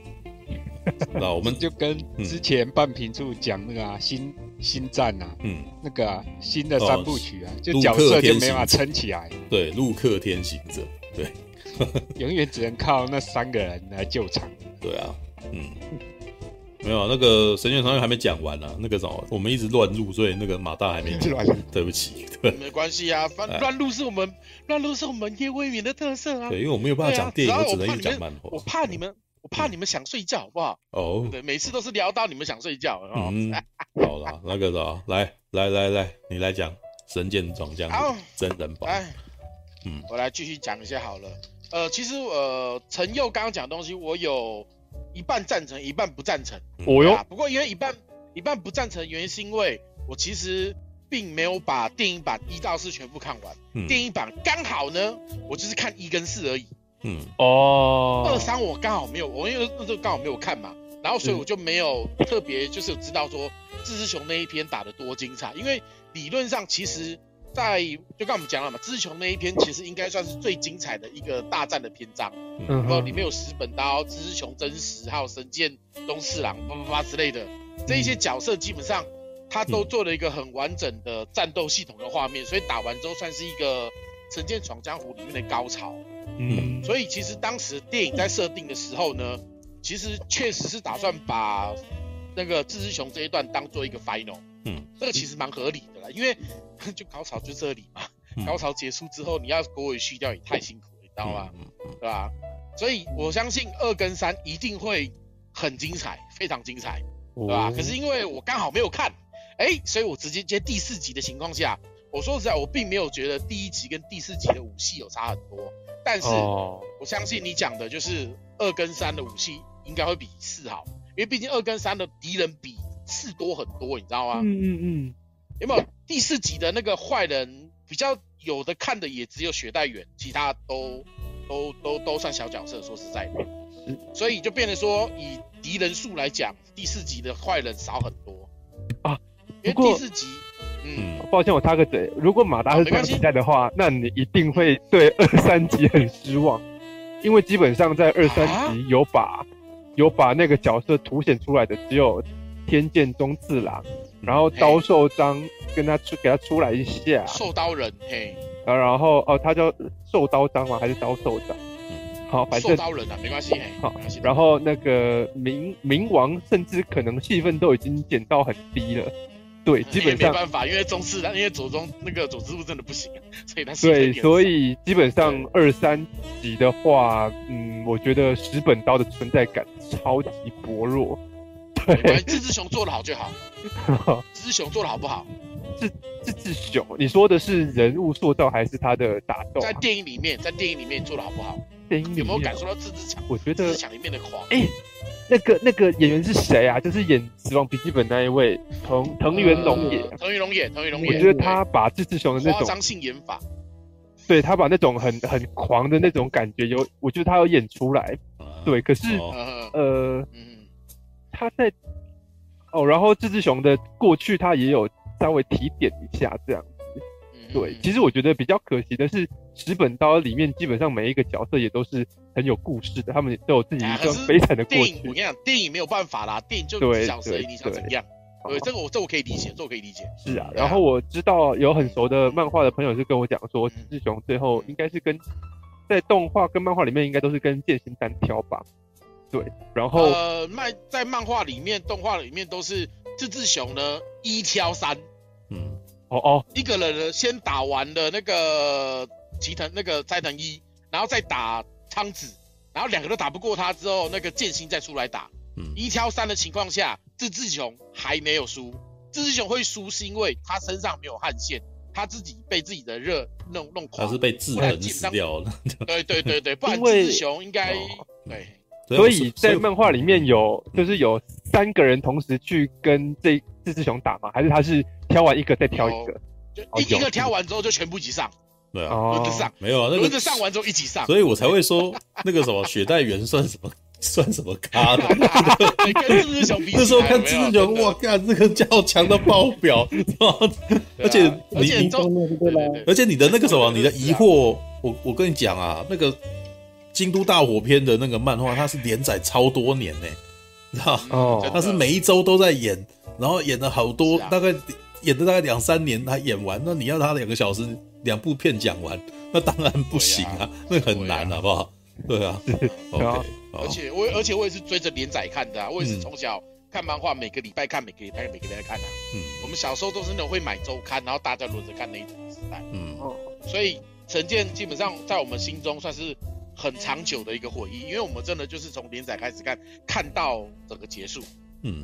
那我们就跟之前半瓶醋讲那个啊，新新战啊，嗯，那个啊，新的三部曲啊，就角色就没办法撑起来。对，陆克天行者，对，永远只能靠那三个人来救场。对啊，嗯，没有那个神剑传还没讲完呢、啊，那个什么，我们一直乱入，所以那个马大还没讲。对不起，对，没关系啊，反乱入是我们乱入是我们叶未眠的特色啊。对，因为我没有办法讲电影，我只能一直讲漫画。我怕你们。我怕你们想睡觉，好不好？哦，对，每次都是聊到你们想睡觉。嗯，好了，那个的，来来来来，你来讲《神剑闯江湖》真人版。哎，嗯，我来继续讲一下好了。呃，其实呃，陈佑刚刚讲的东西，我有一半赞成，一半不赞成。哦哟，不过因为一半一半不赞成原因，是因为我其实并没有把电影版一到四全部看完。嗯，电影版刚好呢，我就是看一跟四而已。嗯哦，二三我刚好没有，我因为那时候刚好没有看嘛，然后所以我就没有特别就是知道说志志雄那一篇打得多精彩，因为理论上其实在就刚我们讲了嘛，志志雄那一篇其实应该算是最精彩的一个大战的篇章，嗯。然后里面有石本刀、志志雄真实，还有神剑东四郎叭叭叭之类的。这一些角色，基本上他都做了一个很完整的战斗系统的画面，所以打完之后算是一个神剑闯江湖里面的高潮。嗯，所以其实当时电影在设定的时候呢，其实确实是打算把那个志志雄这一段当做一个 final，嗯，这个其实蛮合理的啦，因为就高潮就这里嘛，高潮结束之后你要狗尾续掉也太辛苦了，你知道吗？对吧？所以我相信二跟三一定会很精彩，非常精彩，对吧？可是因为我刚好没有看，哎，所以我直接接第四集的情况下，我说实在，我并没有觉得第一集跟第四集的武戏有差很多。但是我相信你讲的就是二跟三的武器应该会比四好，因为毕竟二跟三的敌人比四多很多，你知道吗？嗯嗯嗯。有没有第四集的那个坏人比较有的看的也只有雪代远，其他都都都都算小角色。说实在的，所以就变得说以敌人数来讲，第四集的坏人少很多啊。因为第四集。嗯，抱歉，我插个嘴。如果马达是这样期待的话，那你一定会对二三集很失望，因为基本上在二三集有把、啊、有把那个角色凸显出来的只有天剑宗次郎，然后刀兽章跟他出给他出来一下，兽刀人嘿，啊，然后哦，他叫兽刀章吗？还是刀兽章？好，反正兽刀人啊，没关系嘿，好，然后那个冥冥王甚至可能戏份都已经减到很低了。对，基本上没办法，因为宗次郎，因为佐中那个佐之物真的不行，所以他对，所以基本上二三集的话，嗯，我觉得石本刀的存在感超级薄弱。对，这只熊做的好就好，志志雄做的好不好？志志志雄，你说的是人物塑造还是他的打斗？在电影里面，在电影里面做的好不好？电影里面有没有感受到志志强？我觉得志志强里面的狂。哎。那个那个演员是谁啊？就是演《死亡笔记本》那一位藤藤原龙也。藤原龙也，藤原龙也。我觉得他把志志雄的那种夸张性演法，对他把那种很很狂的那种感觉有，我觉得他有演出来。对，可是呃，他在哦，然后这只熊的过去他也有稍微提点一下这样。对，其实我觉得比较可惜的是，十本刀里面基本上每一个角色也都是很有故事的，他们都有自己一段悲惨的过去。电影我跟你讲，电影没有办法啦，电影就一小时，你想怎么样？对，这个我这我可以理解，这我可以理解。是啊，然后我知道有很熟的漫画的朋友是跟我讲说，志雄最后应该是跟在动画跟漫画里面应该都是跟剑心单挑吧？对，然后呃，漫在漫画里面、动画里面都是志志雄呢一挑三，嗯。哦哦，一个人呢，先打完了那个齐藤那个斋藤一，然后再打苍子，然后两个都打不过他之后，那个剑心再出来打。嗯，一挑三的情况下，志志雄还没有输。志志雄会输是因为他身上没有汗腺，他自己被自己的热弄弄垮。他是被制衡死掉了。对对对对，不然志志雄应该对。所以在漫画里面有就是有三个人同时去跟这四只熊打吗？还是他是？挑完一个再挑一个，就一一个挑完之后就全部一起上，对啊，轮着上，没有啊，那轮着上完之后一起上，所以我才会说那个什么雪代原算什么 算什么咖的，那时候看志志雄，哇，看这个叫强的爆表，而且你，而且你的那个什么，你的疑惑，我我跟你讲啊，那个。京都大火篇的那个漫画，它是连载超多年呢，你知道？哦，它是每一周都在演，然后演了好多，大概演了大概两三年才演完。那你要他两个小时两部片讲完，那当然不行啊，那很难，好不好？对啊，OK。而且我而且我也是追着连载看的啊，我也是从小看漫画，每个礼拜看，每个礼拜每个礼拜看啊。嗯，我们小时候都是那种会买周刊，然后大家轮着看那一种时代。嗯，所以神剑基本上在我们心中算是很长久的一个回忆，因为我们真的就是从连载开始看，看到整个结束。嗯。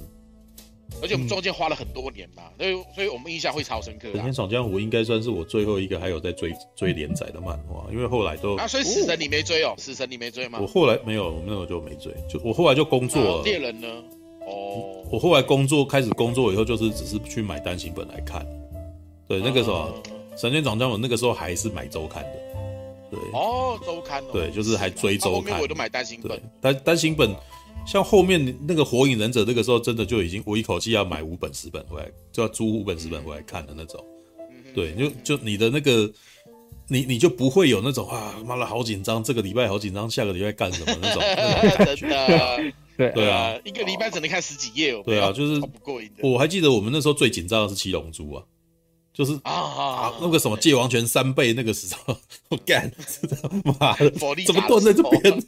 而且我们中间花了很多年嘛，所以所以我们印象会超深刻。《神仙闯江湖》应该算是我最后一个还有在追追连载的漫画，因为后来都啊，所以死神你没追哦？死神你没追吗？我后来没有，我们那时候就没追，就我后来就工作了。猎人呢？哦，我后来工作开始工作以后，就是只是去买单行本来看。对，那个时候《神剑闯江湖》那个时候还是买周刊的。对哦，周刊哦对，就是还追周刊。我都买单行本，单单行本。像后面那个火影忍者，那个时候真的就已经我一口气要买五本十本回来，就要租五本十本回来看的那种。对，就就你的那个，你你就不会有那种啊，妈的好紧张，这个礼拜好紧张，下个礼拜干什么那种。真的，对对啊，一个礼拜只能看十几页哦。对啊，就是不过瘾。我还记得我们那时候最紧张的是七龙珠啊。就是啊啊，那个什么界王拳三倍那个时候，我 干，妈的，怎么断在这边？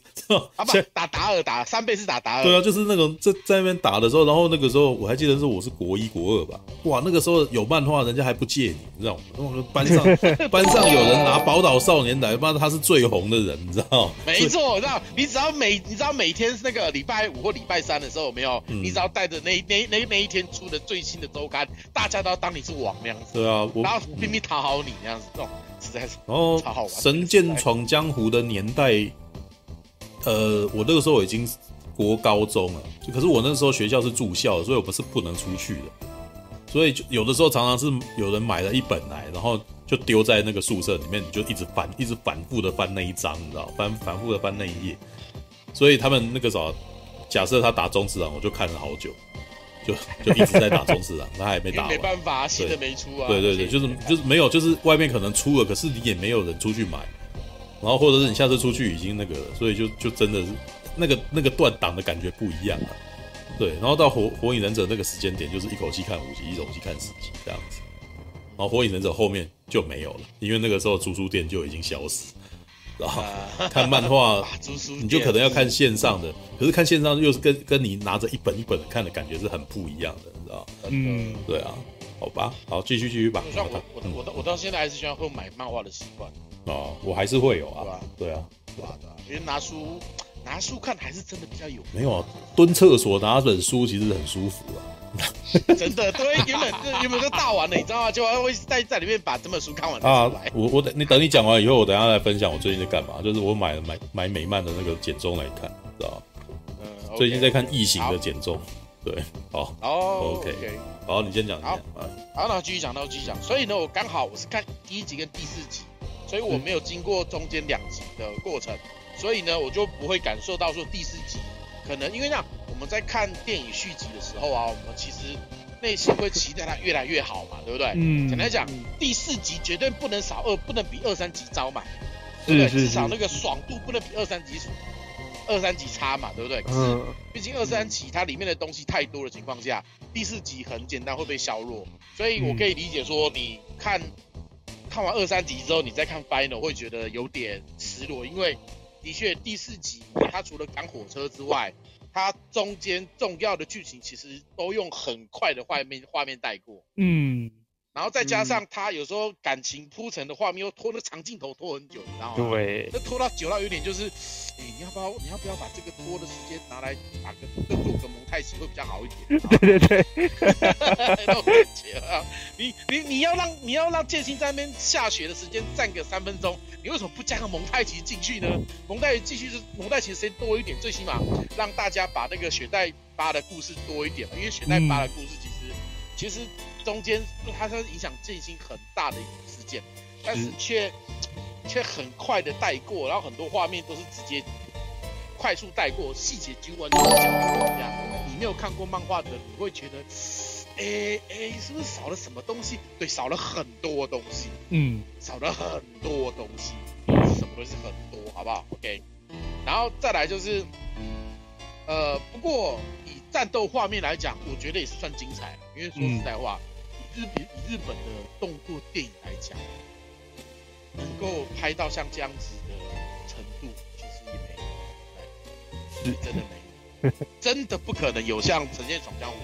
啊不，打达尔打三倍是打达尔。对啊，就是那种在在那边打的时候，然后那个时候我还记得是我是国一国二吧，哇，那个时候有漫画人家还不借你，你知道吗？班上 班上有人拿宝岛少年来，妈的他是最红的人，你知道吗？没错，我知道，你只要每你知道每天那个礼拜五或礼拜三的时候有没有？你只要带着那那那那一天出的最新的周刊，大家都要当你是王那样子。对啊。然后拼命讨好你那样子，这种实在是然后超好玩。神剑闯江湖的年代，呃，我那个时候已经国高中了，可是我那时候学校是住校，所以我不是不能出去的，所以就有的时候常常是有人买了一本来，然后就丢在那个宿舍里面，你就一直翻，一直反复的翻那一章，你知道，翻反复的翻那一页，所以他们那个时候，假设他打中指郎，我就看了好久。就就一直在打中次郎，他还没打完。没办法，新的没出啊。对对对，就是就是没有，就是外面可能出了，可是你也没有人出去买，然后或者是你下次出去已经那个了，所以就就真的是那个那个断档的感觉不一样了。对，然后到火火影忍者那个时间点，就是一口气看五集，一口气看十集这样子。然后火影忍者后面就没有了，因为那个时候租书店就已经消失。然后看漫画，你就可能要看线上的，可是看线上又是跟跟你拿着一本一本的看的感觉是很不一样的，你知道？嗯，对啊，好吧，好，继续继续吧。我我我我到我到现在还是喜欢会买漫画的习惯。哦，我还是会有啊，对啊，对啊，因为拿书拿书看还是真的比较有。没有啊，蹲厕所拿本书其实很舒服啊。真的，对，原本就原本就大完了，你知道吗？就会在在里面把整本书看完啊。我我等你等你讲完以后，我等下来分享我最近在干嘛。就是我买了买买美漫的那个简中来看，知道嗯，最近在看异形的简中，对，好。哦，OK，好，你先讲。好，好，那继续讲，那继续讲。所以呢，我刚好我是看第一集跟第四集，所以我没有经过中间两集的过程，所以呢，我就不会感受到说第四集可能因为那。我们在看电影续集的时候啊，我们其实内心会期待它越来越好嘛，对不对？嗯。简单讲，第四集绝对不能少二，不能比二三集糟嘛，对不对？至少那个爽度不能比二三集二三集差嘛，对不对？可是，毕竟二三集它里面的东西太多的情况下，第四集很简单会被削弱，所以我可以理解说，你看看完二三集之后，你再看 final 会觉得有点失落，因为的确第四集它除了赶火车之外，它中间重要的剧情其实都用很快的画面画面带过，嗯，然后再加上他有时候感情铺陈的画面又拖那长镜头拖很久，你知道吗？对，那拖到久到有点就是，哎，你要不要你要不要把这个拖的时间拿来打个更做个蒙太奇会比较好一点？对对对，那种感觉啊，你你你要让你要让剑心在那边下雪的时间占个三分钟。你为什么不加个蒙太奇进去呢？蒙太奇继续是蒙太奇的时间多一点，最起码让大家把那个雪代巴的故事多一点嘛。因为雪代巴的故事其实、嗯、其实中间它是影响剑心很大的一个事件，但是却却很快的带过，然后很多画面都是直接快速带过，细节几乎完全讲不一样。你没有看过漫画的，你会觉得。哎、欸、哎、欸，是不是少了什么东西？对，少了很多东西。嗯，少了很多东西。什么东西很多，好不好？OK。然后再来就是，呃，不过以战斗画面来讲，我觉得也是算精彩，因为说实在话，日比以日本的动作电影来讲，能够拍到像这样子的程度，其实也没有，对，真的没有，真的不可能有像《神剑闯江湖》。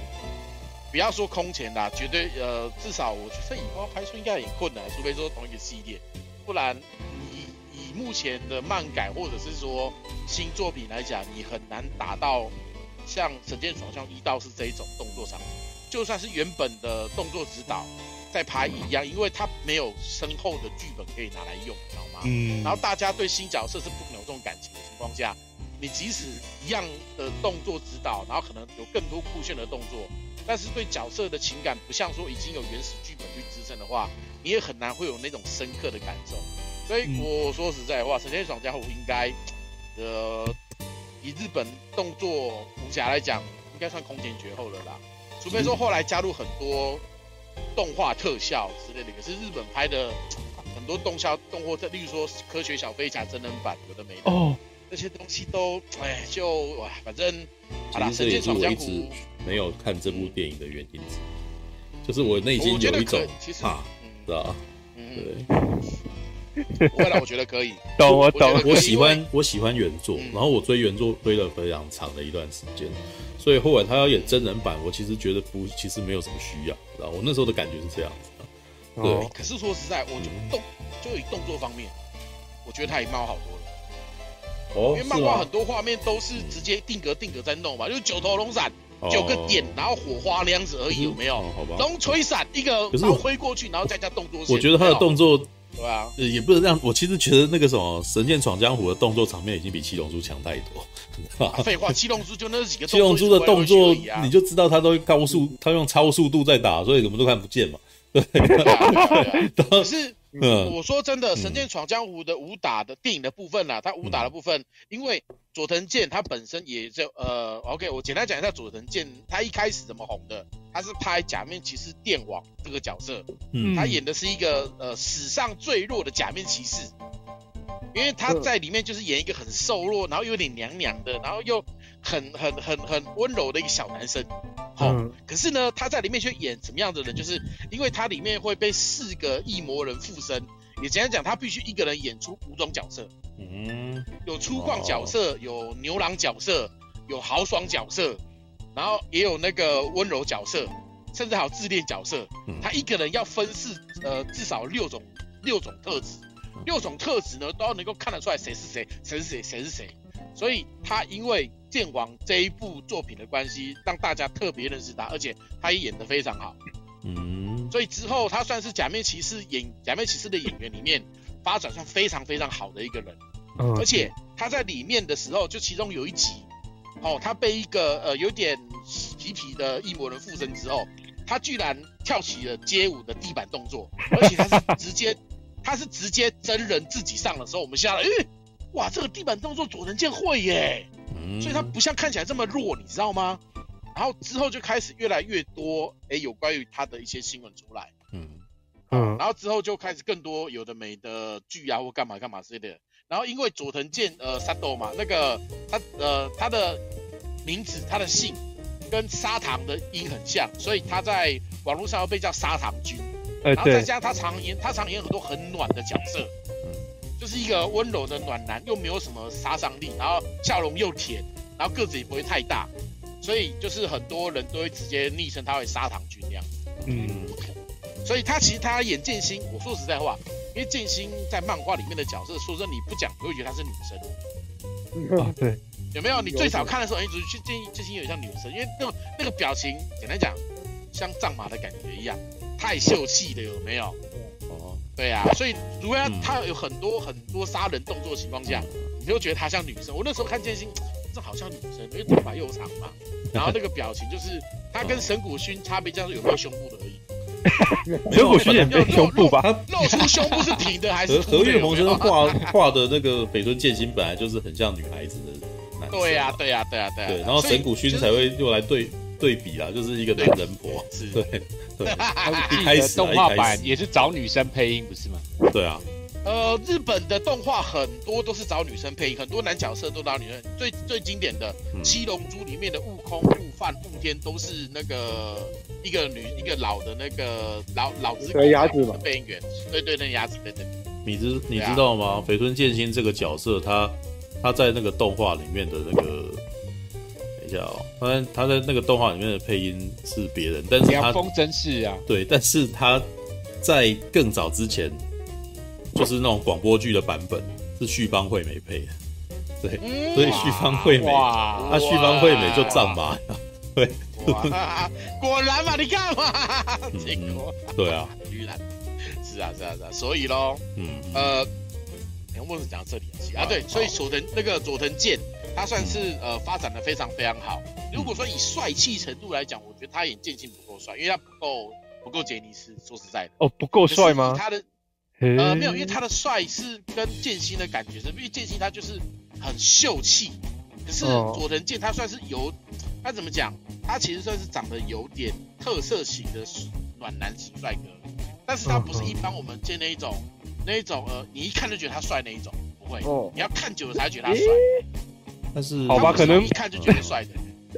不要说空前啦，绝对呃，至少我觉得以后拍出应该很困难，除非说同一个系列，不然以以目前的漫改或者是说新作品来讲，你很难达到像《神剑闯江湖一》到是这一种动作场景，就算是原本的动作指导在拍一样，因为它没有深厚的剧本可以拿来用，你知道吗？嗯。然后大家对新角色是不可能有这种感情的情况下，你即使一样的动作指导，然后可能有更多酷炫的动作。但是对角色的情感不像说已经有原始剧本去支撑的话，你也很难会有那种深刻的感受。所以我说实在话，《神仙爽家伙》应该，呃，以日本动作武侠来讲，应该算空前绝后了啦。除非说后来加入很多动画特效之类的，可是日本拍的很多动效动画特，例如说《科学小飞侠》真人版，有的没的。哦。这些东西都，哎，就哇，反正，好啦，神剑闯江湖没有看这部电影的原因，就是我内心有一种怕，知道吧？对。未来我觉得可以，懂我懂。我喜欢我喜欢原作，然后我追原作追了非常长的一段时间，所以后来他要演真人版，我其实觉得不，其实没有什么需要，知道？我那时候的感觉是这样子。对。可是说实在，我就动，就以动作方面，我觉得他也猫好多了。因为漫画很多画面都是直接定格定格在弄嘛，就是九头龙闪九个点，然后火花那样子而已，有没有？好吧。龙锤闪一个，然后挥过去，然后再加动作。我觉得他的动作，对啊，也不能这样。我其实觉得那个什么《神剑闯江湖》的动作场面已经比七龙珠强太多。废话，七龙珠就那几个。七龙珠的动作，你就知道他都高速，他用超速度在打，所以什么都看不见嘛。对。可是。嗯，我说真的，《神剑闯江湖》的武打的电影的部分啦，它武打的部分，因为佐藤健他本身也就呃，OK，我简单讲一下佐藤健他一开始怎么红的，他是拍《假面骑士电王》这个角色，嗯，他演的是一个呃史上最弱的假面骑士，因为他在里面就是演一个很瘦弱，然后有点娘娘的，然后又很很很很温柔的一个小男生。好，嗯、可是呢，他在里面却演什么样的人？就是因为他里面会被四个异魔人附身，也简单讲，他必须一个人演出五种角色。嗯，有粗犷角色，哦、有牛郎角色，有豪爽角色，然后也有那个温柔角色，甚至还有自恋角色。嗯、他一个人要分饰呃至少六种六种特质，六种特质呢都要能够看得出来谁是谁，谁是谁，谁是谁。所以他因为剑王这一部作品的关系，让大家特别认识他，而且他也演得非常好。嗯，所以之后他算是假面骑士演假面骑士的演员里面发展算非常非常好的一个人。嗯，而且他在里面的时候，就其中有一集，哦，他被一个呃有点皮皮的异魔人附身之后，他居然跳起了街舞的地板动作，而且他是直接他是直接真人自己上的时候，我们吓了，诶哇，这个地板动作佐藤健会耶，嗯、所以他不像看起来这么弱，你知道吗？然后之后就开始越来越多，哎，有关于他的一些新闻出来，嗯。嗯，然后之后就开始更多有的没的剧啊或干嘛干嘛之类的。然后因为佐藤健呃三斗嘛，那个他呃他的名字他的姓跟砂糖的音很像，所以他在网络上要被叫砂糖君，然后再加上他常演他常演很多很暖的角色。就是一个温柔的暖男，又没有什么杀伤力，然后笑容又甜，然后个子也不会太大，所以就是很多人都会直接昵称他为砂糖君那样。嗯，所以他其实他演剑心，我说实在话，因为剑心在漫画里面的角色，说真的你不讲，你会觉得她是女生。啊，对，有没有？你最早看的时候，哎，去建议剑心有点像女生，因为那种那个表情，简单讲，像藏马的感觉一样，太秀气了，有没有？对啊，所以如果他有很多很多杀人动作的情况下，你就觉得他像女生。我那时候看剑心，这好像女生，因为头发又长嘛，然后那个表情就是他跟神谷薰差别，就是有没有胸部的而已。神谷薰也没胸部吧？露出胸部是平的还是？何月萌生画画的那个北村剑心本来就是很像女孩子的。对呀，对呀，对呀，对。对，然后神谷薰才会用来对对比啦，就是一个男人婆。对。对，一开始动画版也是找女生配音，不是吗？对啊，呃，日本的动画很多都是找女生配音，很多男角色都找女生。最最经典的《七龙珠》里面的悟空、悟饭、悟天都是那个一个女一个老的那个老老子鸭子嘛配音员。对对，那鸭子对对。你知你知道吗？绯村剑心这个角色，他他在那个动画里面的那个，等一下哦，他他在那个动画里面的配音是别人，但是他风真是啊，对，但是他在更早之前。就是那种广播剧的版本是旭方惠美配的，对，嗯、所以旭方惠美，那旭方惠美就藏马，对，果然嘛，你看嘛，结果、嗯、对啊，居然，是啊是啊是啊，所以喽，嗯呃，我们讲到这里啊，对，所以佐藤那个佐藤健，他算是、嗯、呃发展的非常非常好。如果说以帅气程度来讲，我觉得他演剑心不够帅，因为他不够不够杰尼斯，说实在的，哦，不够帅吗？他的。呃，没有，因为他的帅是跟剑心的感觉是，因为剑心他就是很秀气，可是佐藤健他算是有，他怎么讲？他其实算是长得有点特色型的暖男型帅哥，但是他不是一般我们见那一种，那一种呃，你一看就觉得他帅那一种，不会，你要看久了才觉得他帅。但是好吧，可能一看就觉得帅的。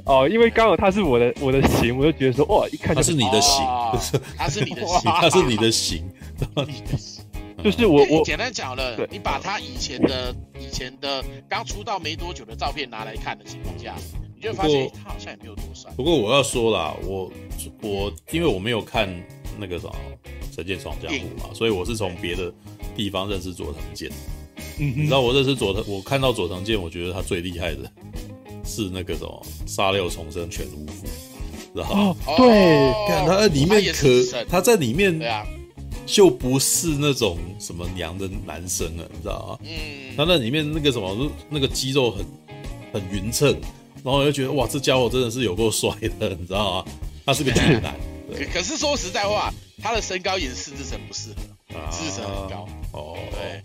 哦，因为刚好他是我的我的型，我就觉得说哇，一看就他是你的型，他是你的型，他是你的型，就是我我简单讲了，你把他以前的以前的刚出道没多久的照片拿来看的情况下，你就发现他好像也没有多帅。不过我要说啦，我我因为我没有看那个什么《神剑闯江湖》嘛，所以我是从别的地方认识佐藤健。嗯，你知道我认识佐藤，我看到佐藤健，我觉得他最厉害的是那个什么《杀六重生全无负》，知道吗？对，看他在里面可他在里面。就不是那种什么娘的男生了，你知道吗？嗯，他那里面那个什么，那个肌肉很很匀称，然后我就觉得哇，这家伙真的是有够帅的，你知道吗？他是个巨男。可可是说实在话，他的身高也四之神不适合，四之神很高。哦，对，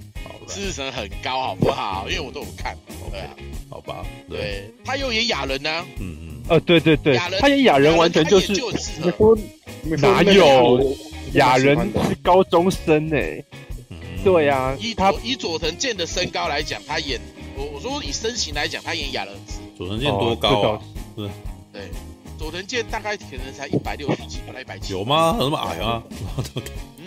四之神很高，好不好？因为我都有看。对啊，好吧。对，他又演亚人呢。嗯嗯。呃，对对对，他演亚人完全就是。你说哪有？亚人是高中生呢、对呀、啊，以他以佐藤健的身高来讲，他演我我说以身形来讲，他演亚人。佐藤健多高啊？是，对，佐藤健大概可能才一百六十几，不到一百七。有吗？有那么矮吗？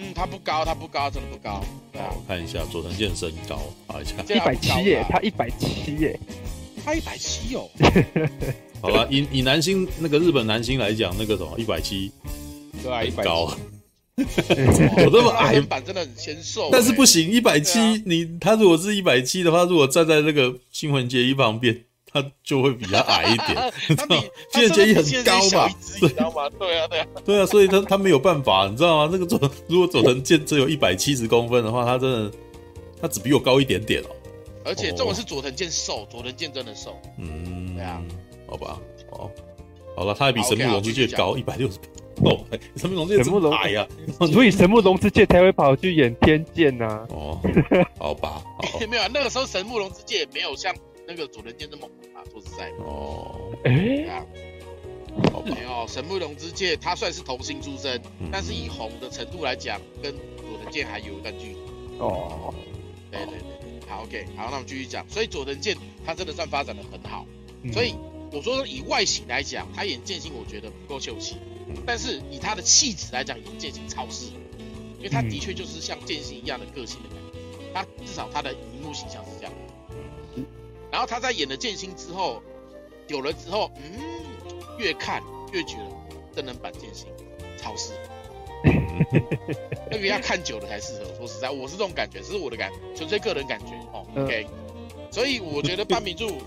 嗯，他不高，他不高，真的不高。对啊，我看一下佐藤健身高，好一下，一百七耶，他一百七耶，他一百七哦。好了，以以男星那个日本男星来讲，那个什么一百七，对啊，一百高。我这么矮板真的很纤瘦，但是不行，一百七，你他如果是一百七的话，如果站在那个新垣结衣旁边，他就会比较矮一点。新垣结衣很高嘛，对，知道吗？对啊，对啊，对啊，所以他他没有办法，你知道吗？那个佐如果佐藤健只有一百七十公分的话，他真的他只比我高一点点哦。而且这种是佐藤健瘦，佐藤健真的瘦。嗯，对啊，好吧，哦，好了，他还比神木龙之介高一百六十。哦，神木龙之介这么矮呀，所以神木龙之介才会跑去演天剑呐。哦，好吧，没有啊，那个时候神木龙之介也没有像那个佐藤健这么红啊，说实在的。哦，哎，没有神木隆之介，他算是童星出身，但是以红的程度来讲，跟佐藤健还有一段距离。哦，对对对对，好，OK，好，那我们继续讲。所以佐藤健他真的算发展的很好，所以我说以外形来讲，他演剑心我觉得不够秀气。但是以他的气质来讲，演剑心超适合，因为他的确就是像剑心一样的个性的感觉，他至少他的荧幕形象是这样的。然后他在演了剑心之后，久了之后，嗯，越看越觉得真人版剑心超适合，那个要看久了才适合。说实在，我是这种感觉，这是我的感觉，纯粹个人感觉哦。OK。所以我觉得半米柱，我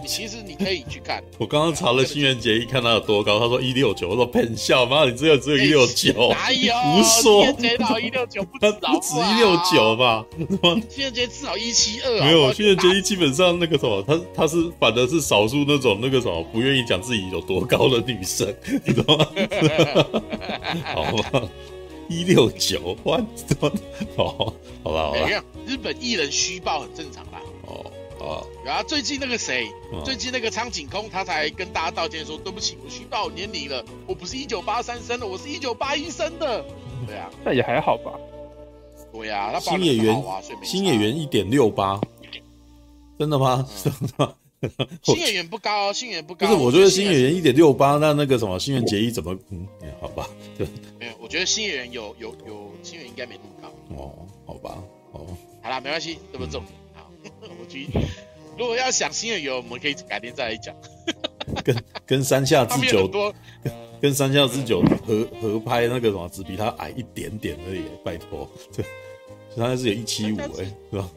你其实你可以去看。我刚刚查了新垣结衣，看他有多高，他说一六九，我说骗笑，妈，你只有只有一六九，哪有？胡说，新垣结衣到一六九不止，不止一六九吧？新垣结衣至少一七二。没有，新垣结衣基本上那个什么，她她是反正是少数那种那个什么不愿意讲自己有多高的女生，你知道吗？好吧，一六九，哇，怎么？好，好吧，好吧。日本艺人虚报很正常啦。哦。哦，然后最近那个谁，最近那个苍井空，他才跟大家道歉说，对不起，我虚报年龄了，我不是一九八三生的，我是一九八一生的。对啊，那也还好吧。对呀、啊，新演员新演员一点六八，真的吗？真的吗？新演员不高，新演员不高。不是，我觉得新演员一点六八，那那个什么新垣结衣怎么？嗯，好吧，对。没有，我觉得新演员有有有新演员应该没那么高。哦，好吧，哦，好啦，没关系，这么重。好，我去。如果要想新演员，我们可以改天再来讲。跟跟山下智久 跟跟山下智久合合拍那个什么，只比他矮一点点而已，拜托。对，他还是有一七五哎，是吧？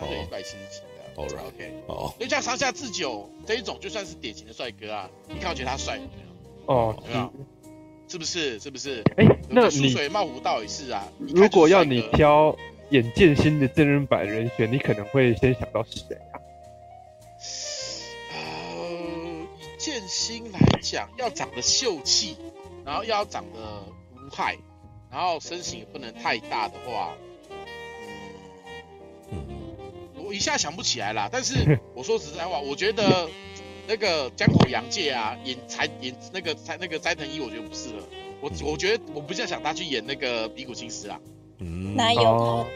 哦，一百七十七。好了，OK，哦，因为像山下智久这一种，就算是典型的帅哥啊，你看我觉得他帅有没有？哦，有没有？是不是？是不是？哎、欸，那你水茂湖道也是啊。如果要你挑演剑心的真人版人选，你可能会先想到是谁啊？呃，以剑心来讲，要长得秀气，然后要长得无害，然后身形也不能太大的话。嗯我一下想不起来啦，但是 我说实在话，我觉得那个江口洋介啊，演才演那个才那个斋藤一，我觉得不适合。我我觉得我比较想他去演那个比古清司啊。嗯，哪有他？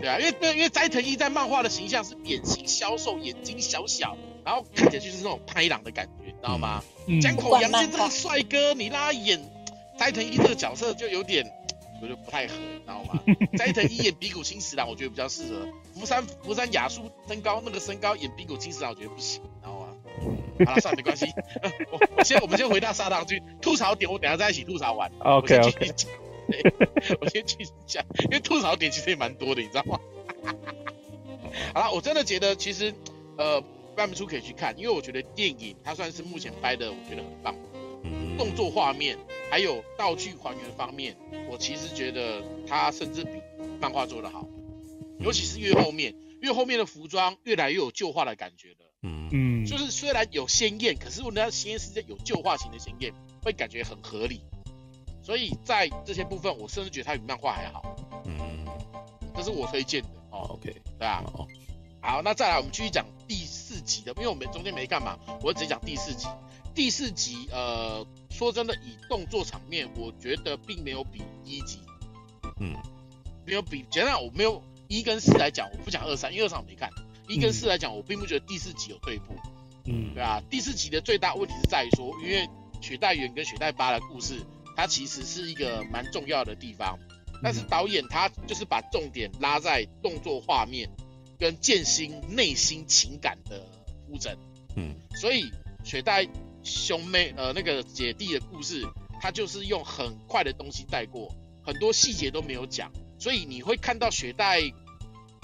对啊，因为因为斋藤一在漫画的形象是典型消瘦，眼睛小小，然后看起来就是那种拍狼的感觉，你知道吗？嗯、江口洋介这个帅哥，你让他演斋藤一这个角色就有点。我觉得不太合，你知道吗？斋藤一演比古清十郎，我觉得比较适合。福山福山雅树身高那个身高演比古清十郎，我觉得不行，你知道吗？好了，算了，没关系。我我先我们先回到砂糖君吐槽点，我等下再一起吐槽完。OK OK 我。我先继续讲，因为吐槽点其实也蛮多的，你知道吗？好了，我真的觉得其实呃，半本书可以去看，因为我觉得电影它算是目前拍的，我觉得很棒。动作画面还有道具还原方面，我其实觉得它甚至比漫画做得好，尤其是越后面，越后面的服装越来越有旧化的感觉了。嗯嗯，就是虽然有鲜艳，可是我那鲜艳是在有旧化型的鲜艳，会感觉很合理。所以在这些部分，我甚至觉得它比漫画还好。嗯，这是我推荐的。哦，OK，对啊。好，那再来我们继续讲第四集的，因为我们中间没干嘛，我只讲第四集。第四集，呃，说真的，以动作场面，我觉得并没有比一集，嗯，没有比，简单，我没有一跟四来讲，我不讲二三，因为二三我没看，一跟四来讲，我并不觉得第四集有退步，嗯，对啊，第四集的最大问题是在于说，因为雪代缘跟雪代巴的故事，它其实是一个蛮重要的地方，但是导演他就是把重点拉在动作画面跟剑心内心情感的铺陈，嗯，所以雪代。兄妹，呃，那个姐弟的故事，他就是用很快的东西带过，很多细节都没有讲，所以你会看到雪代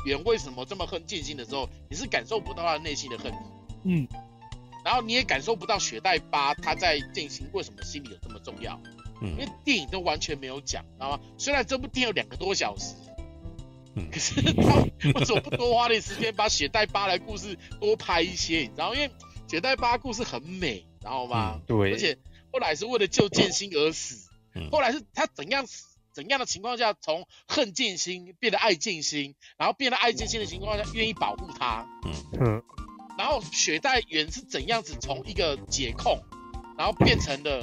原为什么这么恨剑心的时候，你是感受不到他内心的恨意，嗯，然后你也感受不到雪代巴他在剑心为什么心里有这么重要，嗯，因为电影都完全没有讲，知道吗？虽然这部电影有两个多小时，嗯，可是他为什么不多花点时间把雪代巴的故事多拍一些？你知道，因为雪代巴故事很美。知道吗、嗯？对，而且后来是为了救剑心而死。嗯、后来是他怎样怎样的情况下，从恨剑心变得爱剑心，然后变得爱剑心的情况下，愿意保护他。嗯嗯。然后雪代原是怎样子从一个解控，然后变成了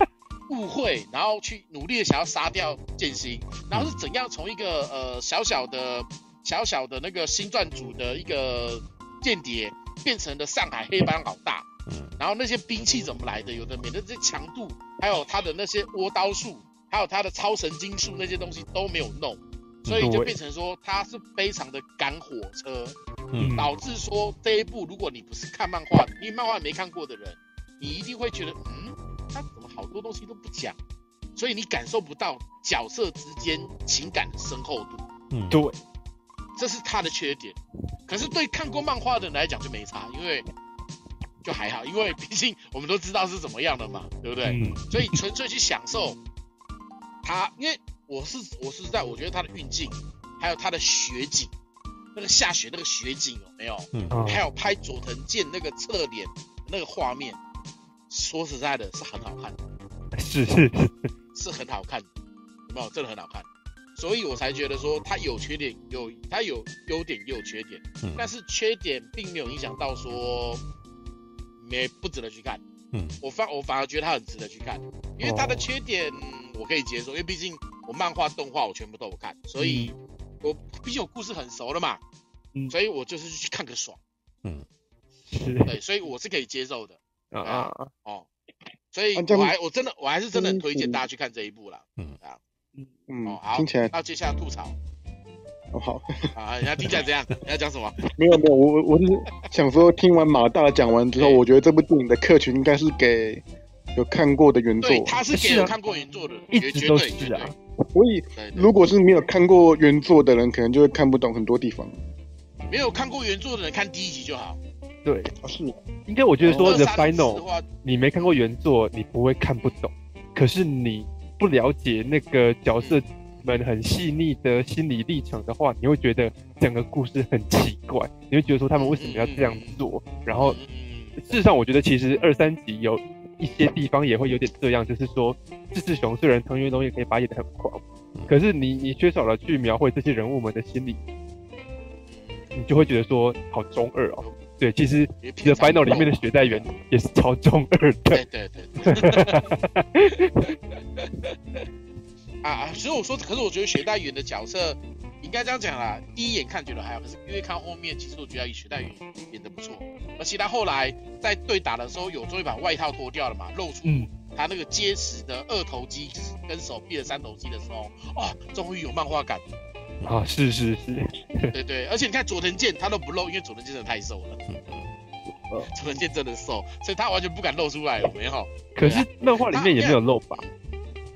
误会，然后去努力的想要杀掉剑心，然后是怎样从一个呃小小的小小的那个星钻组的一个间谍，变成了上海黑帮老大。嗯，然后那些兵器怎么来的？有的没的，这些强度，还有他的那些倭刀术，还有他的超神经术那些东西都没有弄，所以就变成说他是非常的赶火车，嗯，导致说这一部如果你不是看漫画，因为漫画没看过的人，你一定会觉得，嗯，他怎么好多东西都不讲，所以你感受不到角色之间情感的深厚度。嗯，对，这是他的缺点。可是对看过漫画的人来讲就没差，因为。就还好，因为毕竟我们都知道是怎么样的嘛，对不对？嗯、所以纯粹去享受他，因为我是我是在我觉得他的运镜，还有他的雪景，那个下雪那个雪景有没有？嗯，还有拍佐藤健那个侧脸那个画面，说实在的，是很好看的，是是是，是很好看的，有没有？真的很好看，所以我才觉得说它有缺点，有它有优点也有缺点，嗯，但是缺点并没有影响到说。没不值得去看，嗯，我反我反而觉得它很值得去看，因为它的缺点我可以接受，因为毕竟我漫画动画我全部都有看，所以我毕竟我故事很熟了嘛，嗯，所以我就是去看个爽，嗯，是，对，所以我是可以接受的啊啊哦，所以我还我真的我还是真的很推荐大家去看这一部啦，嗯啊，嗯嗯，哦好，听起来，那接下来吐槽，哦好，啊，你要听起来怎样？你要讲什么？没有没有，我我是想说，听完马大讲完之后，我觉得这部电影的客群应该是给有看过的原作，对，他是给有看过原作的，一直都是啊。所以，如果是没有看过原作的人，可能就会看不懂很多地方。没有看过原作的人，看第一集就好。对，是。应该我觉得说，The Final，你没看过原作，你不会看不懂。可是你不了解那个角色们很细腻的心理历程的话，你会觉得整个故事很奇怪。你会觉得说他们为什么要这样做？然后，事实上，我觉得其实二三集有。一些地方也会有点这样，就是说，志志雄虽然藤原龙也可以把演得很狂，可是你你缺少了去描绘这些人物们的心理，你就会觉得说好中二哦。对，其实《The Final》里面的雪代缘也是超中二的。对对对。啊啊！所以我说，可是我觉得雪代原的角色。应该这样讲啦，第一眼看觉得还好，可是因为看后面，其实我觉得雪代原演的不错，而且他后来在对打的时候，有终于把外套脱掉了嘛，露出他那个结实的二头肌跟手臂的三头肌的时候，啊，终于有漫画感 啊！是是是，对，对对，而且你看佐藤健他都不露，因为佐藤健真的太瘦了，佐藤健真的瘦，所以他完全不敢露出来，有没有？可是漫画里面也没有露吧？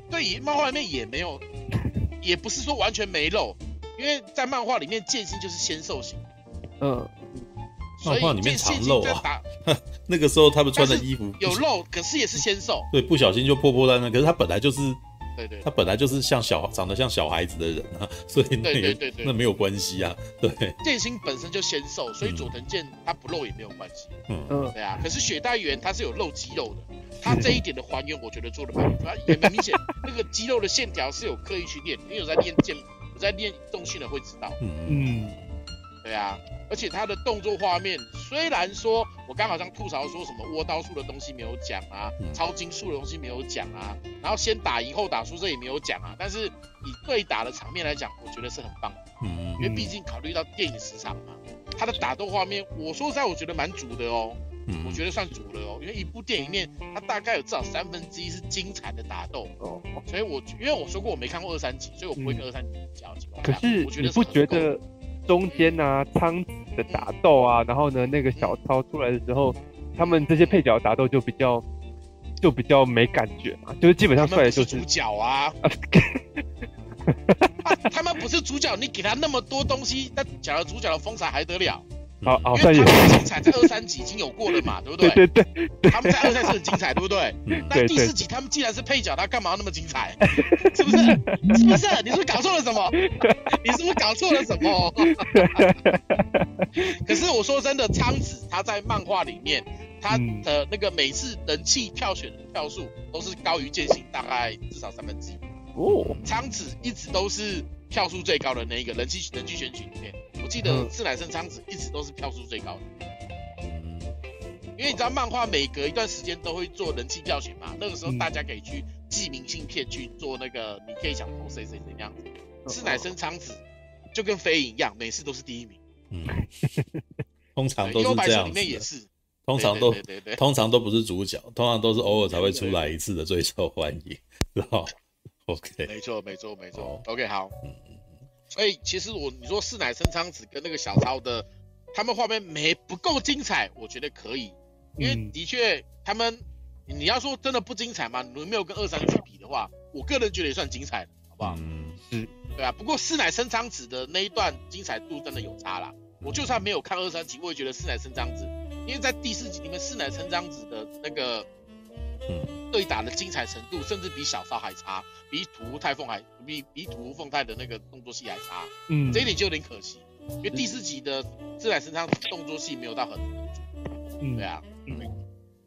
对，漫画里面也没有，也不是说完全没露。因为在漫画里面，剑心就是纤瘦型，嗯，漫画里面常露啊。那个时候他们穿的衣服有露，可是也是纤瘦。对，不小心就破破烂烂。可是他本来就是，对对，他本来就是像小长得像小孩子的人啊，所以那对对对，那没有关系啊。对，剑心本身就纤瘦，所以佐藤健他不露也没有关系。嗯嗯，对啊。可是雪代原他是有露肌肉的，他这一点的还原，我觉得做的蛮，也蛮明显。那个肌肉的线条是有刻意去练，因为有在练剑。有在练动训的会知道，嗯嗯，对啊，而且他的动作画面虽然说，我刚好像吐槽说什么握刀术的东西没有讲啊，嗯、超精术的东西没有讲啊，然后先打赢后打输这也没有讲啊，但是以对打的场面来讲，我觉得是很棒的，嗯，因为毕竟考虑到电影时长嘛，他的打斗画面，我说实在我觉得蛮足的哦。我觉得算足了哦，因为一部电影里面，它大概有至少三分之一是精彩的打斗。哦，所以我因为我说过我没看过二三集，所以我不会跟二三集比较。可是你不觉得中间啊，苍紫的打斗啊，然后呢那个小超出来的时候，他们这些配角打斗就比较就比较没感觉嘛，就是基本上出来就是主角啊，他们不是主角，你给他那么多东西，那假如主角的风采还得了？好，好，因为他们很精彩在二三集已经有过了嘛，对不对？对对对，他们在二三是很精彩，对不对？那第四集他们既然是配角，他干嘛要那么精彩？是不是？是不是？你是不是搞错了什么？你是不是搞错了什么？可是我说真的，苍子他在漫画里面，他的那个每次人气票选的票数都是高于剑心大概至少三分之一。哦，苍子一直都是票数最高的那一个人气人气选举里面。我记得四乃生昌子一直都是票数最高的，因为你知道漫画每隔一段时间都会做人气票选嘛，那个时候大家可以去寄明信片去做那个，你可以想投谁谁谁这样子。四乃生昌子就跟飞影一样，每次都是第一名。嗯，通常都是这样子。里面也是，通常都通常都不是主角，通常都是偶尔才会出来一次的最受欢迎，然后 OK，没错没错没错，OK 好。嗯所以其实我你说四乃森苍子跟那个小超的，他们画面没不够精彩，我觉得可以，因为的确他们你要说真的不精彩吗？你没有跟二三集比的话，我个人觉得也算精彩的，好不好？嗯，是，对啊。不过四乃森苍子的那一段精彩度真的有差啦。我就算没有看二三集，我也觉得四乃森苍紫，因为在第四集里面四乃森苍紫的那个。嗯，对打的精彩程度甚至比小骚还差，比土屋太凤还比比土屋凤太的那个动作戏还差。嗯，这一点就有点可惜，因为第四集的自来身上动作戏没有到很足。嗯，对啊，嗯，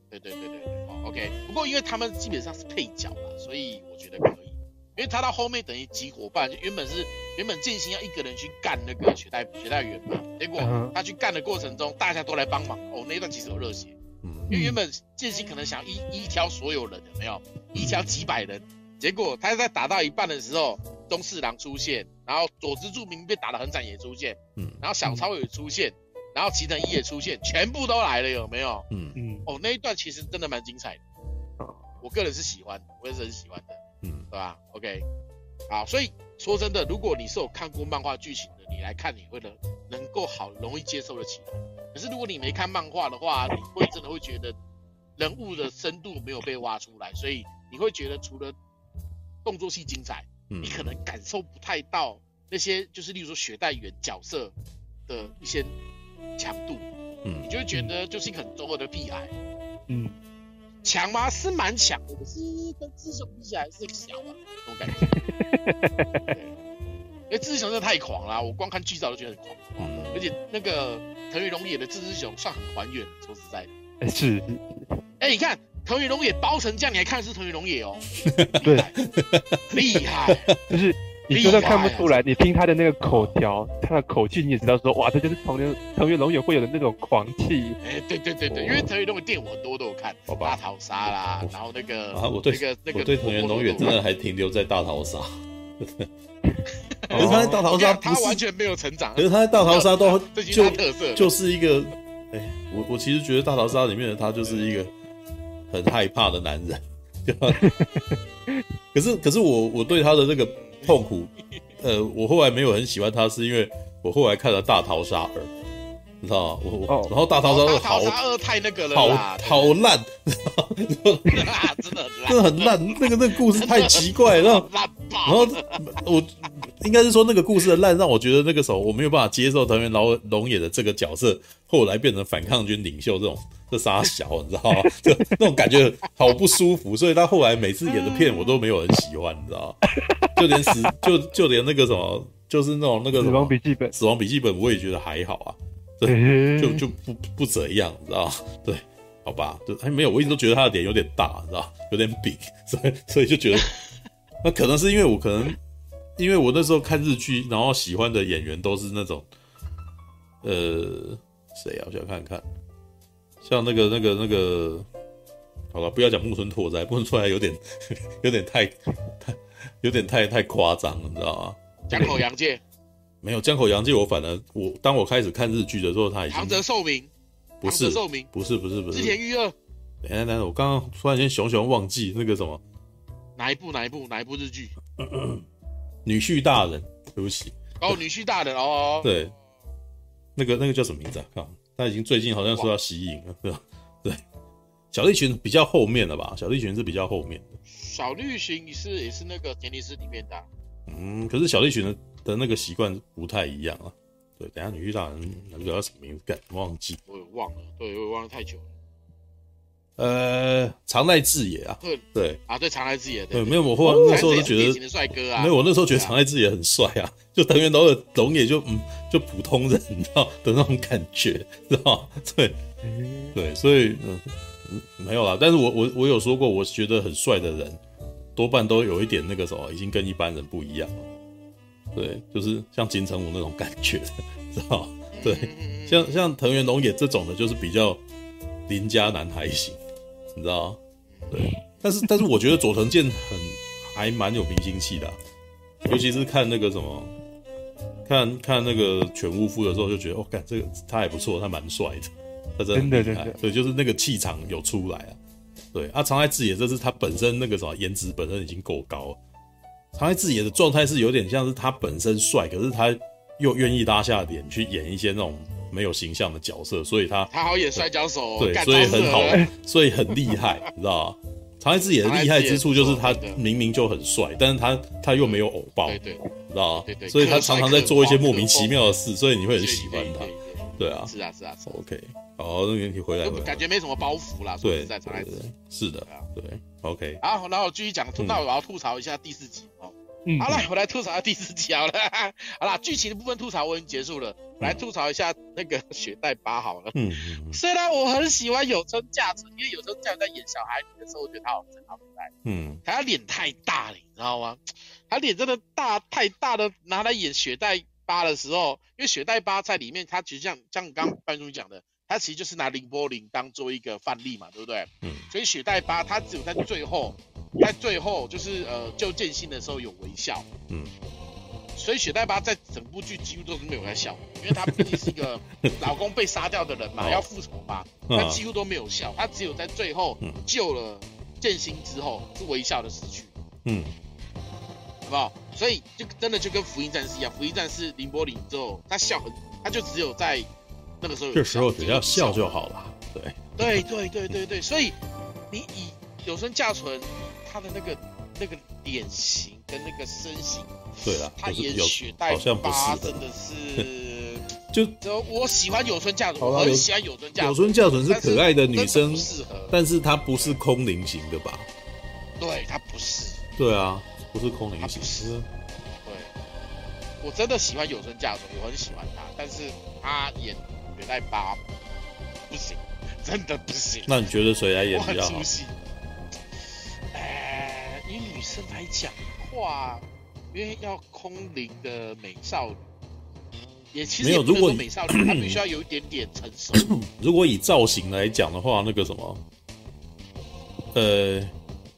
对对对对，哦，OK。不过因为他们基本上是配角嘛，所以我觉得可以。因为他到后面等于集伙伴，就原本是原本剑心要一个人去干那个雪代雪代员嘛，结果他去干的过程中，大家都来帮忙。哦，那一段其实有热血。因为原本剑心可能想一一挑所有人，有没有？一挑几百人？结果他在打到一半的时候，东四郎出现，然后佐之助明被打得很惨也出现，嗯，然后小超也出现，然后齐藤一也出现，全部都来了，有没有？嗯。嗯，哦，那一段其实真的蛮精彩的，我个人是喜欢，我也是很喜欢的，嗯，对吧？OK，好，所以说真的，如果你是有看过漫画剧情的，你来看你会能能够好容易接受得起来，可是如果你没看漫画的话，你会真的会觉得人物的深度没有被挖出来，所以你会觉得除了动作戏精彩。你可能感受不太到那些，就是例如说雪代原角色的一些强度，嗯，你就会觉得就是一个很中二的屁孩，嗯，强吗？是蛮强的，可是跟志雄比起来是小啊，那种感觉。因为志雄真的太狂了，我光看剧照都觉得很狂，嗯，而且那个藤原龙也的志之雄算很还原，说实在的，是，哎、欸，你看。藤原龙也包成这样，你还看是藤原龙也哦？对，厉害，就是你就算看不出来，你听他的那个口条，他的口气，你也知道说，哇，这就是藤原藤原龙也会有的那种狂气。哎，对对对对，因为藤原龙也电影我很多都有看，大逃杀啦，然后那个啊，我对那个那个我对藤原龙也真的还停留在大逃杀。可是他在大逃杀，他完全没有成长。可是他在大逃杀都就就是一个，哎，我我其实觉得大逃杀里面的他就是一个。很害怕的男人，可是可是我我对他的那个痛苦，呃，我后来没有很喜欢他，是因为我后来看了《大逃杀二》，你知道吗？我我然后《大逃杀二》好，二太那个了，好好烂，真的 真的很烂，那个那个故事太奇怪，然后然后我应该是说那个故事的烂，让我觉得那个时候我没有办法接受藤原龙龙也的这个角色后来变成反抗军领袖这种。这傻小，你知道吗？就那种感觉好不舒服，所以他后来每次演的片我都没有很喜欢，你知道吗？就连死，就就连那个什么，就是那种那个死亡笔记本，死亡笔记本我也觉得还好啊，对，就就不不怎样，你知道吗？对，好吧，就还没有，我一直都觉得他的脸有点大，你知道有点饼，所以所以就觉得，那可能是因为我可能因为我那时候看日剧，然后喜欢的演员都是那种，呃，谁啊？我想看看。像那个、那个、那个，好了，不要讲木村拓哉，木村拓哉有点、有点太、太、有点太太夸张了，你知道吗？江口洋介没有江口洋介，我反而我当我开始看日剧的时候，他已经长泽寿明不是寿明，不是不是不是，织田裕二。等下等下，我刚刚突然间熊熊忘记那个什么，哪一部哪一部哪一部日剧？女婿大人，对不起。哦，女婿大人哦。对，那个那个叫什么名字啊？看。他已经最近好像说要息影了，对吧？对，小绿群比较后面了吧？小绿群是比较后面的。小栗旬是也是那个杰尼斯里面的。嗯，可是小绿群的的那个习惯不太一样啊。对，等下女婿大人那个叫什么名字？忘记。我也忘了，对，我也忘了太久了。呃，常濑智也啊，对对。啊，对常濑智也，对，没有我后来那时候就觉得帅哥啊，没有我那时候觉得常濑智也很帅啊，就藤原龙的龙也就嗯就普通人，你知道的那种感觉，知道 对对，所以嗯没有啦，但是我我我有说过，我觉得很帅的人多半都有一点那个什么，已经跟一般人不一样了，对，就是像金城武那种感觉，知道对，像像藤原龙也这种的，就是比较邻家男孩型。你知道，对，但是但是我觉得佐藤健很还蛮有明星气的，啊，尤其是看那个什么，看看那个犬屋敷的时候，就觉得哦，看这个他还不错，他蛮帅的，他真的厉害，对，就是那个气场有出来啊，对，啊，长濑智也这是他本身那个什么颜值本身已经够高了，长濑智也的状态是有点像是他本身帅，可是他又愿意拉下脸去演一些那种。没有形象的角色，所以他他好演摔跤手，对，所以很好，所以很厉害，你知道吗？长濑智也的厉害之处就是他明明就很帅，但是他他又没有偶包，对对，知道吗？对对，所以他常常在做一些莫名其妙的事，所以你会很喜欢他，对啊，是啊是啊，OK，好，那原题回来了，感觉没什么包袱啦，对，在长濑智是的，对，OK，好，然后我继续讲，那我要吐槽一下第四集哦。嗯、好了，我来吐槽一下第四集好了。好了，剧情的部分吐槽我已经结束了，来吐槽一下那个 雪代巴好了。嗯，虽然我很喜欢有村架纯，因为有村架纯在演小孩的时候，我觉得他好真好可爱。嗯，他脸太大了，你知道吗？他脸真的大太大的，拿来演雪代巴的时候，因为雪代巴在里面，他其实像像刚刚班主任讲的，他其实就是拿綾波丽当做一个范例嘛，对不对？嗯，所以雪代巴他只有在最后。在最后就是呃救剑心的时候有微笑，嗯，所以雪代巴在整部剧几乎都是没有在笑，因为他毕竟是一个 老公被杀掉的人嘛，要复仇嘛，他几乎都没有笑，他只有在最后救了剑心之后是微笑的死去。嗯，好不好？所以就真的就跟福音战士一样，福音战士綾波林之后他笑很，他就只有在那个时候，这时候只要笑就好了。对，对对对对对，所以你以有声架存他的那个那个脸型跟那个身形，对啊，他演雪代巴真的是，就我喜欢有村架纯，我很喜欢有村架纯，有村架纯是可爱的女生，适合，但是她不是空灵型的吧？对，她不是。对啊，不是空灵型。不是。对，我真的喜欢有村架纯，我很喜欢她，但是她演雪代八不行。真的不行。那你觉得谁来演比较好？哎，以女生来讲的话，因为要空灵的美少女，也其实没有。如果美少女，她必须要有一点点成熟。如果以造型来讲的话，那个什么，呃，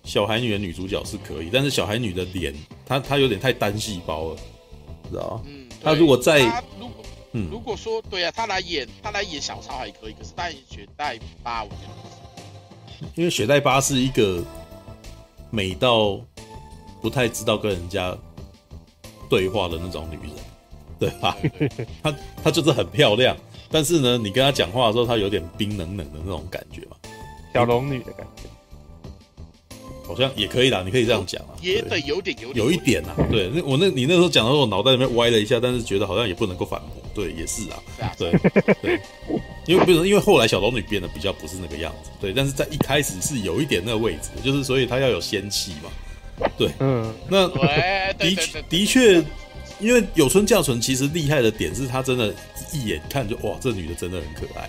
小孩女的女主角是可以，但是小孩女的脸，她她有点太单细胞了，知道吗？嗯。她如果在。嗯，如果说对啊，她来演她来演小超还可以，可是他演雪代巴，我觉得不是。因为雪代巴是一个美到不太知道跟人家对话的那种女人，对吧？她她就是很漂亮，但是呢，你跟她讲话的时候，她有点冰冷冷的那种感觉嘛，小龙女的感觉。好像也可以啦，你可以这样讲啊，也得有点有有一点啊，对，那我那你那时候讲的时候，我脑袋里面歪了一下，但是觉得好像也不能够反驳，对，也是啊，对对，因为不是因为后来小龙女变得比较不是那个样子，对，但是在一开始是有一点那个位置，就是所以她要有仙气嘛，对，嗯，那的确的确，因为有村架纯其实厉害的点是她真的一眼看就哇，这女的真的很可爱，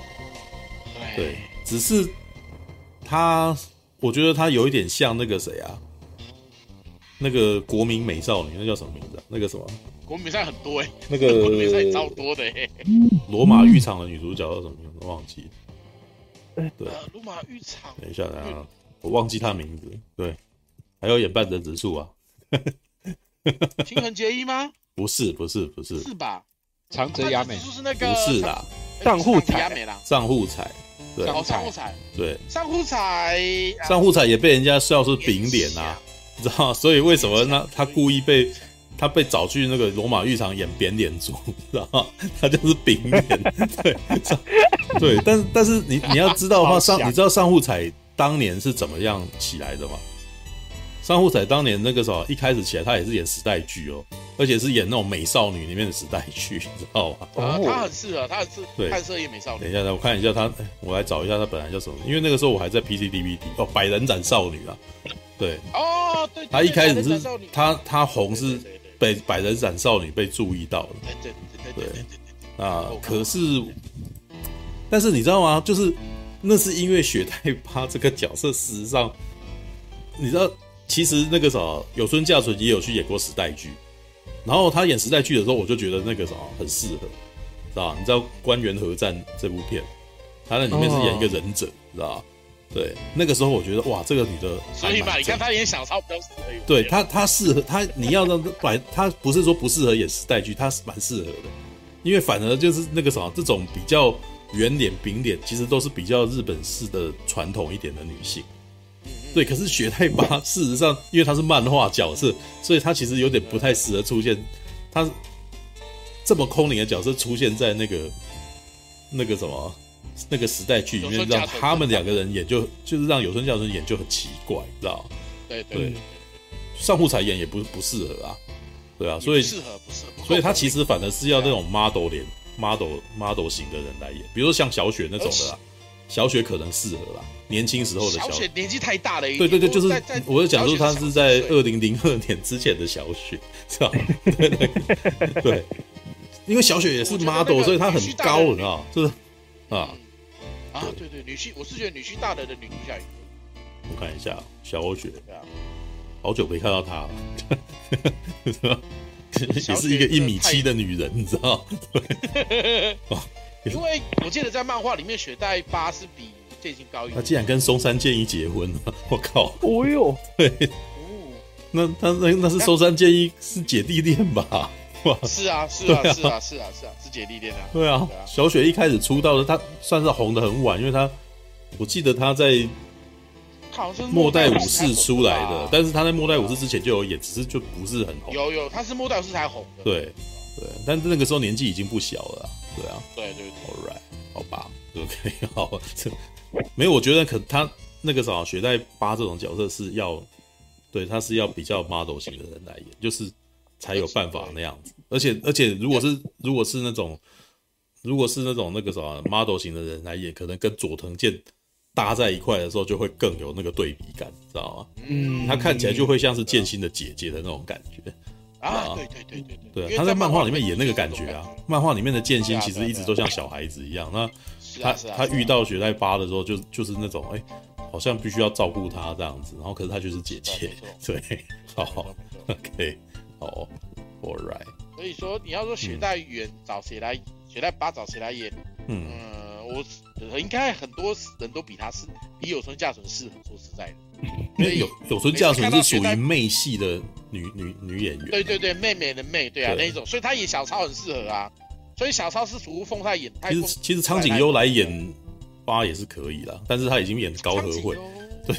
对，只是她。我觉得她有一点像那个谁啊，那个国民美少女，那叫什么名字啊？那个什么？国民美少女很多哎、欸，那个国民美少女超多的哎、欸。罗马浴场的女主角叫什么名字？忘记。对，罗马浴场。等一下，等一下，我忘记她名字。对，还有演半泽直树啊。青藤结衣吗？不是，不是，不是。是吧？长泽雅美。是那个。不是啦。上户彩。上户彩。对，上户彩，对，上户彩，上户彩也被人家笑是饼脸啊，你知道吗？所以为什么呢？他故意被他被找去那个罗马浴场演扁脸猪，知道吗？他就是饼脸，对，对，但是但是你你要知道的话，上你知道上户彩当年是怎么样起来的吗？上户仔当年那个时候一开始起来，他也是演时代剧哦。而且是演那种美少女里面的时代剧，你知道吗？啊，他很适合，他很适对，看色演美少女。等一下，我看一下他，我来找一下他本来叫什么？因为那个时候我还在 PC DVD 哦，百人斩少女啊，对，哦，对，他一开始是他他红是被百人斩少女被注意到了，对对对对对啊，可是，但是你知道吗？就是那是因为雪代巴 这个角色，事实上，你知道，其实那个时候有村架纯也有去演过时代剧。然后他演时代剧的时候，我就觉得那个什么很适合，知道吧？你知道《关原合战》这部片，他在里面是演一个忍者，知道吧？对，那个时候我觉得哇，这个女的，所以吧，你看她演小超比较适合。对她，她适合她，你要让反她不是说不适合演时代剧，她是蛮适合的，因为反而就是那个什么，这种比较圆脸、饼脸，其实都是比较日本式的传统一点的女性。对，可是雪太巴事实上，因为他是漫画角色，所以他其实有点不太适合出现。他这么空灵的角色出现在那个那个什么那个时代剧里面，让他们两个人演就就是让有村架纯演就很奇怪，知道吗？对对，上户彩演也不不适合啊，对啊，所以适合不适合，所以他其实反而是要那种 model 脸 model model 型的人来演，比如说像小雪那种的啦。小雪可能适合啦，年轻时候的小雪，小雪年纪太大了。对对对，就是我是讲说，她是在二零零二年之前的小雪，是吧？对对对，因为小雪也是 model，所以她很高，你知道就是啊。啊，对。对，女婿，我是觉得女婿大的的女主角也可以。我看一下小雪，好久没看到她了，也是一个一米七的女人，你知道？对。因为我记得在漫画里面，雪代巴是比剑心高一点。他竟然跟松山健一结婚了，我靠！哦哟，对，哦，那他那那是松山健一是姐弟恋吧？吧？是啊，是啊，是啊，是啊，是啊，是姐弟恋啊。对啊，小雪一开始出道的，她算是红的很晚，因为她，我记得她在。末代武士出来的，但是他在末代武士之前就有演，只是就不是很红。有有，他是末代武士才红的。对对，但是那个时候年纪已经不小了，对啊。对对，All right，好吧，OK，好。没有，我觉得可他那个啥，雪代八这种角色是要，对，他是要比较 model 型的人来演，就是才有办法那样子。而且而且，如果是如果是那种如果是那种那个啥 model 型的人来演，可能跟佐藤健。搭在一块的时候，就会更有那个对比感，知道吗？嗯，他看起来就会像是剑心的姐姐的那种感觉啊！对对对对对，对，他在漫画里面演那个感觉啊。漫画里面的剑心其实一直都像小孩子一样。那他他遇到雪代巴的时候，就就是那种哎，好像必须要照顾他这样子。然后可是他就是姐姐，对，好，OK，好，All right。所以说你要说雪代远找谁来，雪代巴找谁来演？嗯。我应该很多人都比他是比有村架纯适合，说实在的，因为有有村架纯是属于妹系的女女女演员，对对对，妹妹的妹，对啊对那一种，所以她演小超很适合啊，所以小超是属于凤太演。其实其实苍井优来演八也是可以啦，但是他已经演高和惠，对，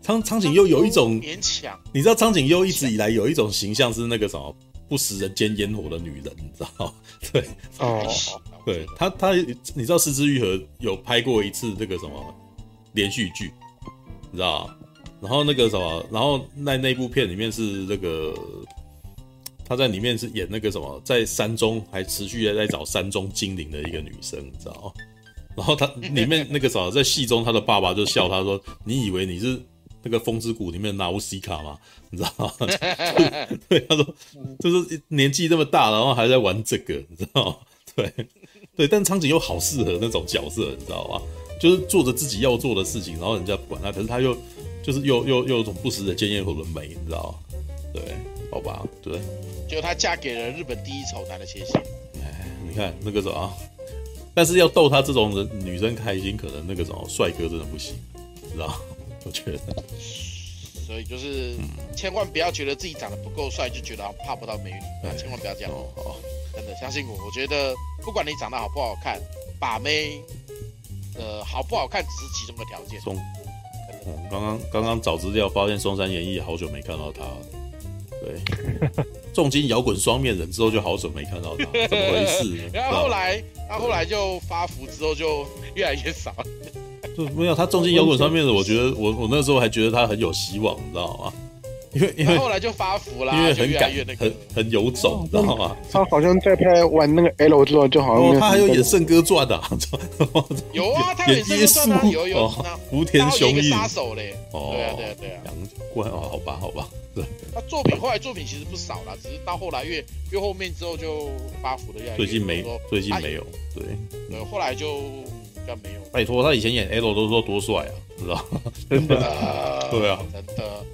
苍苍井优有一种勉强，你知道苍井优一直以来有一种形象是那个什么不食人间烟火的女人，你知道吗？对哦。对他，他你知道《是枝裕和》有拍过一次那个什么连续剧，你知道？然后那个什么，然后那那部片里面是那个他在里面是演那个什么，在山中还持续的在找山中精灵的一个女生，你知道？然后他里面那个什么，在戏中他的爸爸就笑他说：“你以为你是那个风之谷里面的纳乌西卡吗？你知道吗？” 对，他说就是年纪这么大，然后还在玩这个，你知道吗？对。对，但苍井又好适合那种角色，你知道吗？就是做着自己要做的事情，然后人家不管他，可是他又就是又又又有种不食人间烟火的美，你知道吗？对，好吧，对。就她嫁给了日本第一丑男的切线。哎，你看那个什么，但是要逗她这种人女生开心，可能那个什么帅哥真的不行，知道？我觉得。所以就是，千万不要觉得自己长得不够帅，就觉得怕不到美女，啊，千万不要这样。哦。真的相信我，我觉得不管你长得好不好看，把妹，呃，好不好看只是其中的条件。松，刚刚刚刚找资料发现松山研一好久没看到他，对，重金摇滚双面人之后就好久没看到他，怎么回事？然后后来他后来就发福之后就越来越少。就没有他重金摇滚双面人，我觉得我我那时候还觉得他很有希望，你知道吗？因为因为后来就发福啦，因为很敢，很很有种，知道吗？他好像在拍完那个 L 之后，就好像他还有演《圣歌传》的，有啊，他演《圣歌传》有有福田雄一杀手嘞，哦，对啊对啊对啊，难怪哦，好吧好吧，对，他作品后来作品其实不少啦，只是到后来越越后面之后就发福的样子。最近没，最近没有，对对，后来就比较没有。拜托，他以前演 L 都说多帅啊，知道？真的，对啊，真的。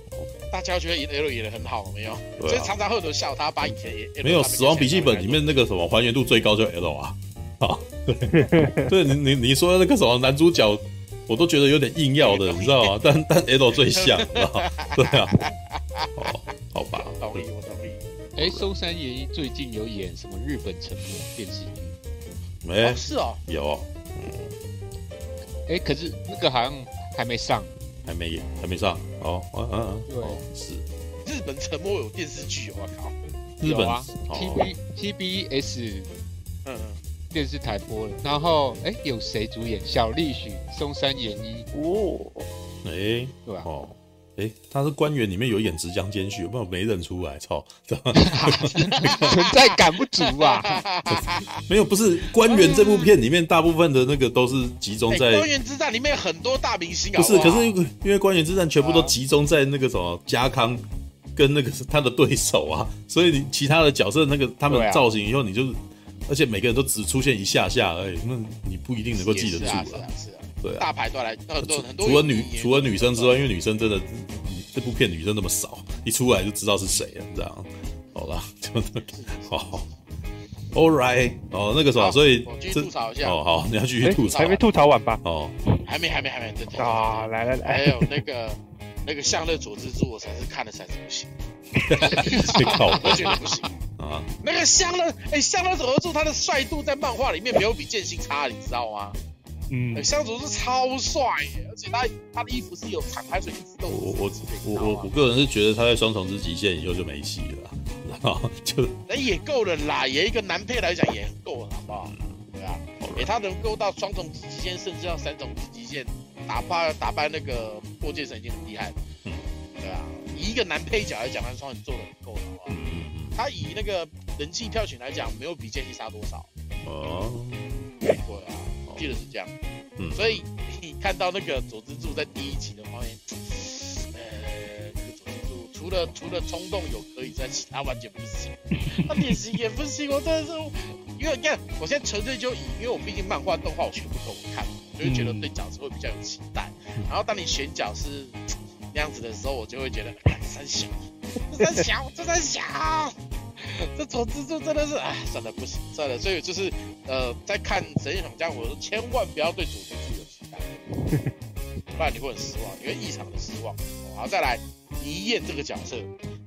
大家觉得演 L 演的很好，没有？所以常常会有人笑他，把以前演没有《死亡笔记本》里面那个什么还原度最高就 L 啊，啊，对，你你你说那个什么男主角，我都觉得有点硬要的，你知道吗？但但 L 最像，知道吗？对啊，哦，好吧，同意，我同意。哎，松山研一最近有演什么日本沉没电视剧？没，是哦，有，哎，可是那个好像还没上。还没演，还没上。哦，嗯嗯，对，是日本沉默有电视剧，我靠，日本啊，T B T B S，嗯嗯，电视台播了。然后，哎，有谁主演？小栗旬、松山研一。哦，哎，对吧？哦。哎，他是官员里面有演直江兼续，不然没认出来，操！存在感不足啊！没有，不是官员这部片里面大部分的那个都是集中在官员之战里面很多大明星啊。不是，可是因为官员之战全部都集中在那个什么家康跟那个是他的对手啊，所以你其他的角色那个他们造型以后，你就而且每个人都只出现一下下而已，那你不一定能够记得住了。对啊，大牌都来很多很多。除了女除了女生之外，因为女生真的这部片女生那么少，一出来就知道是谁了，这样。好了，好，All right，哦，那个什么，所以继续吐槽一下。哦，好，你要继续吐槽，还没吐槽完吧？哦，还没，还没，还没，啊，来来来，还有那个那个向日佐之助，我才是看了才是不行。我觉得不行啊。那个向日，哎，香乐佐助他的帅度在漫画里面没有比剑心差，你知道吗？嗯，香佐助是超帅，而且他他的衣服是有长海水一直都。我我我我我个人是觉得他在双重之极限以后就没戏了，然后就那也够了啦，也一个男配来讲也够了，好不好？对啊，哎，他能够到双重之极限，甚至到三重之极限，打败打败那个破戒神已经很厉害了。嗯，对啊，以一个男配角来讲，他双人做的很够了，好不好？嗯，他以那个人气票选来讲，没有比剑姬差多少。哦，对啊。记得是这样，嗯，所以你看到那个佐之助在第一集的画面，呃，那个佐之助除了除了冲动有可以在，其他完全不行，他脸型也不行，我真的是，因为你看，我现在纯粹就以，因为我毕竟漫画动画我全部都看，就会觉得对角色会比较有期待，嗯、然后当你选角是那样子的时候，我就会觉得三小，三小，这三小。这佐之助真的是，哎，算了，不行，算了。所以就是，呃，在看《神剑闯江湖》的时候，千万不要对佐之助有期待，不然你会很失望，你会异常的失望。好，再来，迷燕这个角色，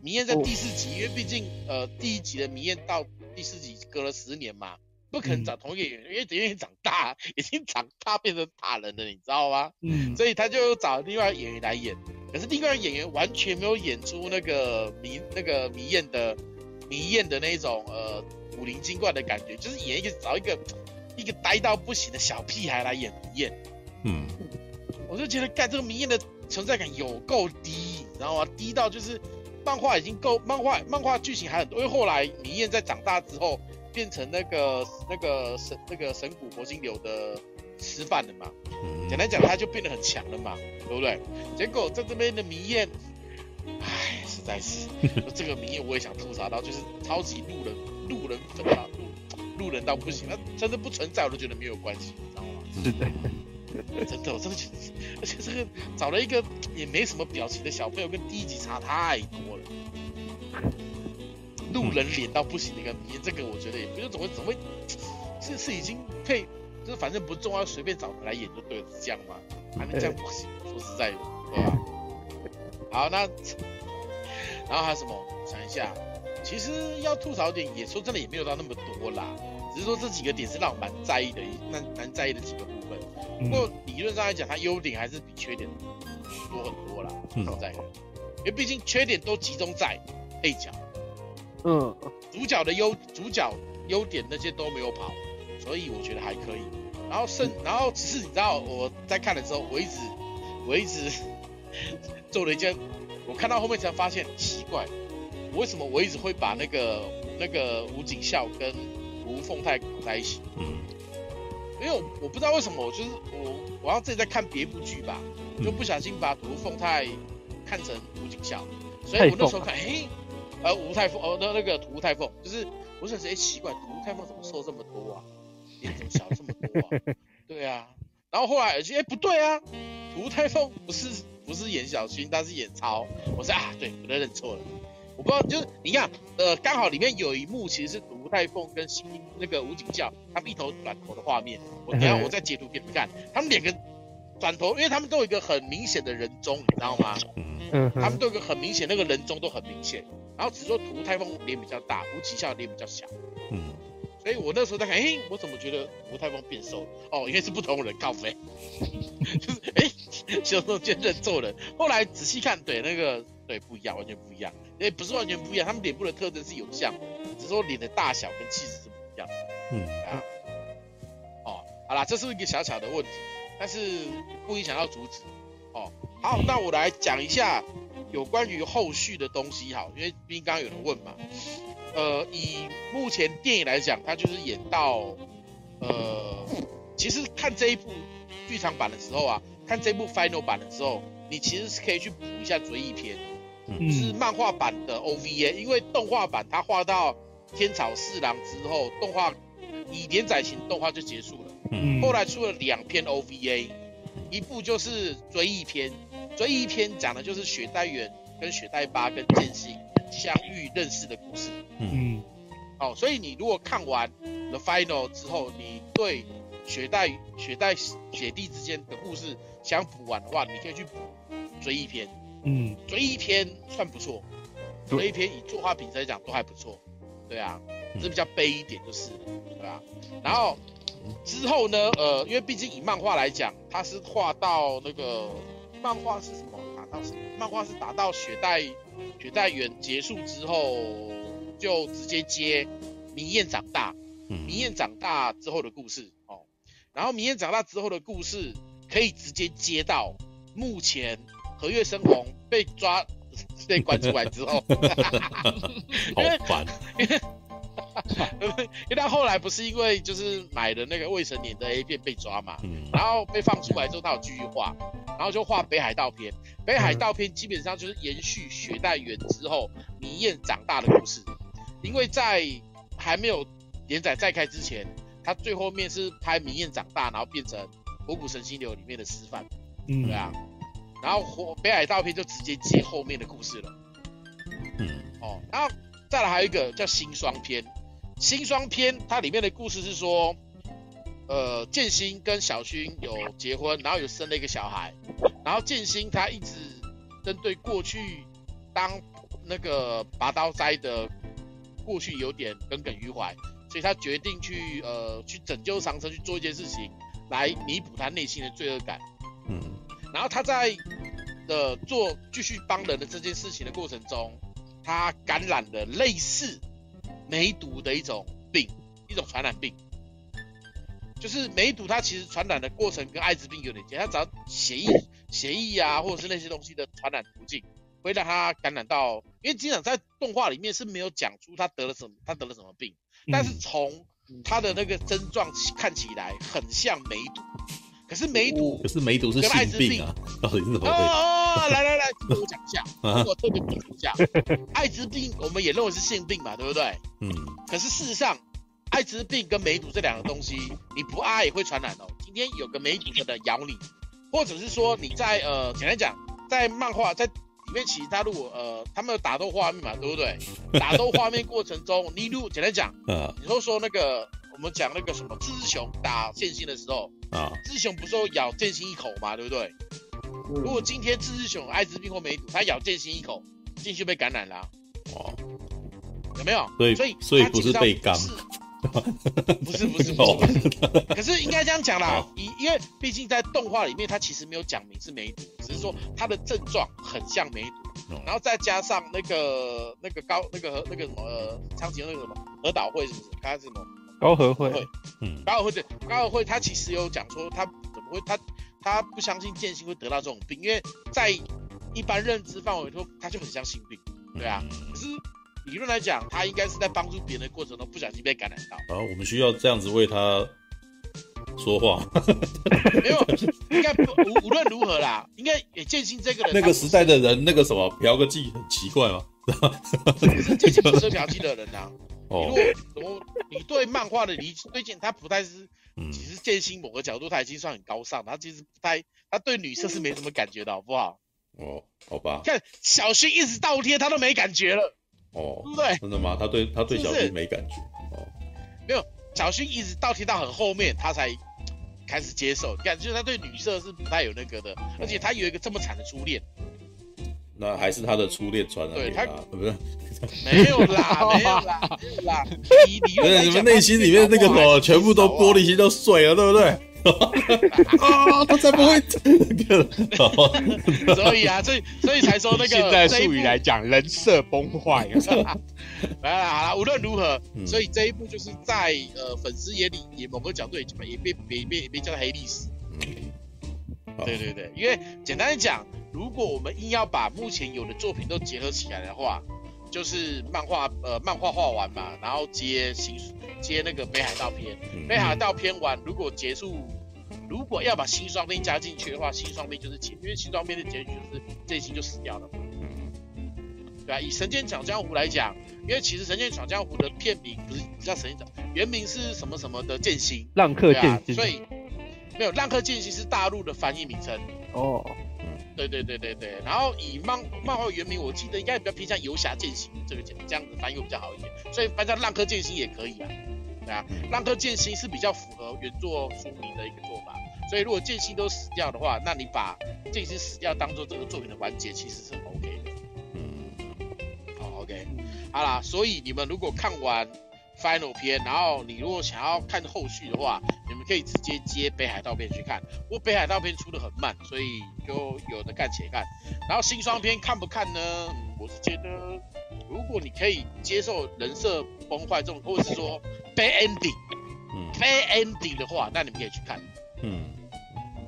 迷燕在第四集，因为毕竟，呃，第一集的迷燕到第四集隔了十年嘛，不可能找同一个演员，因为演员长大，已经长大变成大人了，你知道吗？嗯。所以他就找另外演员来演，可是另外演员完全没有演出那个迷那个迷燕的。谜彦的那种呃古灵精怪的感觉，就是演一个找一个一个呆到不行的小屁孩来演迷艳，嗯，我就觉得干这个迷艳的存在感有够低，你知道吗？低到就是漫画已经够漫画漫画剧情还很多，因为后来迷艳在长大之后变成那个那个神那个神谷活心流的师范了嘛，简单讲他就变得很强了嘛，对不对？结果在这边的谜彦。唉，实在是，这个名言我也想吐槽到，就是超级路人，路人粉啊，路路人到不行，那真的不存在，我都觉得没有关系，你知道吗？是的，真的，我真的觉得，而且这个找了一个也没什么表情的小朋友，跟第一集差太多了。路人脸到不行的一个名言，这个我觉得也不用怎么怎么会，是是已经配，就是反正不重要，随便找人来演就对了，是这样吗？还能这样不行？说实在的，对吧？好，那然后还有什么？想一下，其实要吐槽点，也说真的也没有到那么多啦，只是说这几个点是让我蛮在意的，蛮蛮在意的几个部分。不过理论上来讲，它优点还是比缺点多很多啦。说实在的，因为毕竟缺点都集中在配角。嗯，主角的优主角优点那些都没有跑，所以我觉得还可以。然后剩，然后只是你知道我在看的时候，我一直我一直。做了一件，我看到后面才发现奇怪，为什么我一直会把那个那个吴景孝跟屠凤泰搞在一起？嗯，因为我我不知道为什么，我就是我我要自己在看别部剧吧，就不小心把屠凤太看成吴景孝，所以我那时候看，哎，呃吴太凤哦那那个屠太凤，就是我想说，哎奇怪，屠太凤怎么瘦这么多啊？脸怎么小这么多啊？对啊，然后后来而且哎不对啊，屠太凤不是。不是演小薰，他是演超。我说啊，对，我都认错了。我不知道，就是你看，呃，刚好里面有一幕其实是独太凤跟新那个吴景孝他们一头转头的画面。我等下我再截图给你们看，他们两个转头，因为他们都有一个很明显的人中，你知道吗？嗯。他们都有一个很明显，那个人中都很明显。然后只是说独太凤脸比较大，吴景孝脸比较小。嗯。所以我那时候在看，哎、欸，我怎么觉得吴太峰变瘦了？哦，应该是不同人靠飞，就是哎，小时候就认错人。后来仔细看，对那个对不一样，完全不一样。哎、欸，不是完全不一样，他们脸部的特征是有像，只是说脸的大小跟气质是不一样的。嗯啊，哦，好啦，这是一个小小的问题，但是不影响到主旨。哦，好，那我来讲一下有关于后续的东西，好，因为毕竟刚刚有人问嘛。呃，以目前电影来讲，它就是演到，呃，其实看这一部剧场版的时候啊，看这部 final 版的时候，你其实是可以去补一下追忆篇，嗯，是漫画版的 OVA，因为动画版它画到天草四郎之后，动画以连载型动画就结束了，嗯，后来出了两篇 OVA，一部就是追忆篇，追忆篇讲的就是雪代缘跟雪代八跟剑心。相遇认识的故事，嗯，好，所以你如果看完 The Final 之后，你对雪代雪代雪地之间的故事想补完的话，你可以去补追忆篇，嗯，追忆篇算不错，追一篇以作画品质来讲都还不错，对啊，只是比较悲一点就是，对啊？然后之后呢，呃，因为毕竟以漫画来讲，它是画到那个漫画是什么？打到什么？漫画是打到雪代雪代缘结束之后，就直接接明艳长大，明艳长大之后的故事哦。然后明艳长大之后的故事可以直接接到目前和月生红被抓。被关出来之后，好烦，因为 因为他后来不是因为就是买的那个未成年的 A 片被抓嘛，嗯、然后被放出来之后，他有继续画，然后就画北海道篇。北海道篇基本上就是延续雪代缘之后谜彦长大的故事，因为在还没有连载再开之前，他最后面是拍明彦长大，然后变成火谷神星流里面的师范，嗯，对啊。然后北海道篇就直接接后面的故事了，嗯，哦，然后再来还有一个叫星霜篇，星霜篇它里面的故事是说，呃，剑心跟小薰有结婚，然后有生了一个小孩，然后剑心他一直针对过去当那个拔刀斋的过去有点耿耿于怀，所以他决定去呃去拯救长生去做一件事情来弥补他内心的罪恶感，嗯。然后他在的做继续帮人的这件事情的过程中，他感染了类似梅毒的一种病，一种传染病。就是梅毒，它其实传染的过程跟艾滋病有点像，它只要血液、血液啊，或者是那些东西的传染途径，会让他感染到。因为经常在动画里面是没有讲出他得了什么，他得了什么病，但是从他的那个症状看起来很像梅毒。可是梅毒，可是梅毒是性病啊，到底是怎么回事？哦，来来来，听我讲一下，我特别补充一下，艾滋病我们也认为是性病嘛，对不对？嗯。可是事实上，艾滋病跟梅毒这两个东西，你不爱也会传染哦。今天有个梅毒的人咬你，或者是说你在呃，简单讲，在漫画在里面，其他如果呃，他们有打斗画面嘛，对不对？打斗画面过程中，你如果简单讲，嗯，你说说那个。我们讲那个什么，志雄打剑心的时候啊，志雄不是说咬剑心一口嘛？对不对？嗯、如果今天志雄艾滋病或梅毒，他咬剑心一口，进去被感染了、啊，哦，有没有？所以所以所以不是被刚，不是不是不是，不是，可是应该这样讲啦，因因为毕竟在动画里面，他其实没有讲明是梅毒，只是说他的症状很像梅毒，然后再加上那个那个高那个那个什么呃，长崎那个什么核岛会是不是？他是什么？高和会，嗯，高和会对，高和会他其实有讲说他怎么会他他不相信剑心会得到这种病，因为在一般认知范围说他就很像心病，对啊，可是理论来讲他应该是在帮助别人的过程中不小心被感染到。好，我们需要这样子为他说话。没有，应该无无论如何啦，应该也剑心这个人，那个时代的人那个什么嫖个妓很奇怪吗？是剑心不是嫖妓的人啊。哦，如果你对漫画的理解，最近他不太是，其实剑心某个角度他已经算很高尚，他其实不太，他对女色是没什么感觉的，好不好？哦，好吧。看小薰一直倒贴，他都没感觉了。哦，对不对？真的吗？他对他对小薰没感觉。哦，没有，小薰一直倒贴到很后面，他才开始接受。感觉他对女色是不太有那个的，而且他有一个这么惨的初恋。那还是他的初恋传染给他，不是？没有啦，没有啦，没有啦。你你你们内心里面那个什么，全部都玻璃心都碎了，对不对？啊，他才不会那个。所以啊，所以所以才说那个现在术语来讲，人设崩坏。啊，好了，无论如何，所以这一部就是在呃粉丝眼里，也某个角度也也被也被也被叫做黑历史。对对对，因为简单的讲。如果我们硬要把目前有的作品都结合起来的话，就是漫画呃漫画画完嘛，然后接新接那个北海道篇，嗯、北海道篇完如果结束，如果要把新双兵加进去的话，新双兵就是结，因为新双兵的结局就是剑心就死掉了嘛。对啊，以神剑闯江湖来讲，因为其实神剑闯江湖的片名不是叫神剑闯，原名是什么什么的剑心，浪客剑心，啊，所以没有浪客剑心是大陆的翻译名称。哦。对对对对对，然后以漫漫画原名，我记得应该比较偏向游侠剑心这个这这样子翻译比较好一点，所以翻叫浪客剑心也可以啊，对啊，浪客剑心是比较符合原作书名的一个做法，所以如果剑心都死掉的话，那你把剑心死掉当做这个作品的完结，其实是 OK 的。嗯，好，OK，好啦，所以你们如果看完 Final 篇，然后你如果想要看后续的话，你们可以直接接北海道篇去看。不过北海道篇出的很慢，所以就有的看且看。然后新双篇看不看呢？我是觉得，如果你可以接受人设崩坏这种，或者是说 bad ending，嗯，bad ending 的话，那你们可以去看。嗯，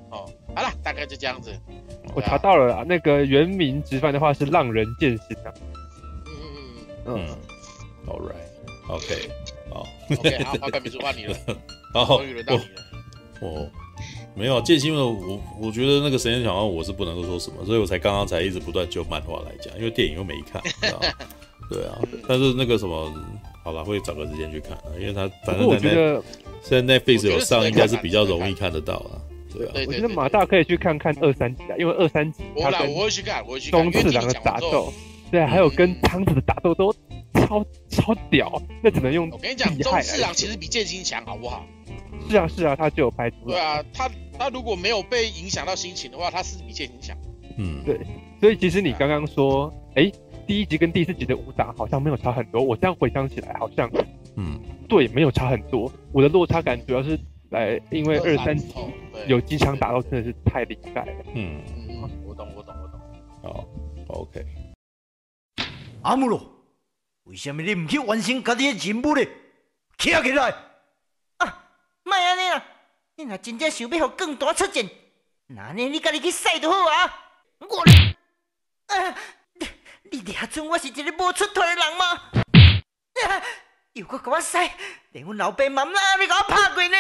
哦，好了，大概就这样子。我查到了啦，那个原名直翻的话是浪人剑心啊。嗯嗯嗯嗯，All right，OK，好，OK，好，换你了。好，终于轮到你了。哦，没有剑心，我我觉得那个神仙小号我是不能够说什么，所以我才刚刚才一直不断就漫画来讲，因为电影又没看。对啊，但是那个什么，好了，会找个时间去看，因为他反正我觉得现在 Netflix 有上，应该是比较容易看得到了。对啊，我觉得马大可以去看看二三集啊，因为二三集他跟东次郎的打斗，对，还有跟汤子的打斗都超超屌，那只能用。我跟你讲，宗次郎其实比剑心强，好不好？是啊是啊，他就有拍出来。对啊，他他如果没有被影响到心情的话，他是比剑心强。嗯，对，所以其实你刚刚说，哎，第一集跟第四集的武打好像没有差很多，我这样回想起来好像，嗯，对，没有差很多。我的落差感主要是来，因为二三集。有机枪打到真的是太厉害了。嗯，我懂，我懂，我懂。好，OK。阿姆罗，为什么你唔去完成家己的任务呢？起来！啊，莫安尼啦！你若真正想要互更大出战，那呢你家己去使就好啊。我，啊，你你俩准我是一个无出头的人吗？啊，又搁甲我使，连阮老爸妈妈你给我拍过呢。